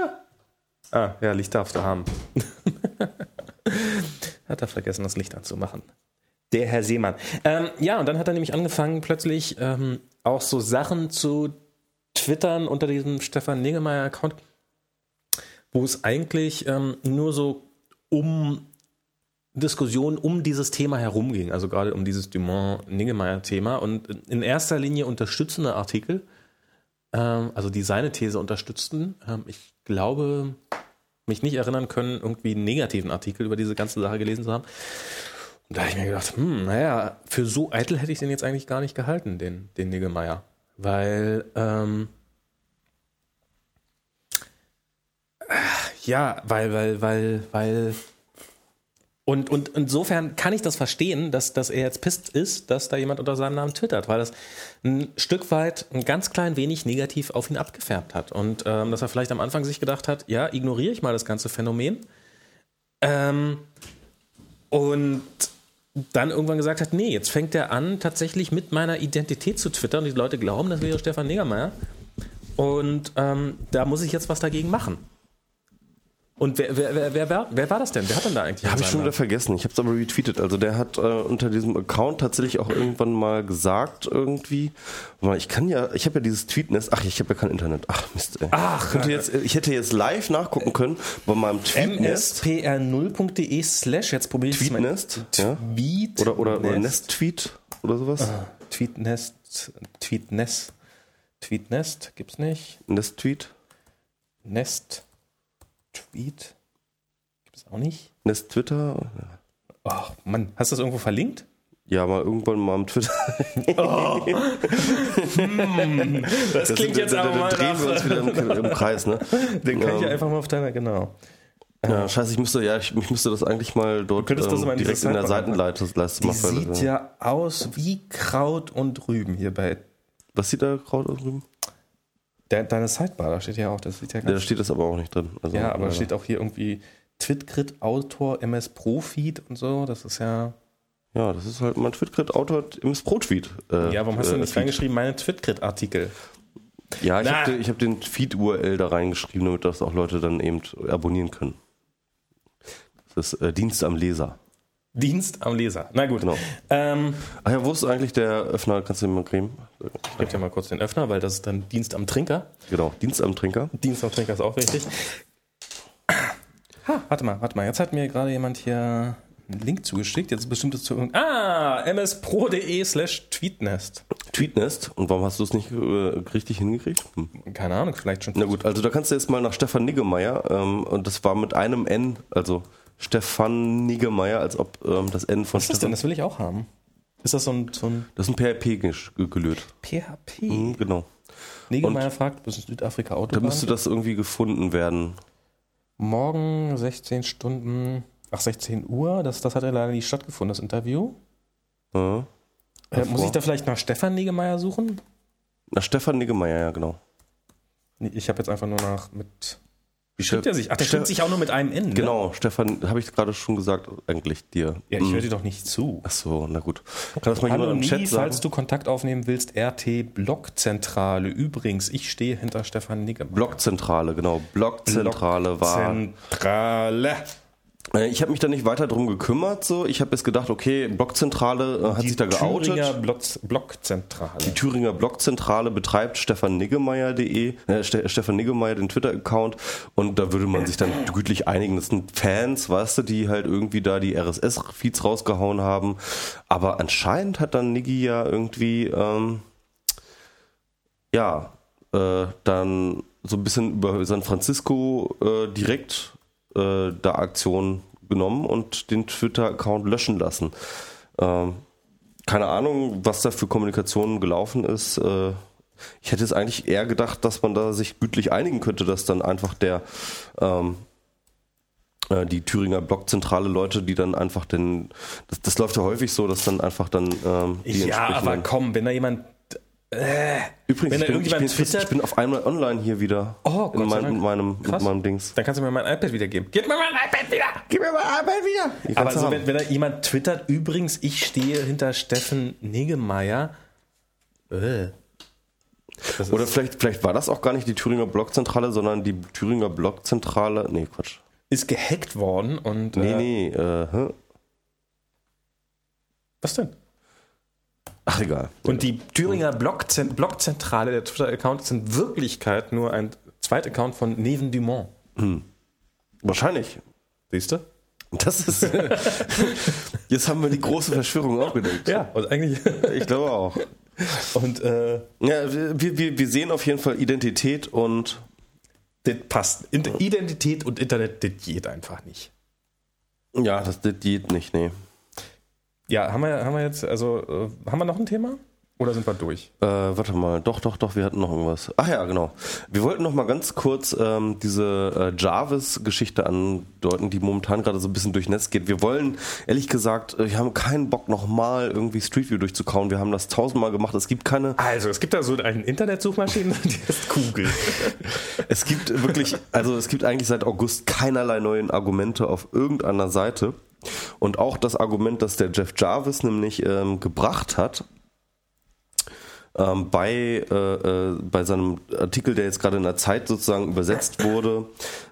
S2: Ah, ja, Licht darfst du haben. Hat er vergessen, das Licht anzumachen. Der Herr Seemann. Ähm, ja, und dann hat er nämlich angefangen, plötzlich ähm, auch so Sachen zu twittern unter diesem Stefan Negemeyer-Account, wo es eigentlich ähm, nur so um Diskussion um dieses Thema herum ging, also gerade um dieses Dumont-Niggemeier-Thema und in erster Linie unterstützende Artikel, ähm, also die seine These unterstützten. Ähm, ich glaube, mich nicht erinnern können, irgendwie einen negativen Artikel über diese ganze Sache gelesen zu haben. Und da habe ich mir gedacht, hm, naja, für so eitel hätte ich den jetzt eigentlich gar nicht gehalten, den, den Niggemeier. Weil, ähm, ja, weil, weil, weil, weil und, und insofern kann ich das verstehen, dass, dass er jetzt pisst ist, dass da jemand unter seinem Namen twittert, weil das ein Stück weit ein ganz klein wenig negativ auf ihn abgefärbt hat. Und ähm, dass er vielleicht am Anfang sich gedacht hat, ja, ignoriere ich mal das ganze Phänomen. Ähm, und dann irgendwann gesagt hat, nee, jetzt fängt er an, tatsächlich mit meiner Identität zu twittern. Und die Leute glauben, das wäre Stefan Negermeier. Und ähm, da muss ich jetzt was dagegen machen. Und wer, wer, wer, wer, war, wer war das denn? Wer hat denn da eigentlich?
S1: Habe ich schon wieder vergessen. Ich habe es aber retweetet. Also der hat äh, unter diesem Account tatsächlich auch irgendwann mal gesagt irgendwie, ich kann ja, ich habe ja dieses Tweetnest. Ach, ich habe ja kein Internet. Ach Mist. Ey.
S2: Ach,
S1: könnte jetzt, ich hätte jetzt live nachgucken können bei meinem Tweetnest.
S2: mspr0.de slash jetzt probiere ich
S1: Tweetnest, ja.
S2: Tweet
S1: oder oder, oder Nest Tweet oder sowas.
S2: Ah, Tweetnest, Tweetnest, Tweetnest gibt's nicht.
S1: Nest Tweet.
S2: Nest. Tweet. Gibt es auch nicht?
S1: Nest Twitter?
S2: Ach, Mann, hast du das irgendwo verlinkt?
S1: Ja, mal irgendwann mal am Twitter. Oh.
S2: hm, das, das, klingt sind, jetzt aber mal
S1: drehen wir uns wieder im, im Kreis, ne?
S2: Den kann ich ja einfach mal auf deiner, genau.
S1: Ja, scheiße, ich müsste, ja, ich, ich müsste das eigentlich mal dort
S2: ähm, das
S1: direkt in der Seitenleiste
S2: Die mal sieht ja aus wie Kraut und Rüben hier bei.
S1: Was sieht da Kraut und Rüben?
S2: De deine Sidebar, da steht ja auch, das sieht ja
S1: ganz. Da steht das aber auch nicht drin.
S2: Also, ja, aber da steht auch hier irgendwie Twitcrit Autor MS Pro Feed und so. Das ist ja.
S1: Ja, das ist halt mein Twitcrit Autor MS Pro Tweet.
S2: Äh, ja, warum hast äh, du nicht reingeschrieben, meine Twitcrit Artikel?
S1: Ja, ich habe hab den Feed-URL da reingeschrieben, damit das auch Leute dann eben abonnieren können. Das ist äh, Dienst am Leser.
S2: Dienst am Leser. Na gut.
S1: Genau. Ähm, Ach ja, wo ist eigentlich der Öffner? Kannst du den mal kriegen?
S2: Ich gebe dir mal kurz den Öffner, weil das ist dann Dienst am Trinker.
S1: Genau, Dienst am Trinker.
S2: Dienst am Trinker ist auch richtig. Ha, warte mal, warte mal. Jetzt hat mir gerade jemand hier einen Link zugeschickt. Jetzt bestimmt es zu irgendeinem. Ah, mspro.de slash tweetnest.
S1: Tweetnest? Und warum hast du es nicht äh, richtig hingekriegt?
S2: Hm. Keine Ahnung, vielleicht schon.
S1: Na gut, also da kannst du jetzt mal nach Stefan Niggemeier, ähm, und das war mit einem N, also Stefan Niggemeier, als ob ähm, das N von
S2: Was ist das denn? Das will ich auch haben. Ist das so ein. So ein
S1: das ist ein PHP gelöt.
S2: PHP?
S1: Mhm, genau.
S2: Niggemeier fragt, bis Südafrika Auto.
S1: Da müsste das irgendwie gefunden werden.
S2: Morgen 16 Stunden, ach 16 Uhr, das, das hat ja leider nicht stattgefunden, das Interview.
S1: Ja.
S2: Äh, muss ich da vielleicht nach Stefan Niggemeier suchen?
S1: Nach Stefan Niggemeier, ja, genau.
S2: Ich habe jetzt einfach nur nach mit wie schreibt er sich? Ach, der schreibt sich auch nur mit einem N. Ne?
S1: Genau, Stefan, habe ich gerade schon gesagt, eigentlich dir.
S2: Ja, ich hm. höre dir doch nicht zu.
S1: Ach so, na gut. Kann
S2: das mal Hallo jemand im Chat sagen? falls du Kontakt aufnehmen willst, RT Blockzentrale. Übrigens, ich stehe hinter Stefan Nigger.
S1: Blockzentrale, genau. Blockzentrale war.
S2: Blockzentrale.
S1: Äh, ich habe mich da nicht weiter drum gekümmert. So. Ich habe jetzt gedacht, okay, Blockzentrale äh, hat die sich da geoutet.
S2: Thüringer Blockzentrale.
S1: Die Thüringer Blockzentrale betreibt stefaniggemeier.de, äh, Ste Stefan Niggemeier, den Twitter-Account. Und da würde man sich dann gütlich einigen. Das sind Fans, weißt du, die halt irgendwie da die RSS-Feeds rausgehauen haben. Aber anscheinend hat dann Niggi ja irgendwie, ähm, ja, äh, dann so ein bisschen über San Francisco äh, direkt äh, da Aktion genommen und den Twitter-Account löschen lassen. Ähm, keine Ahnung, was da für Kommunikation gelaufen ist. Äh, ich hätte jetzt eigentlich eher gedacht, dass man da sich gütlich einigen könnte, dass dann einfach der ähm, äh, die Thüringer Blockzentrale Leute, die dann einfach den, das, das läuft ja häufig so, dass dann einfach dann ähm,
S2: die Ja, aber komm, wenn da jemand äh,
S1: Übrigens, ich bin, ich, bin, ich bin, auf einmal online hier wieder.
S2: Oh, Gott
S1: in mein, mit, meinem, mit meinem Dings.
S2: Dann kannst du mir mein iPad wiedergeben. Gib mir mein iPad wieder!
S1: Gib mir mein iPad wieder!
S2: Aber also, wenn, wenn da jemand twittert, übrigens, ich stehe hinter Steffen Niggemeier. Äh.
S1: Oder vielleicht, vielleicht war das auch gar nicht die Thüringer Blockzentrale, sondern die Thüringer Blockzentrale. Nee, Quatsch.
S2: Ist gehackt worden und.
S1: Nee, äh, nee, äh?
S2: Was denn?
S1: Ach, egal.
S2: Und die Thüringer Blockzent Blockzentrale, der Twitter-Account, ist in Wirklichkeit nur ein Zweit-Account von Neven Dumont.
S1: Hm. Wahrscheinlich.
S2: Siehst du?
S1: Das ist. Jetzt haben wir die große Verschwörung aufgedeckt.
S2: Ja, und eigentlich.
S1: Ich glaube auch.
S2: Und äh,
S1: Ja, wir, wir, wir sehen auf jeden Fall Identität und
S2: das passt. Identität und Internet, das geht einfach nicht.
S1: ja, das, das geht nicht, nee.
S2: Ja, haben wir, haben wir jetzt, also, äh, haben wir noch ein Thema? Oder sind wir durch?
S1: Äh, warte mal, doch, doch, doch, wir hatten noch irgendwas. Ach ja, genau. Wir wollten noch mal ganz kurz ähm, diese äh, Jarvis-Geschichte andeuten, die momentan gerade so ein bisschen durchs Netz geht. Wir wollen, ehrlich gesagt, äh, wir haben keinen Bock nochmal irgendwie Street View durchzukauen. Wir haben das tausendmal gemacht. Es gibt keine,
S2: Also, es gibt da so eine Internetsuchmaschine, die ist Google.
S1: es gibt wirklich, also es gibt eigentlich seit August keinerlei neuen Argumente auf irgendeiner Seite. Und auch das Argument, das der Jeff Jarvis nämlich ähm, gebracht hat, ähm, bei, äh, äh, bei seinem Artikel, der jetzt gerade in der Zeit sozusagen übersetzt wurde,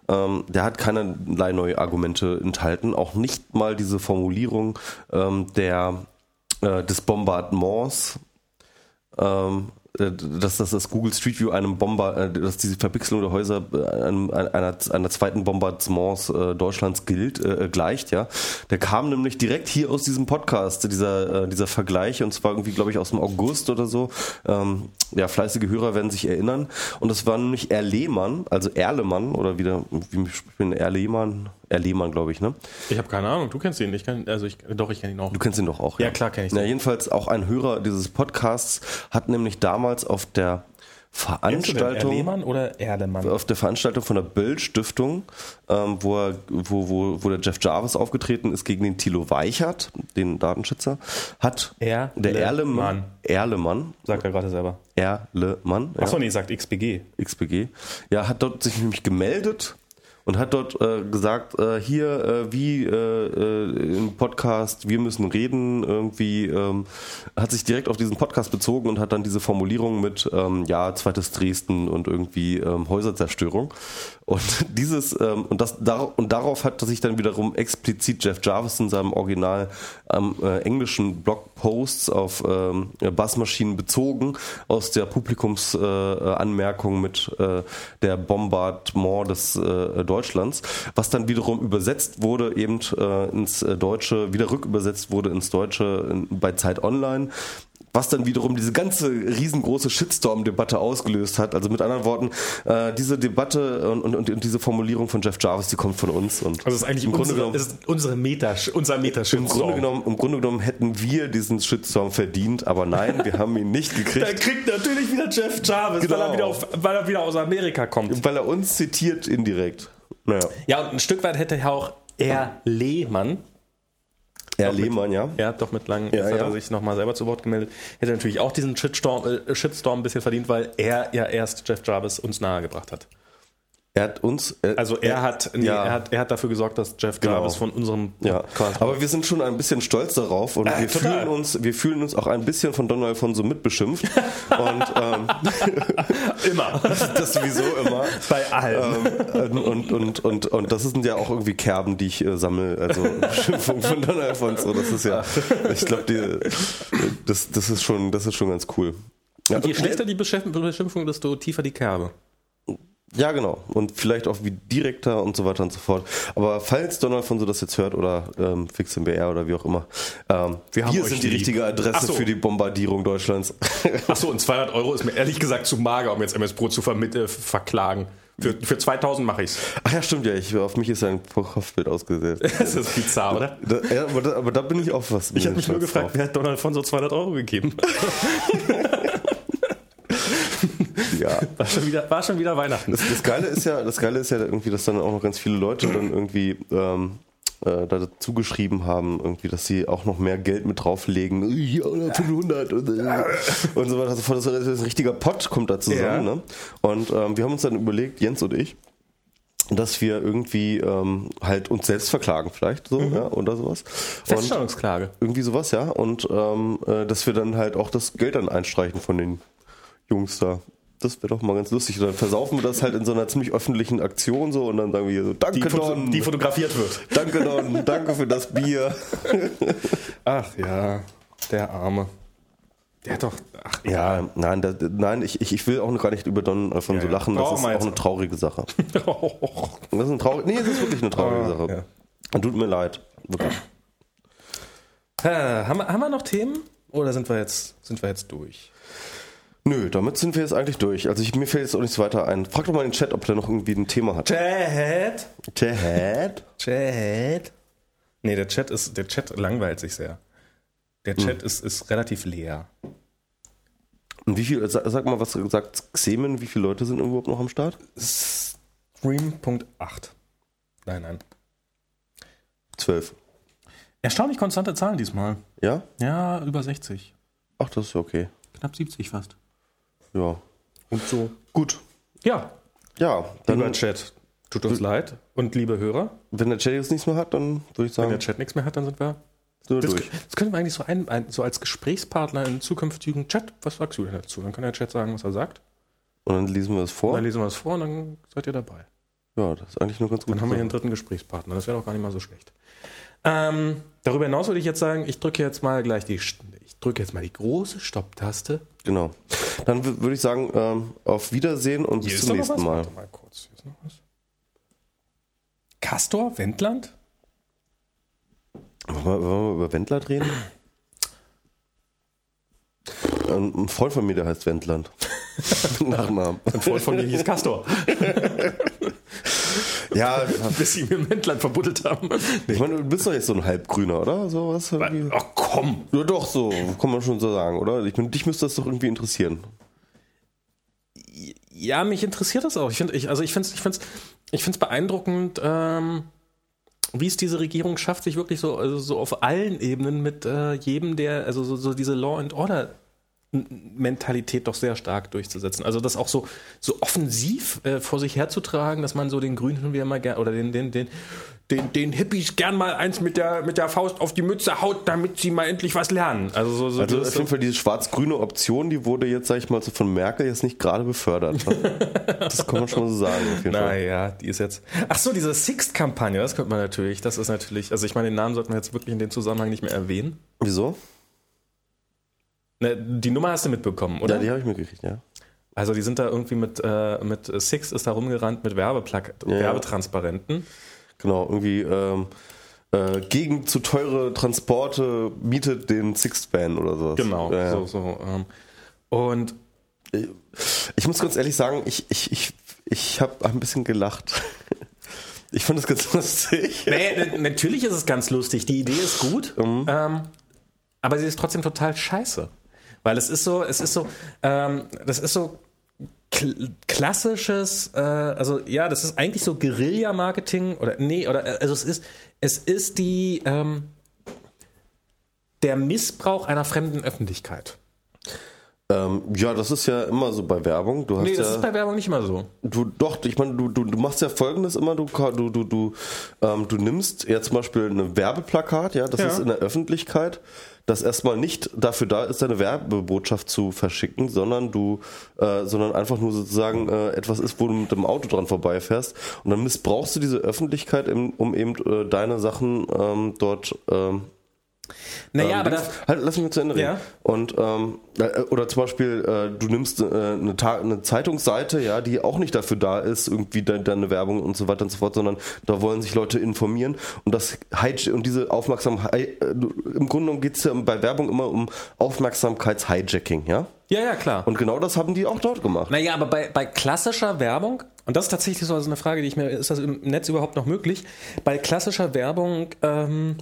S1: ähm, der hat keinerlei neue Argumente enthalten, auch nicht mal diese Formulierung ähm, der, äh, des Bombardements, ähm, äh, dass, dass das Google Street View einem Bomber, äh, dass diese Verpixelung der Häuser äh, einem, einer, einer zweiten Bombardements äh, Deutschlands gilt, äh, gleicht, ja. Der kam nämlich direkt hier aus diesem Podcast, dieser, äh, dieser Vergleich, und zwar irgendwie, glaube ich, aus dem August oder so. Ähm, ja, fleißige Hörer werden sich erinnern. Und das war nämlich Erlehmann, also Erlemann, oder wieder, wie spricht man Erlehmann? Erlehmann, glaube ich, ne?
S2: Ich habe keine Ahnung, du kennst ihn. Ich kenn, also ich, doch, ich kenne ihn auch.
S1: Du kennst ihn doch auch.
S2: Ja, klar kenn ich ihn.
S1: jedenfalls auch ein Hörer dieses Podcasts hat nämlich damals auf der Veranstaltung
S2: Lehmann oder Erlemann?
S1: auf der Veranstaltung von der Böll Stiftung, ähm, wo, er, wo, wo, wo der Jeff Jarvis aufgetreten ist gegen den Thilo Weichert, den Datenschützer, hat der
S2: Erlemann.
S1: Erlemann, Erlemann,
S2: Sagt er gerade selber.
S1: Erlemann, ja,
S2: Achso, nee, sagt XBG.
S1: XBG, ja, hat dort sich nämlich gemeldet und hat dort äh, gesagt, äh, hier äh, wie äh, äh, im Podcast, wir müssen reden, irgendwie ähm, hat sich direkt auf diesen Podcast bezogen und hat dann diese Formulierung mit ähm, ja zweites Dresden und irgendwie ähm, Häuserzerstörung. Und dieses ähm, und das dar und darauf hat sich dann wiederum explizit Jeff Jarvis in seinem Original am äh, englischen Blogposts auf ähm, Bassmaschinen bezogen aus der Publikumsanmerkung Anmerkung mit der Bombardement des äh, Deutschlands, was dann wiederum übersetzt wurde eben äh, ins äh, Deutsche, wieder rückübersetzt wurde ins Deutsche in, bei Zeit Online. Was dann wiederum diese ganze riesengroße Shitstorm-Debatte ausgelöst hat. Also mit anderen Worten, äh, diese Debatte und, und, und diese Formulierung von Jeff Jarvis, die kommt von uns. Und
S2: Also es ist eigentlich
S1: im Grunde
S2: unsere,
S1: genommen,
S2: es ist unsere Meta, unser meta
S1: im Grunde genommen, im Grunde genommen hätten wir diesen Shitstorm verdient, aber nein, wir haben ihn nicht
S2: Da
S1: gekriegt,
S2: kriegt natürlich wieder Jeff Jarvis, weil,
S1: Genau.
S2: er wieder auf, weil er wieder aus Amerika kommt.
S1: weil er uns zitiert indirekt. Naja,
S2: Ja, und ein Stück weit hätte ja auch er Lehmann,
S1: Herr Lehmann, ja.
S2: er hat doch mit langen,
S1: Ja,
S2: jetzt hat
S1: ja.
S2: er sich nochmal selber zu Wort gemeldet, hätte natürlich auch diesen Shitstorm, äh, Shitstorm ein bisschen verdient, weil er ja erst Jeff Jarvis uns nahegebracht hat.
S1: Er hat uns. äh,
S2: Also er hat, nee,
S1: ja.
S2: er hat, er hat dafür gesorgt, dass Jeff
S1: Genau.
S2: Jarvis von unserem
S1: Ja,
S2: Podcast
S1: aber wir sind schon ein bisschen stolz darauf und
S2: Äh,
S1: wir,
S2: total.
S1: fühlen uns, wir fühlen uns auch ein bisschen von Don Alfonso mitbeschimpft. und ähm,
S2: immer
S1: das sowieso immer.
S2: bei allen.
S1: Ähm, und, und, und, und das sind ja auch irgendwie Kerben, die ich äh, sammle. Also Beschimpfung von Don Alfonso. Das ist ja, ich glaube, das, das, ist schon, das ist schon ganz cool. Ja,
S2: Je
S1: und-
S2: schlechter die Beschimpf- Beschimpfung, desto tiefer die Kerbe.
S1: Ja, genau. Und vielleicht auch wie direkter und so weiter und so fort. Aber falls Donald von so das jetzt hört oder ähm, Fix BR oder wie auch immer, ähm, wir,
S2: haben euch
S1: sind die
S2: lieb.
S1: richtige Adresse
S2: so.
S1: für die Bombardierung Deutschlands.
S2: Achso, und 200 Euro ist mir ehrlich gesagt zu mager, um jetzt MS Pro zu äh, verklagen. Für, für 2000 mache ich's.
S1: Ach ja, stimmt ja. Ich, auf mich ist ein Kopfbild ausgesetzt.
S2: Das ist bizarr, oder?
S1: Da, ja, aber, da, aber da bin ich auch was.
S2: Ich habe mich nur gefragt, wer hat Donald von so 200 Euro gegeben?
S1: Ja.
S2: War schon wieder, war schon wieder Weihnachten.
S1: Das, das Geile ist ja, das Geile ist ja irgendwie, dass dann auch noch ganz viele Leute dann irgendwie ähm, äh, da dazu geschrieben haben, irgendwie, dass sie auch noch mehr Geld mit drauflegen. Ja, oder 500 und, äh, und so weiter. Also das ist ein richtiger Pott kommt da zusammen.
S2: Ja.
S1: Ne? Und ähm, wir haben uns dann überlegt, Jens und ich, dass wir irgendwie ähm, halt uns selbst verklagen vielleicht so ja, oder sowas. Und
S2: Feststellungsklage.
S1: irgendwie sowas, ja. Und ähm, äh, dass wir dann halt auch das Geld dann einstreichen von den Jungs da. Das wäre doch mal ganz lustig. Und dann versaufen wir das halt in so einer ziemlich öffentlichen Aktion so und dann sagen wir so, danke
S2: Die,
S1: Don,
S2: die fotografiert wird.
S1: danke Don, danke für das Bier.
S2: Ach ja, der Arme. Der hat doch. Ach,
S1: Ja, nein, das, nein, ich, ich, ich will auch noch gar nicht über Don Alfonso
S2: Ja, ja.
S1: lachen. Das ist auch eine traurige Sache. Das ist eine traurige, nee, das ist wirklich eine traurige Sache.
S2: ja.
S1: Tut mir leid. Wirklich.
S2: Äh, haben, wir, haben wir noch Themen? Oder sind wir jetzt, sind wir jetzt durch?
S1: Nö, damit sind wir jetzt eigentlich durch. Also ich, mir fällt jetzt auch nichts weiter ein. Frag doch mal in den Chat, ob der noch irgendwie ein Thema hat.
S2: Chat!
S1: Chat?
S2: Chat! Nee, der Chat ist, der Chat langweilt sich sehr. Der Chat ist, ist relativ leer.
S1: Und wie viel, sag, sag mal, was sagt Xemen, wie viele Leute sind überhaupt noch am Start?
S2: Stream.8. Nein, nein.
S1: Zwölf.
S2: Erstaunlich konstante Zahlen diesmal.
S1: Ja?
S2: Ja, über 60.
S1: Ach, das ist ja okay.
S2: Knapp 70 fast.
S1: Ja.
S2: Und so.
S1: Gut.
S2: Ja,
S1: Ja, dann,
S2: lieber Chat, tut uns leid. Und liebe Hörer,
S1: wenn der Chat jetzt nichts mehr hat, dann würde ich
S2: wenn
S1: sagen,
S2: der Chat nichts mehr hat, dann sind wir.
S1: sind wir
S2: Das,
S1: durch.
S2: das können wir eigentlich so, ein, ein, so als Gesprächspartner in zukünftigen Chat. Was sagst du denn dazu? Dann kann der Chat sagen, was er sagt.
S1: Und dann lesen wir es
S2: Und
S1: vor.
S2: dann lesen wir es vor und dann seid ihr dabei.
S1: Ja, das ist eigentlich nur ganz gut.
S2: Dann haben wir hier einen dritten Gesprächspartner. Das wäre doch gar nicht mal so schlecht. Ähm, darüber hinaus würde ich jetzt sagen, ich drücke jetzt mal gleich die, ich drücke jetzt mal die große Stopptaste.
S1: Genau. Dann wür- würde ich sagen, ähm, auf Wiedersehen und bis zum nächsten
S2: was?
S1: Mal.
S2: Warte mal kurz. Hier ist noch was. Castor, Wendland?
S1: Wollen wir, wollen wir über Wendland reden? Ähm, Ein Freund von mir, der heißt Wendland. Nachnamen.
S2: Ein Freund von mir hieß Castor,
S1: Ja,
S2: bis sie mir Wendland verbuddelt haben.
S1: ich meine, du bist doch jetzt so ein Halbgrüner, oder? So was irgendwie.
S2: Ach komm.
S1: Ja, doch, so, kann man schon so sagen, oder? Ich meine, dich müsste das doch irgendwie interessieren.
S2: Ja, mich interessiert das auch. Ich finde, ich, also ich finde es ich find's, ich find's beeindruckend, ähm, wie es diese Regierung schafft, sich wirklich so, also so auf allen Ebenen mit äh, jedem, der, also so, so diese Law and Order Mentalität doch sehr stark durchzusetzen. Also das auch so, so offensiv äh, vor sich herzutragen, dass man so den Grünen wieder mal gern oder den, den, den, den, den Hippies gern mal eins mit der, mit der Faust auf die Mütze haut, damit sie mal endlich was lernen. Also so, so
S1: Also auf jeden Fall diese schwarz-grüne Option, die wurde jetzt, sag ich mal, so von Merkel jetzt nicht gerade befördert. ne? das kann man schon mal so sagen.
S2: Naja, die ist jetzt. Ach so, diese Sixt-Kampagne, das könnte man natürlich. Das ist natürlich. Also, ich meine, den Namen sollten wir jetzt wirklich in dem Zusammenhang nicht mehr erwähnen.
S1: Wieso?
S2: Ne, die Nummer hast du mitbekommen, oder?
S1: Ja, die habe ich mir gekriegt, ja.
S2: also, die sind da irgendwie mit, äh, mit Sixt ist da rumgerannt mit Werbeplak
S1: Ja, ja.
S2: Werbetransparenten.
S1: Genau, irgendwie ähm, äh, gegen zu teure Transporte mietet den Sixth-Ban oder sowas.
S2: Genau,
S1: Ja, ja.
S2: so, so. Ähm. Und
S1: Ich muss ganz ehrlich sagen, ich, ich, ich, ich habe ein bisschen gelacht. Ich fand das ganz lustig.
S2: nee, natürlich ist es ganz lustig. Die Idee ist gut,
S1: Mhm.
S2: ähm, aber sie ist trotzdem total scheiße. Weil es ist so, es ist so, ähm, das ist so kl klassisches, äh, also ja, das ist eigentlich so Guerilla-Marketing oder nee, oder äh, also es ist, es ist die ähm, der Missbrauch einer fremden Öffentlichkeit.
S1: Ähm, ja, das ist ja immer so bei Werbung. Du hast
S2: Nee, das
S1: ja,
S2: ist bei Werbung nicht immer so.
S1: du, doch, ich meine, du, du, du machst ja folgendes immer, du, du, du, du, ähm, du nimmst ja zum Beispiel eine Werbeplakat, ja, das
S2: Ja.
S1: ist in der Öffentlichkeit, das erstmal nicht dafür da ist, deine Werbebotschaft zu verschicken, sondern du, äh, sondern einfach nur sozusagen äh, etwas ist, wo du mit dem Auto dran vorbeifährst. Und dann missbrauchst du diese Öffentlichkeit, im, um eben äh, deine Sachen ähm, dort ähm,
S2: Naja,
S1: ähm,
S2: aber das,
S1: halt, lass mich mal zu Ende reden.
S2: Ja.
S1: Und ähm, äh, oder zum Beispiel, äh, du nimmst äh, eine, Ta eine Zeitungsseite, ja, die auch nicht dafür da ist, irgendwie de deine Werbung und so weiter und so fort, sondern da wollen sich Leute informieren und das und diese Aufmerksamkeit, äh, im Grunde genommen geht es ja bei Werbung immer um Aufmerksamkeits-Hijacking, ja?
S2: ja, ja, klar.
S1: Und genau das haben die auch dort gemacht.
S2: Naja, aber bei, bei klassischer Werbung, und das ist tatsächlich so also eine Frage, die ich mir, ist das im Netz überhaupt noch möglich? Bei klassischer Werbung ähm,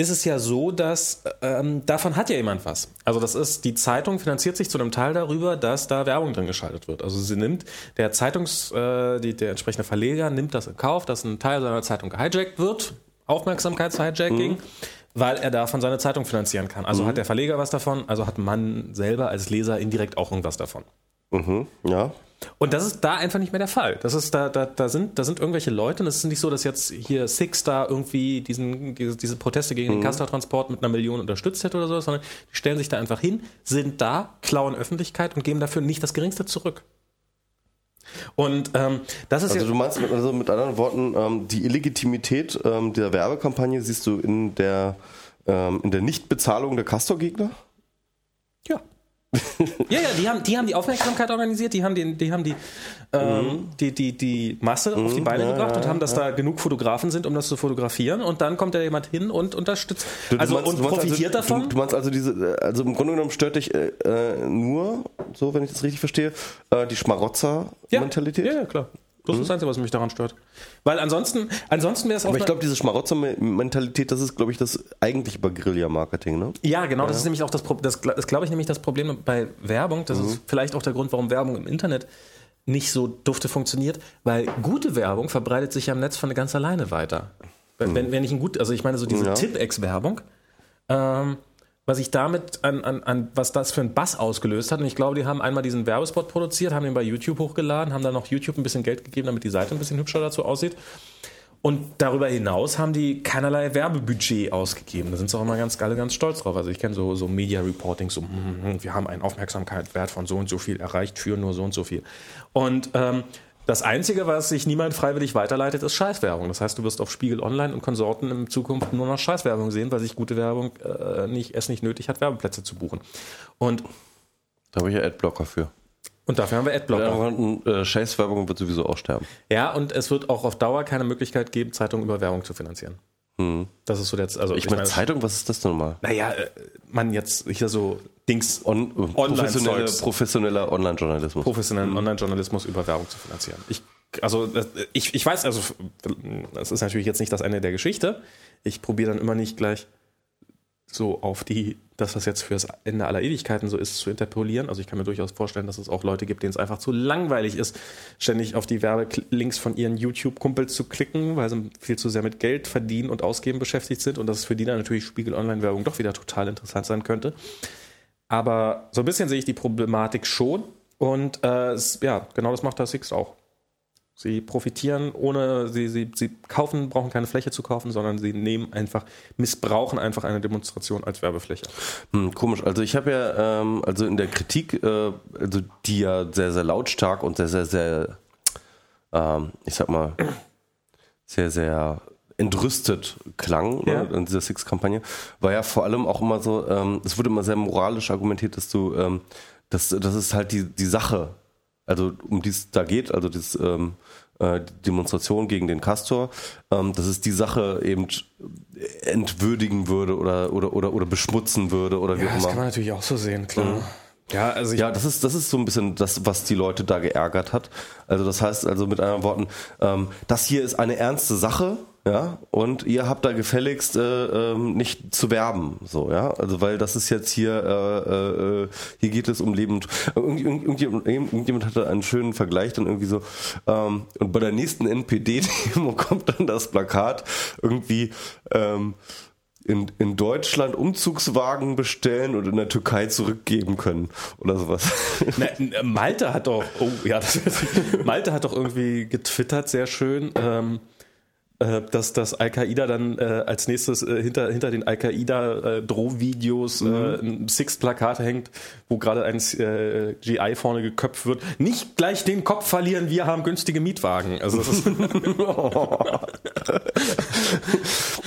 S2: ist es ja so, dass ähm, davon hat ja jemand was. Also das ist, die Zeitung finanziert sich zu einem Teil darüber, dass da Werbung drin geschaltet wird. Also sie nimmt, der Zeitungs, äh, die, der entsprechende Verleger nimmt das in Kauf, dass ein Teil seiner Zeitung gehijackt wird, Aufmerksamkeits-Hijacking, weil er davon seine Zeitung finanzieren kann. Also hat der Verleger was davon, also hat man selber als Leser indirekt auch irgendwas davon.
S1: Mhm, ja.
S2: Und das ist da einfach nicht mehr der Fall. Das ist da, da, da sind, da sind irgendwelche Leute, und es ist nicht so, dass jetzt hier Six da irgendwie diesen, diese, Proteste gegen den Castor-Transport mit einer Million unterstützt hätte oder so, sondern die stellen sich da einfach hin, sind da, klauen Öffentlichkeit und geben dafür nicht das Geringste zurück. Und ähm, das ist
S1: Also du meinst mit, also mit anderen Worten, ähm, die Illegitimität ähm, der Werbekampagne siehst du in der, ähm, in der Nichtbezahlung der Castor-Gegner?
S2: Ja. Ja, ja, die haben, die haben die Aufmerksamkeit organisiert, die haben, die, die, haben die, ähm, die, die, die Masse auf die Beine
S1: ja,
S2: gebracht und
S1: ja,
S2: haben, dass da genug Fotografen sind, um das zu fotografieren. Und dann kommt da jemand hin und unterstützt,
S1: Du- du
S2: also
S1: meinst-
S2: und
S1: du meinst
S2: profitiert
S1: also,
S2: davon.
S1: Du, du meinst also diese, also im Grunde genommen stört dich äh, äh, nur, so wenn ich das richtig verstehe, äh, die Schmarotzer-Mentalität?
S2: Ja, ja, klar. Das ist das Einzige, was mich daran stört. Weil ansonsten, ansonsten wäre es auch.
S1: Aber ich
S2: eine-
S1: glaube, diese Schmarotzer-Mentalität, das ist, glaube ich, das eigentlich bei Guerilla-Marketing, ne?
S2: Ja, genau, das ist nämlich auch das Problem, das, das glaube ich nämlich das Problem bei Werbung. Das
S1: Mhm.
S2: ist vielleicht auch der Grund, warum Werbung im Internet nicht so dufte funktioniert, weil gute Werbung verbreitet sich ja im Netz von ganz alleine weiter. Wenn, wenn, wenn ich ein gut, also ich meine so diese
S1: Mhm. Ja.
S2: Tipex-Werbung, ähm, was ich damit an, an, an, was das für ein Bass ausgelöst hat. Und ich glaube, die haben einmal diesen Werbespot produziert, haben den bei YouTube hochgeladen, haben dann noch YouTube ein bisschen Geld gegeben, damit die Seite ein bisschen hübscher dazu aussieht. Und darüber hinaus haben die keinerlei Werbebudget ausgegeben. Da sind sie auch immer ganz, alle ganz stolz drauf. Also ich kenne so, so Media Reporting, so, mm, wir haben einen Aufmerksamkeitswert von so und so viel erreicht für nur so und so viel. Und ähm, das Einzige, was sich niemand freiwillig weiterleitet, ist Scheißwerbung. Das heißt, du wirst auf Spiegel Online und Konsorten in Zukunft nur noch Scheißwerbung sehen, weil sich gute Werbung äh, nicht, es nicht nötig hat, Werbeplätze zu buchen. Und,
S1: Da habe ich ja Adblocker für.
S2: und dafür haben wir Adblocker.
S1: Und, äh, Scheißwerbung wird sowieso auch sterben.
S2: Ja, und es wird auch auf Dauer keine Möglichkeit geben, Zeitungen über Werbung zu finanzieren. Das ist so jetzt, also
S1: Ich meine, Zeitung, was ist das denn nochmal?
S2: Naja, äh, man jetzt hier so Dings
S1: On, äh, professionelle, professioneller Online-Journalismus.
S2: professionellen Online-Journalismus über Werbung zu finanzieren. Ich, also das- ich, ich weiß, also das ist natürlich jetzt nicht das Ende der Geschichte. Ich probiere dann immer nicht gleich so auf die, dass das jetzt fürs Ende aller Ewigkeiten so ist, zu interpolieren. Also ich kann mir durchaus vorstellen, dass es auch Leute gibt, denen es einfach zu langweilig ist, ständig auf die Werbelinks von ihren YouTube-Kumpels zu klicken, weil sie viel zu sehr mit Geld verdienen und ausgeben beschäftigt sind und dass es für die dann natürlich Spiegel Online-Werbung doch wieder total interessant sein könnte. Aber so ein bisschen sehe ich die Problematik schon. Und äh, ja, genau das macht das Sixt auch. Sie profitieren ohne, sie, sie, sie kaufen, brauchen keine Fläche zu kaufen, sondern sie nehmen einfach, missbrauchen einfach eine Demonstration als Werbefläche.
S1: Hm, komisch. Also ich habe ja, ähm, also in der Kritik, äh, also die ja sehr, sehr lautstark und sehr, sehr, sehr, ähm, ich sag mal, sehr, sehr entrüstet klang
S2: Ja.
S1: ne, in dieser Six-Kampagne, war ja vor allem auch immer so, ähm, es wurde immer sehr moralisch argumentiert, dass du, ähm, dass das ist halt die, die Sache, also um die es da geht, also das, ähm, äh, die Demonstration gegen den Castor, ähm, dass es die Sache eben entwürdigen würde oder, oder, oder, oder beschmutzen würde oder wie auch immer.
S2: natürlich auch so sehen, klar. Ja, also
S1: Ja, das ist, das ist so ein bisschen das, was die Leute da geärgert hat. Also das heißt also mit anderen Worten, ähm, das hier ist eine ernste Sache, ja, und ihr habt da gefälligst äh, ähm, nicht zu werben, so, ja, also weil das ist jetzt hier, äh, äh, hier geht es um Leben. irgend, irgendjemand, irgendjemand hatte einen schönen Vergleich dann irgendwie so, ähm, und bei der nächsten NPD-Demo kommt dann das Plakat irgendwie, ähm, in, in Deutschland Umzugswagen bestellen und in der Türkei zurückgeben können oder sowas.
S2: Na, Malte hat doch, oh ja, das, Malte hat doch irgendwie getwittert, sehr schön, ähm, äh, dass das Al-Qaida dann äh, als nächstes äh, hinter, hinter den Al-Qaida-Drohvideos äh, ein Six-Plakat hängt, wo gerade ein äh, GI vorne geköpft wird. Nicht gleich den Kopf verlieren, wir haben günstige Mietwagen. Also das ist,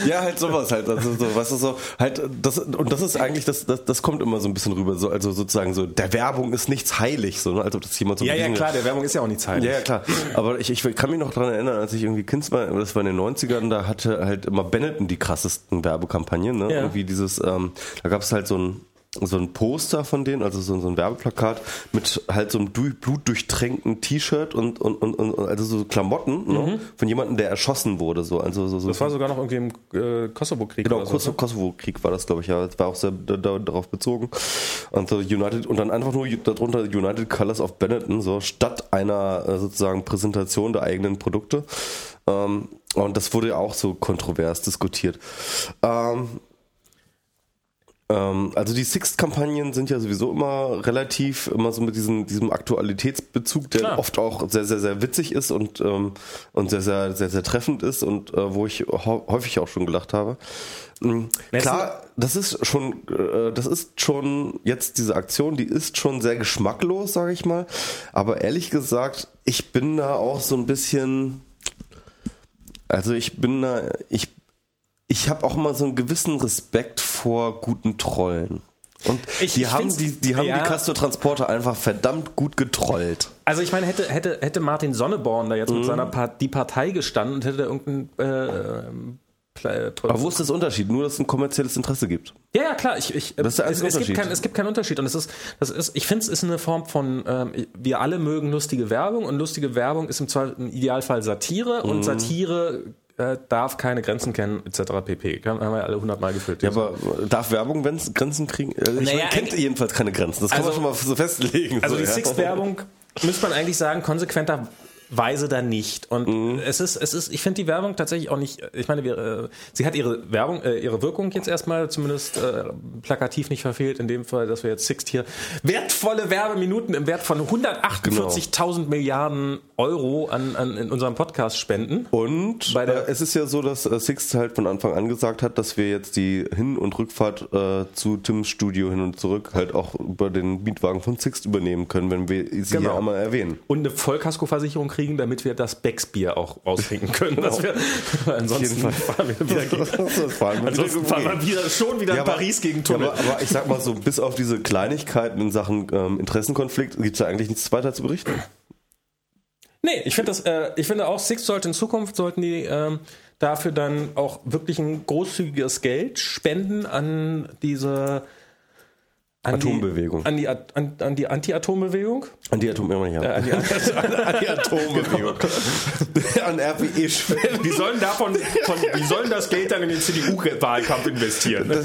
S1: ja, halt sowas halt. Also so, was ist so, halt, das, und das ist eigentlich, das, das, das kommt immer so ein bisschen rüber. So, also sozusagen so, der Werbung ist nichts heilig, so, ne? als ob das jemand so
S2: ja, ja, klar, der Werbung ist ja auch nicht Zeit.
S1: Ja, ja, klar. Aber ich, ich kann mich noch daran erinnern, als ich irgendwie Kind war, das war in den 90ern, da hatte halt immer Benetton die krassesten Werbekampagnen. Ne?
S2: Ja.
S1: Irgendwie dieses, ähm, da gab es halt so ein so ein Poster von denen, also so, so ein Werbeplakat mit halt so einem du- blutdurchtränkten T-Shirt und, und, und, und also so Klamotten ne? von jemandem, der erschossen wurde. So. Also so, so
S2: Mhm. Das war sogar noch irgendwie im äh, Kosovo-Krieg.
S1: Genau,
S2: so, ne?
S1: Kosovo-Krieg war das, glaube ich, ja. Das war auch sehr da, da, darauf bezogen. Und so United und dann einfach nur darunter United Colors of Benetton, so statt einer äh, sozusagen Präsentation der eigenen Produkte. Ähm, und das wurde ja auch so kontrovers diskutiert. Ähm, ähm, also die Sixt-Kampagnen sind ja sowieso immer relativ, immer so mit diesem, diesem Aktualitätsbezug, der
S2: Klar.
S1: oft auch sehr, sehr, sehr witzig ist und, ähm, und sehr, sehr, sehr, sehr treffend ist und äh, wo ich häufig auch schon gelacht habe. Mhm. Klar, das ist schon, äh, das ist schon jetzt diese Aktion, die ist schon sehr geschmacklos, sage ich mal. Aber ehrlich gesagt, ich bin da auch so ein bisschen, also ich bin da, ich, ich habe auch immer so einen gewissen Respekt vor guten Trollen. Und
S2: Ich-
S1: die
S2: ich
S1: haben die, die haben
S2: ja.
S1: die Castor Transporter einfach verdammt gut getrollt.
S2: Also ich meine, hätte, hätte, hätte Martin Sonneborn da jetzt
S1: Mhm.
S2: mit seiner Part, die Partei gestanden und hätte da irgendein äh,
S1: Aber wo ist das Unterschied? Nur, dass es ein kommerzielles Interesse gibt.
S2: Ja, ja, klar. Ich, ich,
S1: Das ist der
S2: es, es, gibt kein, es gibt keinen Unterschied. Und es ist, das ist, ich finde, es ist eine Form von, ähm, wir alle mögen lustige Werbung und lustige Werbung ist im, Zweifel, im Idealfall Satire
S1: Mhm.
S2: und Satire äh, darf keine Grenzen kennen, etc. pp. Haben wir ja alle hundertmal gefühlt.
S1: Ja, aber darf Werbung wenn Grenzen kriegen? Also ich
S2: Naja,
S1: meine, kennt jedenfalls keine Grenzen. Das kann
S2: Also-
S1: man schon mal so festlegen.
S2: Also
S1: so,
S2: die
S1: ja.
S2: Sixt-Werbung müsste man eigentlich sagen, konsequenterweise da nicht. Und
S1: Mhm.
S2: es ist, es ist, ich finde die Werbung tatsächlich auch nicht, ich meine, wir, äh, sie hat ihre Werbung, äh, ihre Wirkung jetzt erstmal zumindest äh, plakativ nicht verfehlt, in dem Fall, dass wir jetzt Sixt hier wertvolle Werbeminuten im Wert von 148.000 Milliarden Euro an, an in unserem Podcast spenden.
S1: Und äh, es ist ja so, dass äh, Sixt halt von Anfang an gesagt hat, dass wir jetzt die Hin- und Rückfahrt äh, zu Tims Studio hin und zurück halt auch über den Mietwagen von Sixt übernehmen können, wenn wir sie
S2: Genau.
S1: hier einmal erwähnen.
S2: Und eine Vollkaskoversicherung kriegen, damit wir das Becksbier auch austrinken können. Dass wir, ansonsten fahren wir wieder gegen,
S1: fahren wir
S2: ansonsten
S1: wieder
S2: fahren wir wieder, schon wieder in Paris gegen Tunnel.
S1: Ja, aber, aber ich sag mal so, bis auf diese Kleinigkeiten in Sachen ähm, Interessenkonflikt gibt es da eigentlich nichts weiter zu berichten.
S2: Nee, ich finde das, äh, ich finde auch, Six sollte in Zukunft sollten die ähm, dafür dann auch wirklich ein großzügiges Geld spenden an diese an
S1: Atombewegung.
S2: Die, an die, an, an die Anti-Atom-Bewegung.
S1: An die Atom ja.
S2: An die, an die Atombewegung.
S1: An RWE spenden.
S2: Die sollen davon, von, die sollen das Geld dann in den CDU-Wahlkampf investieren.
S1: Das,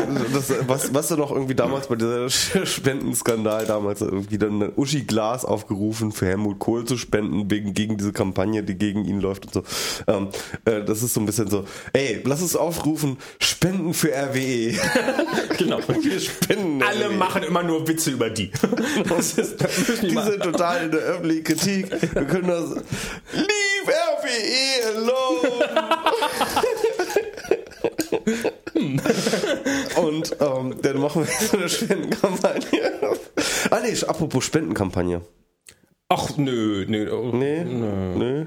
S1: das, was, was da noch irgendwie damals bei dieser Spendenskandal damals irgendwie dann Uschi Glas aufgerufen, für Helmut Kohl zu spenden, wegen, gegen diese Kampagne, die gegen ihn läuft und so. Ähm, äh, das ist so ein bisschen so, ey, lass uns aufrufen, Spenden für RWE.
S2: Genau.
S1: Wir spenden.
S2: Alle
S1: RWE.
S2: machen immer nur Witze über die. Das ist, das die
S1: sind total in der öffentlichen Kritik. Wir können das. Leave RWE alone! Und ähm, dann machen wir so eine Spendenkampagne. Ah nee, apropos Spendenkampagne.
S2: Ach, nö, nö. oh,
S1: Nee, nö.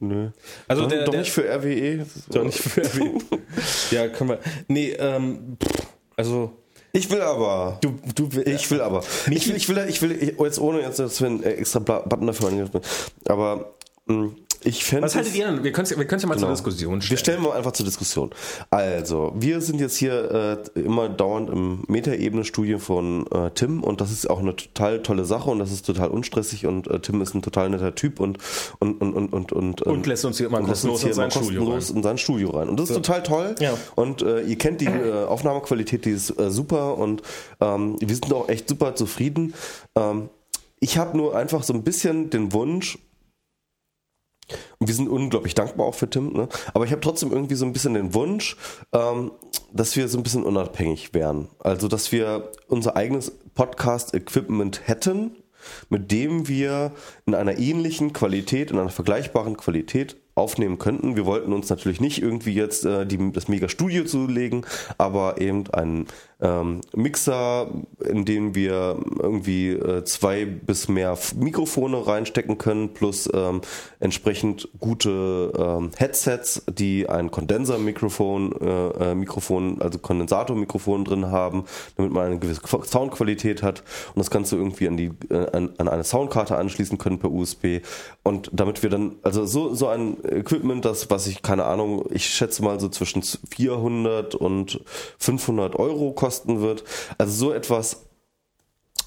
S1: Nö.
S2: Also
S1: Doch-
S2: der,
S1: doch
S2: der,
S1: nicht für RWE.
S2: Doch nicht für RWE. ja, können wir. Nee, ähm, pff, also.
S1: Ich will aber.
S2: Du, du
S1: Ich will aber. Ich will, ich will, ich will, ich, jetzt ohne jetzt, dass wir einen extra Button dafür angegriffen Aber mh, ich fände.
S2: Was haltet ihr denn? Wir können es wir können's ja mal zur
S1: Genau.
S2: Diskussion
S1: Wir
S2: stellen.
S1: stellen mal einfach zur Diskussion. Also, wir sind jetzt hier äh, immer dauernd im Metaebene-Studie von äh, Tim und das ist auch eine total tolle Sache und das ist total unstressig und äh, Tim ist ein total netter Typ und und und und und und,
S2: Und lässt uns hier immer kostenlos in
S1: hier
S2: sein
S1: immer
S2: Studio
S1: kostenlos in sein Studio rein. Und das ist total toll.
S2: Ja.
S1: Und äh, ihr kennt die äh, Aufnahmequalität, die ist äh, super und ähm, wir sind auch echt super zufrieden. Ähm, ich habe nur einfach so ein bisschen den Wunsch, und wir sind unglaublich dankbar auch für Tim, ne? aber ich habe trotzdem irgendwie so ein bisschen den Wunsch, ähm, dass wir so ein bisschen unabhängig wären. Also, dass wir unser eigenes Podcast-Equipment hätten, mit dem wir in einer ähnlichen Qualität, in einer vergleichbaren Qualität aufnehmen könnten. Wir wollten uns natürlich nicht irgendwie jetzt äh, die, das Mega-Studio zulegen, aber eben einen ähm, Mixer, in den wir irgendwie äh, zwei bis mehr Mikrofone reinstecken können, plus ähm, entsprechend gute ähm, Headsets, die ein Kondensermikrofon, äh, äh, Mikrofon, also Kondensatormikrofon drin haben, damit man eine gewisse Qu- Soundqualität hat und das Ganze irgendwie an die äh, an, an eine Soundkarte anschließen können per USB und damit wir dann also so so ein Equipment, das was ich keine Ahnung, ich schätze mal so zwischen 400 und 500 Euro kosten wird. Also so etwas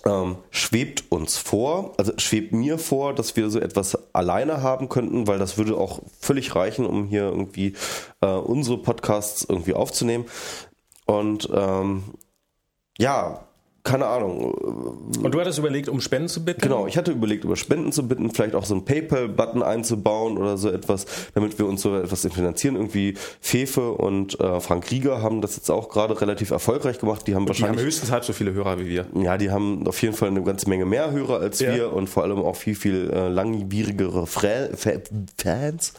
S1: ähm, schwebt uns vor, also schwebt mir vor, dass wir so etwas alleine haben könnten, weil das würde auch völlig reichen, um hier irgendwie äh, unsere Podcasts irgendwie aufzunehmen. Und ähm, ja, keine Ahnung.
S2: Und du hattest überlegt, um Spenden zu bitten?
S1: Genau, ich hatte überlegt, über Spenden zu bitten, vielleicht auch so einen PayPal-Button einzubauen oder so etwas, damit wir uns so etwas finanzieren. Irgendwie Fefe und äh, Frank Rieger haben das jetzt auch gerade relativ erfolgreich gemacht. Die haben
S2: Die haben
S1: wahrscheinlich
S2: höchstens halb so viele Hörer wie wir.
S1: ja, die haben auf jeden Fall eine ganze Menge mehr Hörer als
S2: Ja.
S1: wir und vor allem auch viel, viel äh, langwierigere Fra Fa Fans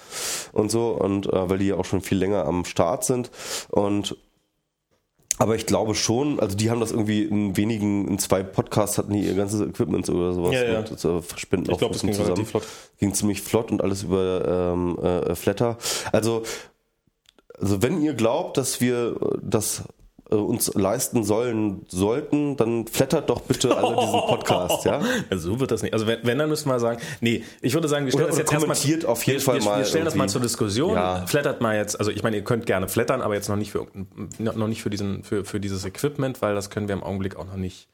S1: und so und äh, weil die ja auch schon viel länger am Start sind und aber ich glaube schon, also die haben das irgendwie in wenigen, in zwei Podcasts hatten die ihr ganzes Equipment oder sowas
S2: Ja, ja.
S1: mit so Spenden
S2: Ich glaube, das ging relativ flott.
S1: Ging ziemlich flott und alles über ähm, äh, Flatter. Also, also wenn ihr glaubt, dass wir das äh, uns leisten sollen sollten, dann flattert doch bitte alle diesen Podcast, ja?
S2: Also so wird das nicht. Also wenn, wenn dann müssten wir sagen, nee, ich würde sagen, wir stellen
S1: Oder-
S2: das jetzt erstmal
S1: kommentiert auf jeden
S2: wir,
S1: Fall
S2: wir,
S1: mal
S2: Wir stellen das mal
S1: irgendwie.
S2: zur Diskussion.
S1: Ja.
S2: Flattert mal jetzt, also ich meine, ihr könnt gerne flattern, aber jetzt noch nicht für noch nicht für diesen für, für dieses Equipment, weil das können wir im Augenblick auch noch nicht.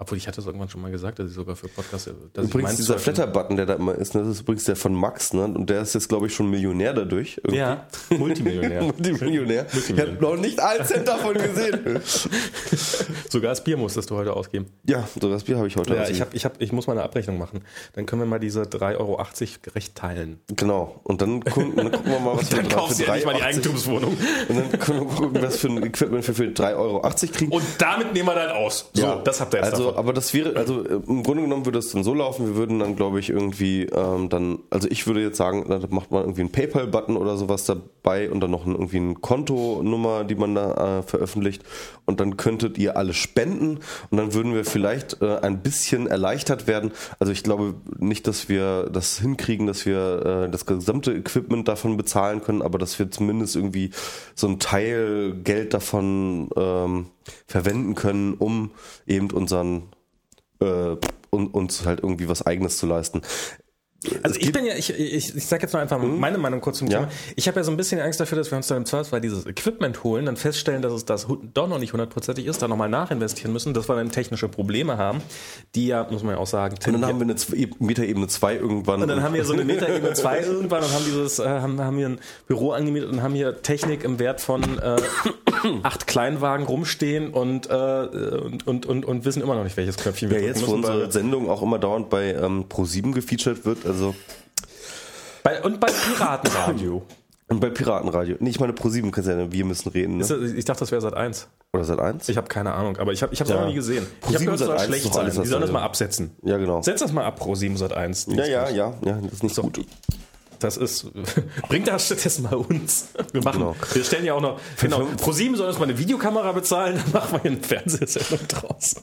S2: Obwohl ich hatte es irgendwann schon mal gesagt, dass ich sogar für Podcasts, ich
S1: Übrigens, dieser Flatter-Button, der da immer ist, ne, das ist übrigens der von Max, ne? Und der ist jetzt, glaube ich, schon Millionär dadurch. irgendwie.
S2: Ja, Multimillionär.
S1: Multimillionär. Ich habe noch nicht einen Cent davon gesehen.
S2: Sogar das Bier musstest du heute ausgeben.
S1: ja, so das Bier habe ich heute.
S2: Ja,
S1: also-
S2: ich, hab, ich, hab, ich muss mal eine Abrechnung machen. Dann können wir mal diese 3,80 Euro gerecht teilen.
S1: Genau. Und dann, gucken, dann gucken wir mal, was wir
S2: Dann
S1: für
S2: kaufst du ja nicht mal die
S1: 3,80
S2: Eigentumswohnung.
S1: Und dann können wir gucken, was für ein Equipment wir für 3,80 Euro kriegen.
S2: Und damit nehmen wir dann aus. So,
S1: Ja,
S2: das habt ihr jetzt
S1: also,
S2: davon.
S1: Aber das wäre, also äh, im Grunde genommen würde es dann so laufen, wir würden dann, glaube ich, irgendwie ähm, dann, also ich würde jetzt sagen, da macht man irgendwie einen PayPal-Button oder sowas dabei und dann noch ein, irgendwie eine Kontonummer, die man da äh, veröffentlicht und dann könntet ihr alle spenden und dann würden wir vielleicht äh, ein bisschen erleichtert werden. Also ich glaube nicht, dass wir das hinkriegen, dass wir äh, das gesamte Equipment davon bezahlen können, aber dass wir zumindest irgendwie so ein Teil Geld davon ähm, verwenden können, um eben unseren äh, un, uns halt irgendwie was Eigenes zu leisten.
S2: Also ich bin ja, ich, ich, ich sag jetzt mal einfach meine Meinung kurz zum
S1: Ja.
S2: Thema. Ich habe ja so ein bisschen Angst dafür, dass wir uns dann im Zweifelsfall dieses Equipment holen, dann feststellen, dass es das doch noch nicht hundertprozentig ist, dann nochmal nachinvestieren müssen, dass wir dann technische Probleme haben, die ja, muss man ja auch sagen,
S1: Und dann haben wir eine Metaebene 2 irgendwann.
S2: Und dann haben wir so eine Metaebene 2 irgendwann und haben dieses, äh, haben, haben hier ein Büro angemietet und haben hier Technik im Wert von äh, acht Kleinwagen rumstehen und, äh, und, und, und, und wissen immer noch nicht, welches Knöpfchen wir
S1: ja, jetzt, wo unsere Sendung auch immer dauernd bei ähm, Pro7 gefeatured wird, also
S2: bei, und bei Piratenradio.
S1: und bei Piratenradio. Nee, ich meine Pro7 kannst ja, wir müssen reden, ne?
S2: Das- Ich dachte, das wäre seit 1.
S1: Oder seit 1?
S2: Ich habe keine Ahnung, aber ich habe ich es
S1: Ja.
S2: noch nie gesehen. Ich
S1: Pro
S2: habe
S1: sieben
S2: gehört, es soll
S1: Sat.1
S2: schlecht sein. Die sollen das mal absetzen.
S1: Ja, genau.
S2: Setz das mal ab, Pro 7 Sat 1.
S1: Ja, ja, ja, ja, das ist nicht
S2: So.
S1: gut.
S2: Das ist, bringt das stattdessen mal uns. Wir machen,
S1: Genau.
S2: wir stellen ja auch noch, genau, Pro 7 soll uns mal eine Videokamera bezahlen, dann machen wir hier eine Fernsehsendung draus.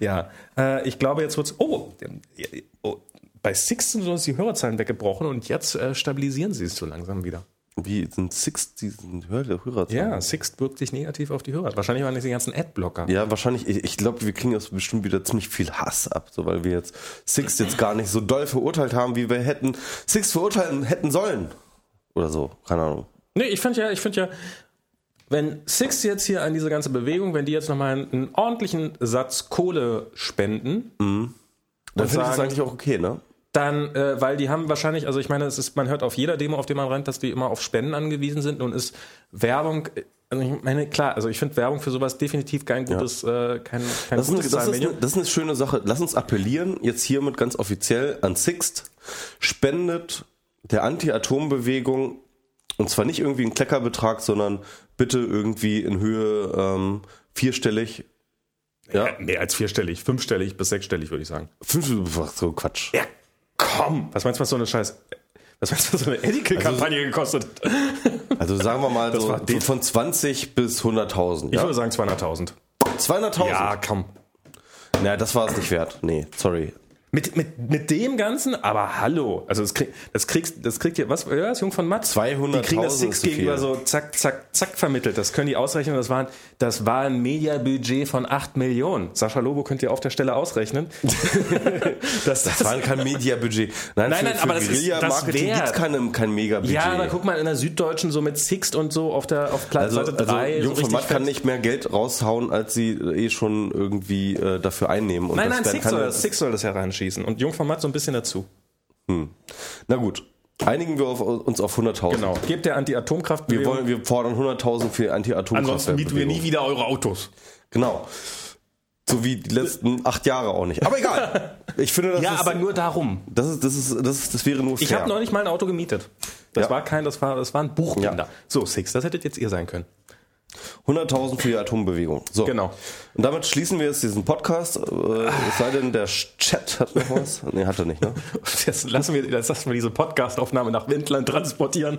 S2: Ja, äh, ich glaube, jetzt wird's, oh, oh, bei Sixten sind uns die Hörerzahlen weggebrochen und jetzt äh, stabilisieren sie es so langsam wieder.
S1: Wie sind Six diesen Hör Hörerzahlen?
S2: Ja, Sixt wirkt sich negativ auf die Hörer. Wahrscheinlich waren das die ganzen Adblocker.
S1: Ja, wahrscheinlich. Ich, ich glaube, wir kriegen jetzt bestimmt wieder ziemlich viel Hass ab, so weil wir jetzt Six jetzt gar nicht so doll verurteilt haben, wie wir hätten Six verurteilen hätten sollen. Oder so, keine Ahnung.
S2: Nee, ich finde ja, ich finde ja, wenn Six jetzt hier an diese ganze Bewegung, wenn die jetzt nochmal einen, einen ordentlichen Satz Kohle spenden,
S1: Dann finde ich das eigentlich auch okay, ne?
S2: Dann, äh, weil die haben wahrscheinlich, also ich meine, es ist, man hört auf jeder Demo, auf die man rennt, dass die immer auf Spenden angewiesen sind und ist Werbung, äh, also ich meine, klar, also ich finde Werbung für sowas definitiv kein gutes, äh, kein, kein
S1: Das ist, eine,
S2: gutes
S1: das, ist eine, das ist eine schöne Sache. Lass uns appellieren, jetzt hiermit ganz offiziell an Sixt. Spendet der Anti-Atom-Bewegung, und zwar nicht irgendwie einen Kleckerbetrag, sondern bitte irgendwie in Höhe ähm, vierstellig. Ja,
S2: Ja, mehr als vierstellig, fünfstellig bis sechsstellig, würde ich sagen.
S1: fünf, so Quatsch.
S2: Ja, komm! Was meinst du, was so eine Scheiß, was meinst du, was so eine Edical-Kampagne gekostet hat?
S1: Also sagen wir mal so
S2: war die-
S1: von 20 bis 100.000.
S2: Ich
S1: Ja?
S2: würde sagen 200.000.
S1: 200.000?
S2: Ja, komm.
S1: Naja, das war es nicht wert. Nee, sorry.
S2: Mit, mit, mit dem Ganzen, aber hallo. Also das, krieg, das kriegst, das kriegt ihr, was, ja, das Jung von Matt?
S1: 200.000
S2: Die kriegen das Six gegenüber so zack, zack, zack vermittelt. Das können die ausrechnen. Das waren, das war ein Mediabudget von 8 Millionen. Sascha Lobo könnt ihr auf der Stelle ausrechnen. das,
S1: Das war kein Mediabudget. Nein,
S2: Nein,
S1: für,
S2: nein,
S1: für
S2: aber das ist das
S1: gibt's
S2: wert.
S1: keine, kein Megabudget.
S2: ja, aber guck mal in der Süddeutschen so mit Sixt und so auf der auf Platz
S1: also,
S2: Seite
S1: also
S2: 3.
S1: Jung
S2: so
S1: von Matt kann nicht mehr Geld raushauen, als sie eh schon irgendwie äh, dafür einnehmen. Und
S2: Nein, nein, Six soll, Six soll das hereinschießen. Und Jung von Matt so ein bisschen dazu.
S1: Na gut, einigen wir auf, uns auf 100.000.
S2: Genau. Gebt der Anti-Atomkraft.
S1: Wir, wollen, wir fordern 100.000 für anti
S2: Ansonsten mieten wir nie wieder eure Autos.
S1: Genau. So wie die letzten acht Jahre auch nicht. Aber egal. Ich finde, das,
S2: Ja,
S1: ist,
S2: aber nur darum.
S1: das, ist, das, ist, das, ist, das wäre nur fair.
S2: Ich habe neulich mal ein Auto gemietet. Das
S1: Ja.
S2: war kein, das war, das war ein Buchbinder.
S1: Ja.
S2: So, Six, das hättet jetzt ihr sein können.
S1: 100.000 für die Atombewegung. So.
S2: Genau.
S1: Und damit schließen wir jetzt diesen Podcast. Äh, es sei denn, der Chat hat noch was. Nee, hat er nicht, ne?
S2: Jetzt lassen wir, jetzt lassen wir diese Podcastaufnahme nach Wendland transportieren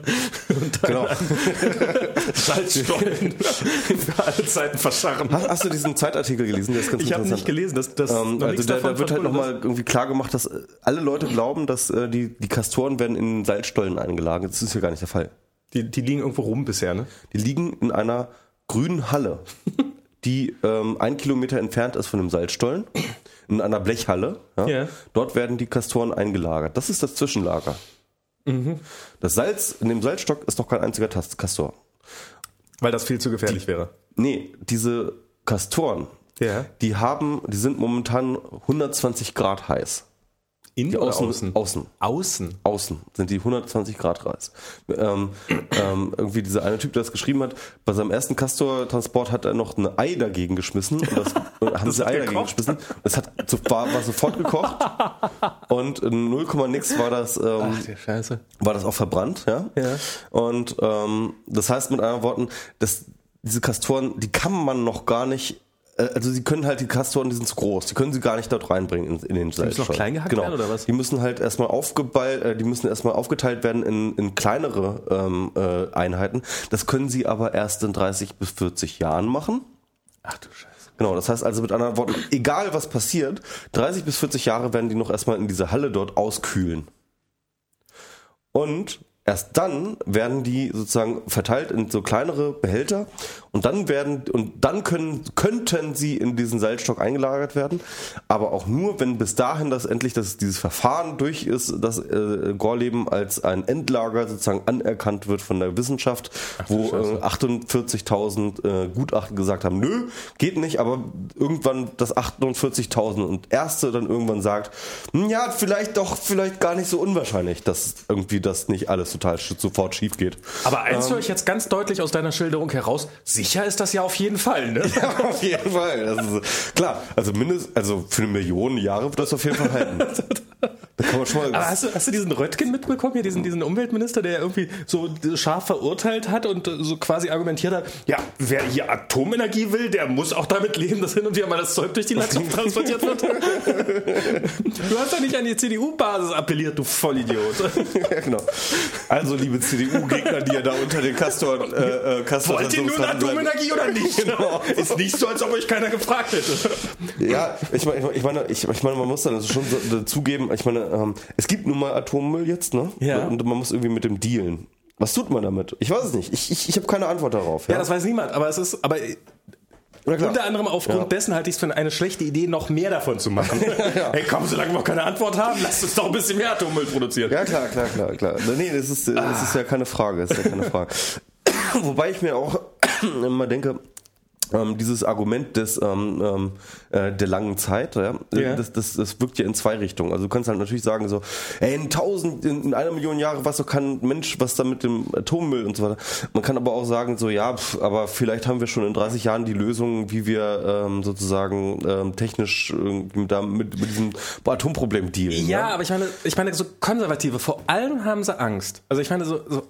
S2: und dann
S1: Genau.
S2: Salzstollen für alle Zeiten verscharren.
S1: Hast, hast du diesen Zeitartikel gelesen? Der ist ganz
S2: Ich habe nicht gelesen, dass das
S1: Ähm, also da, da wird halt nochmal irgendwie klar gemacht, dass äh, alle Leute glauben, dass äh, die, die Kastoren werden in Salzstollen eingelagert. Das ist ja gar nicht der Fall.
S2: Die, die liegen irgendwo rum bisher, ne?
S1: Die liegen in einer grünen Halle, die ähm, ein Kilometer entfernt ist von dem Salzstollen, in einer Blechhalle. Ja,
S2: Ja.
S1: Dort werden die Kastoren eingelagert. Das ist das Zwischenlager. Das Salz, in dem Salzstock ist noch kein einziger Kastor.
S2: Weil das viel zu gefährlich wäre.
S1: Nee, diese Kastoren,
S2: Ja.
S1: die haben, die sind momentan 120 Grad heiß.
S2: Innen
S1: Die
S2: oder
S1: außen,
S2: außen?
S1: außen.
S2: Außen.
S1: Außen sind die 120 Grad heiß. Ähm, ähm, irgendwie dieser eine Typ, der das geschrieben hat, bei seinem ersten Castor-Transport hat er noch ein Ei dagegen geschmissen. Und das, und haben sie
S2: hat
S1: Ei dagegen geschmissen. Das hat, so- war, war sofort gekocht. Und in 0, nix war das, ähm,
S2: Ach,
S1: war das auch verbrannt, ja.
S2: Ja.
S1: Und ähm, das heißt mit anderen Worten, dass diese Kastoren, die kann man noch gar nicht, also sie können halt die Kastoren, die sind zu groß, die können sie gar nicht dort reinbringen in, in den
S2: müssen noch klein gehackt
S1: genau.
S2: werden, oder was?
S1: Die müssen halt erstmal aufgeballt, äh, die müssen erstmal aufgeteilt werden in, in kleinere ähm, äh, Einheiten. Das können sie aber erst in 30 bis 40 Jahren machen.
S2: Ach du Scheiße.
S1: Genau, das heißt also mit anderen Worten, egal was passiert, 30 bis 40 Jahre werden die noch erstmal in dieser Halle dort auskühlen. Und erst dann werden die sozusagen verteilt in so kleinere Behälter und dann werden und dann können könnten sie in diesen Salzstock eingelagert werden, aber auch nur wenn bis dahin das endlich das dieses Verfahren durch ist, dass äh, Gorleben als ein Endlager sozusagen anerkannt wird von der Wissenschaft, wo
S2: Scheiße.
S1: äh, 48.000 äh, Gutachten gesagt haben, nö, geht nicht, aber irgendwann das 48.000 und erste dann irgendwann sagt, hm, ja, vielleicht doch, vielleicht gar nicht so unwahrscheinlich, dass irgendwie das nicht alles total sofort schief geht.
S2: Aber eins höre ich jetzt ganz deutlich aus deiner Schilderung heraus. Sicher ist das ja auf jeden Fall, ne?
S1: Ja, auf jeden Fall. Ist, klar, also mindestens, also für eine Million Jahre wird das auf jeden Fall halten.
S2: Aber hast du, hast du diesen Röttgen mitbekommen, hier, diesen, diesen Umweltminister, der irgendwie so scharf verurteilt hat und äh, so quasi argumentiert hat, ja, wer hier Atomenergie will, der muss auch damit leben, dass hin und wieder mal das Zeug durch die Landschaft transportiert wird. du hast doch nicht an die CDU-Basis appelliert, du Vollidiot.
S1: ja, genau. Also, liebe CDU-Gegner, die ja da unter den Castor, äh, äh, Castor
S2: Wollt ihr nun Atomenergie oder nicht?
S1: Genau.
S2: Ist nicht so, als ob euch keiner gefragt hätte.
S1: Ja, ich meine, ich meine, ich, ich meine, man muss dann also schon so dazugeben, ich meine, ähm, es gibt nun mal Atommüll jetzt, ne?
S2: Ja.
S1: Und man muss irgendwie mit dem dealen. Was tut man damit? Ich weiß es nicht. Ich, ich, ich habe keine Antwort darauf.
S2: Ja, das weiß niemand, aber es ist, aber unter anderem aufgrund
S1: Ja.
S2: dessen halte ich es für eine schlechte Idee, noch mehr davon zu machen. Hey, komm, solange wir noch keine Antwort haben, lasst uns doch ein bisschen mehr Atommüll produzieren.
S1: Ja, klar, klar, klar, klar. Nee, das ist, das ist ja keine Frage. Das ist ja keine Frage. Wobei ich mir auch immer denke, ähm, dieses Argument des ähm, ähm, äh, der langen Zeit, ja,
S2: Ja.
S1: Das, das, das wirkt ja in zwei Richtungen. Also du kannst halt natürlich sagen so, ey, in tausend, in, in einer Million Jahre, was so kann ein Mensch, was da mit dem Atommüll und so weiter. Man kann aber auch sagen so, ja, pf, aber vielleicht haben wir schon in 30 Jahren die Lösung, wie wir ähm, sozusagen ähm, technisch irgendwie da mit, mit diesem Atomproblem dealen.
S2: Ja,
S1: ne?
S2: aber ich meine, ich meine, so Konservative, vor allem haben sie Angst. Also ich meine, so, so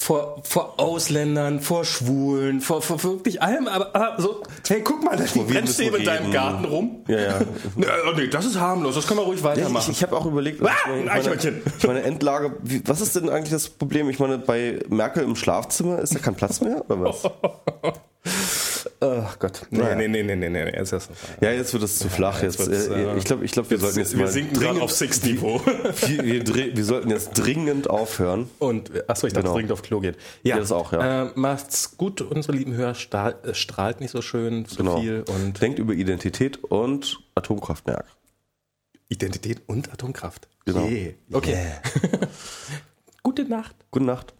S2: vor, vor Ausländern, vor Schwulen, vor, vor wirklich allem, aber, aber so, hey, guck mal, da liegen Brennstäbe in deinem. Garten rum.
S1: Ja, ja.
S2: Nee, oh nee, das ist harmlos, das können wir ruhig
S1: Ja,
S2: weitermachen.
S1: ich ich habe auch überlegt,
S2: Ah,
S1: ich
S2: ein
S1: meine,
S2: Eichhörnchen.
S1: ich meine Endlage, wie, was ist denn eigentlich das Problem? Ich meine, bei Merkel im Schlafzimmer ist da kein Platz mehr oder was?
S2: Ach Gott. Nee,
S1: Naja.
S2: nee, nee, nee, nee, nee, jetzt ist
S1: Ja, jetzt wird es zu flach. Jetzt,
S2: jetzt
S1: äh,
S2: äh,
S1: ich glaube, ich glaub, wir sollten jetzt
S2: wir
S1: mal
S2: sinken
S1: dringend,
S2: auf Six-Niveau.
S1: wir, wir, wir sollten jetzt dringend aufhören.
S2: Und, achso, ich dachte,
S1: Genau.
S2: dringend auf Klo geht. Ja,
S1: Ja, das auch, ja.
S2: Äh, macht's gut, unsere lieben Hörer, äh, strahlt nicht so schön, so
S1: Genau.
S2: viel und
S1: Denkt über Identität und Atomkraftwerk.
S2: Identität und Atomkraft.
S1: Genau.
S2: Yeah. Okay. Gute Nacht.
S1: Gute Nacht.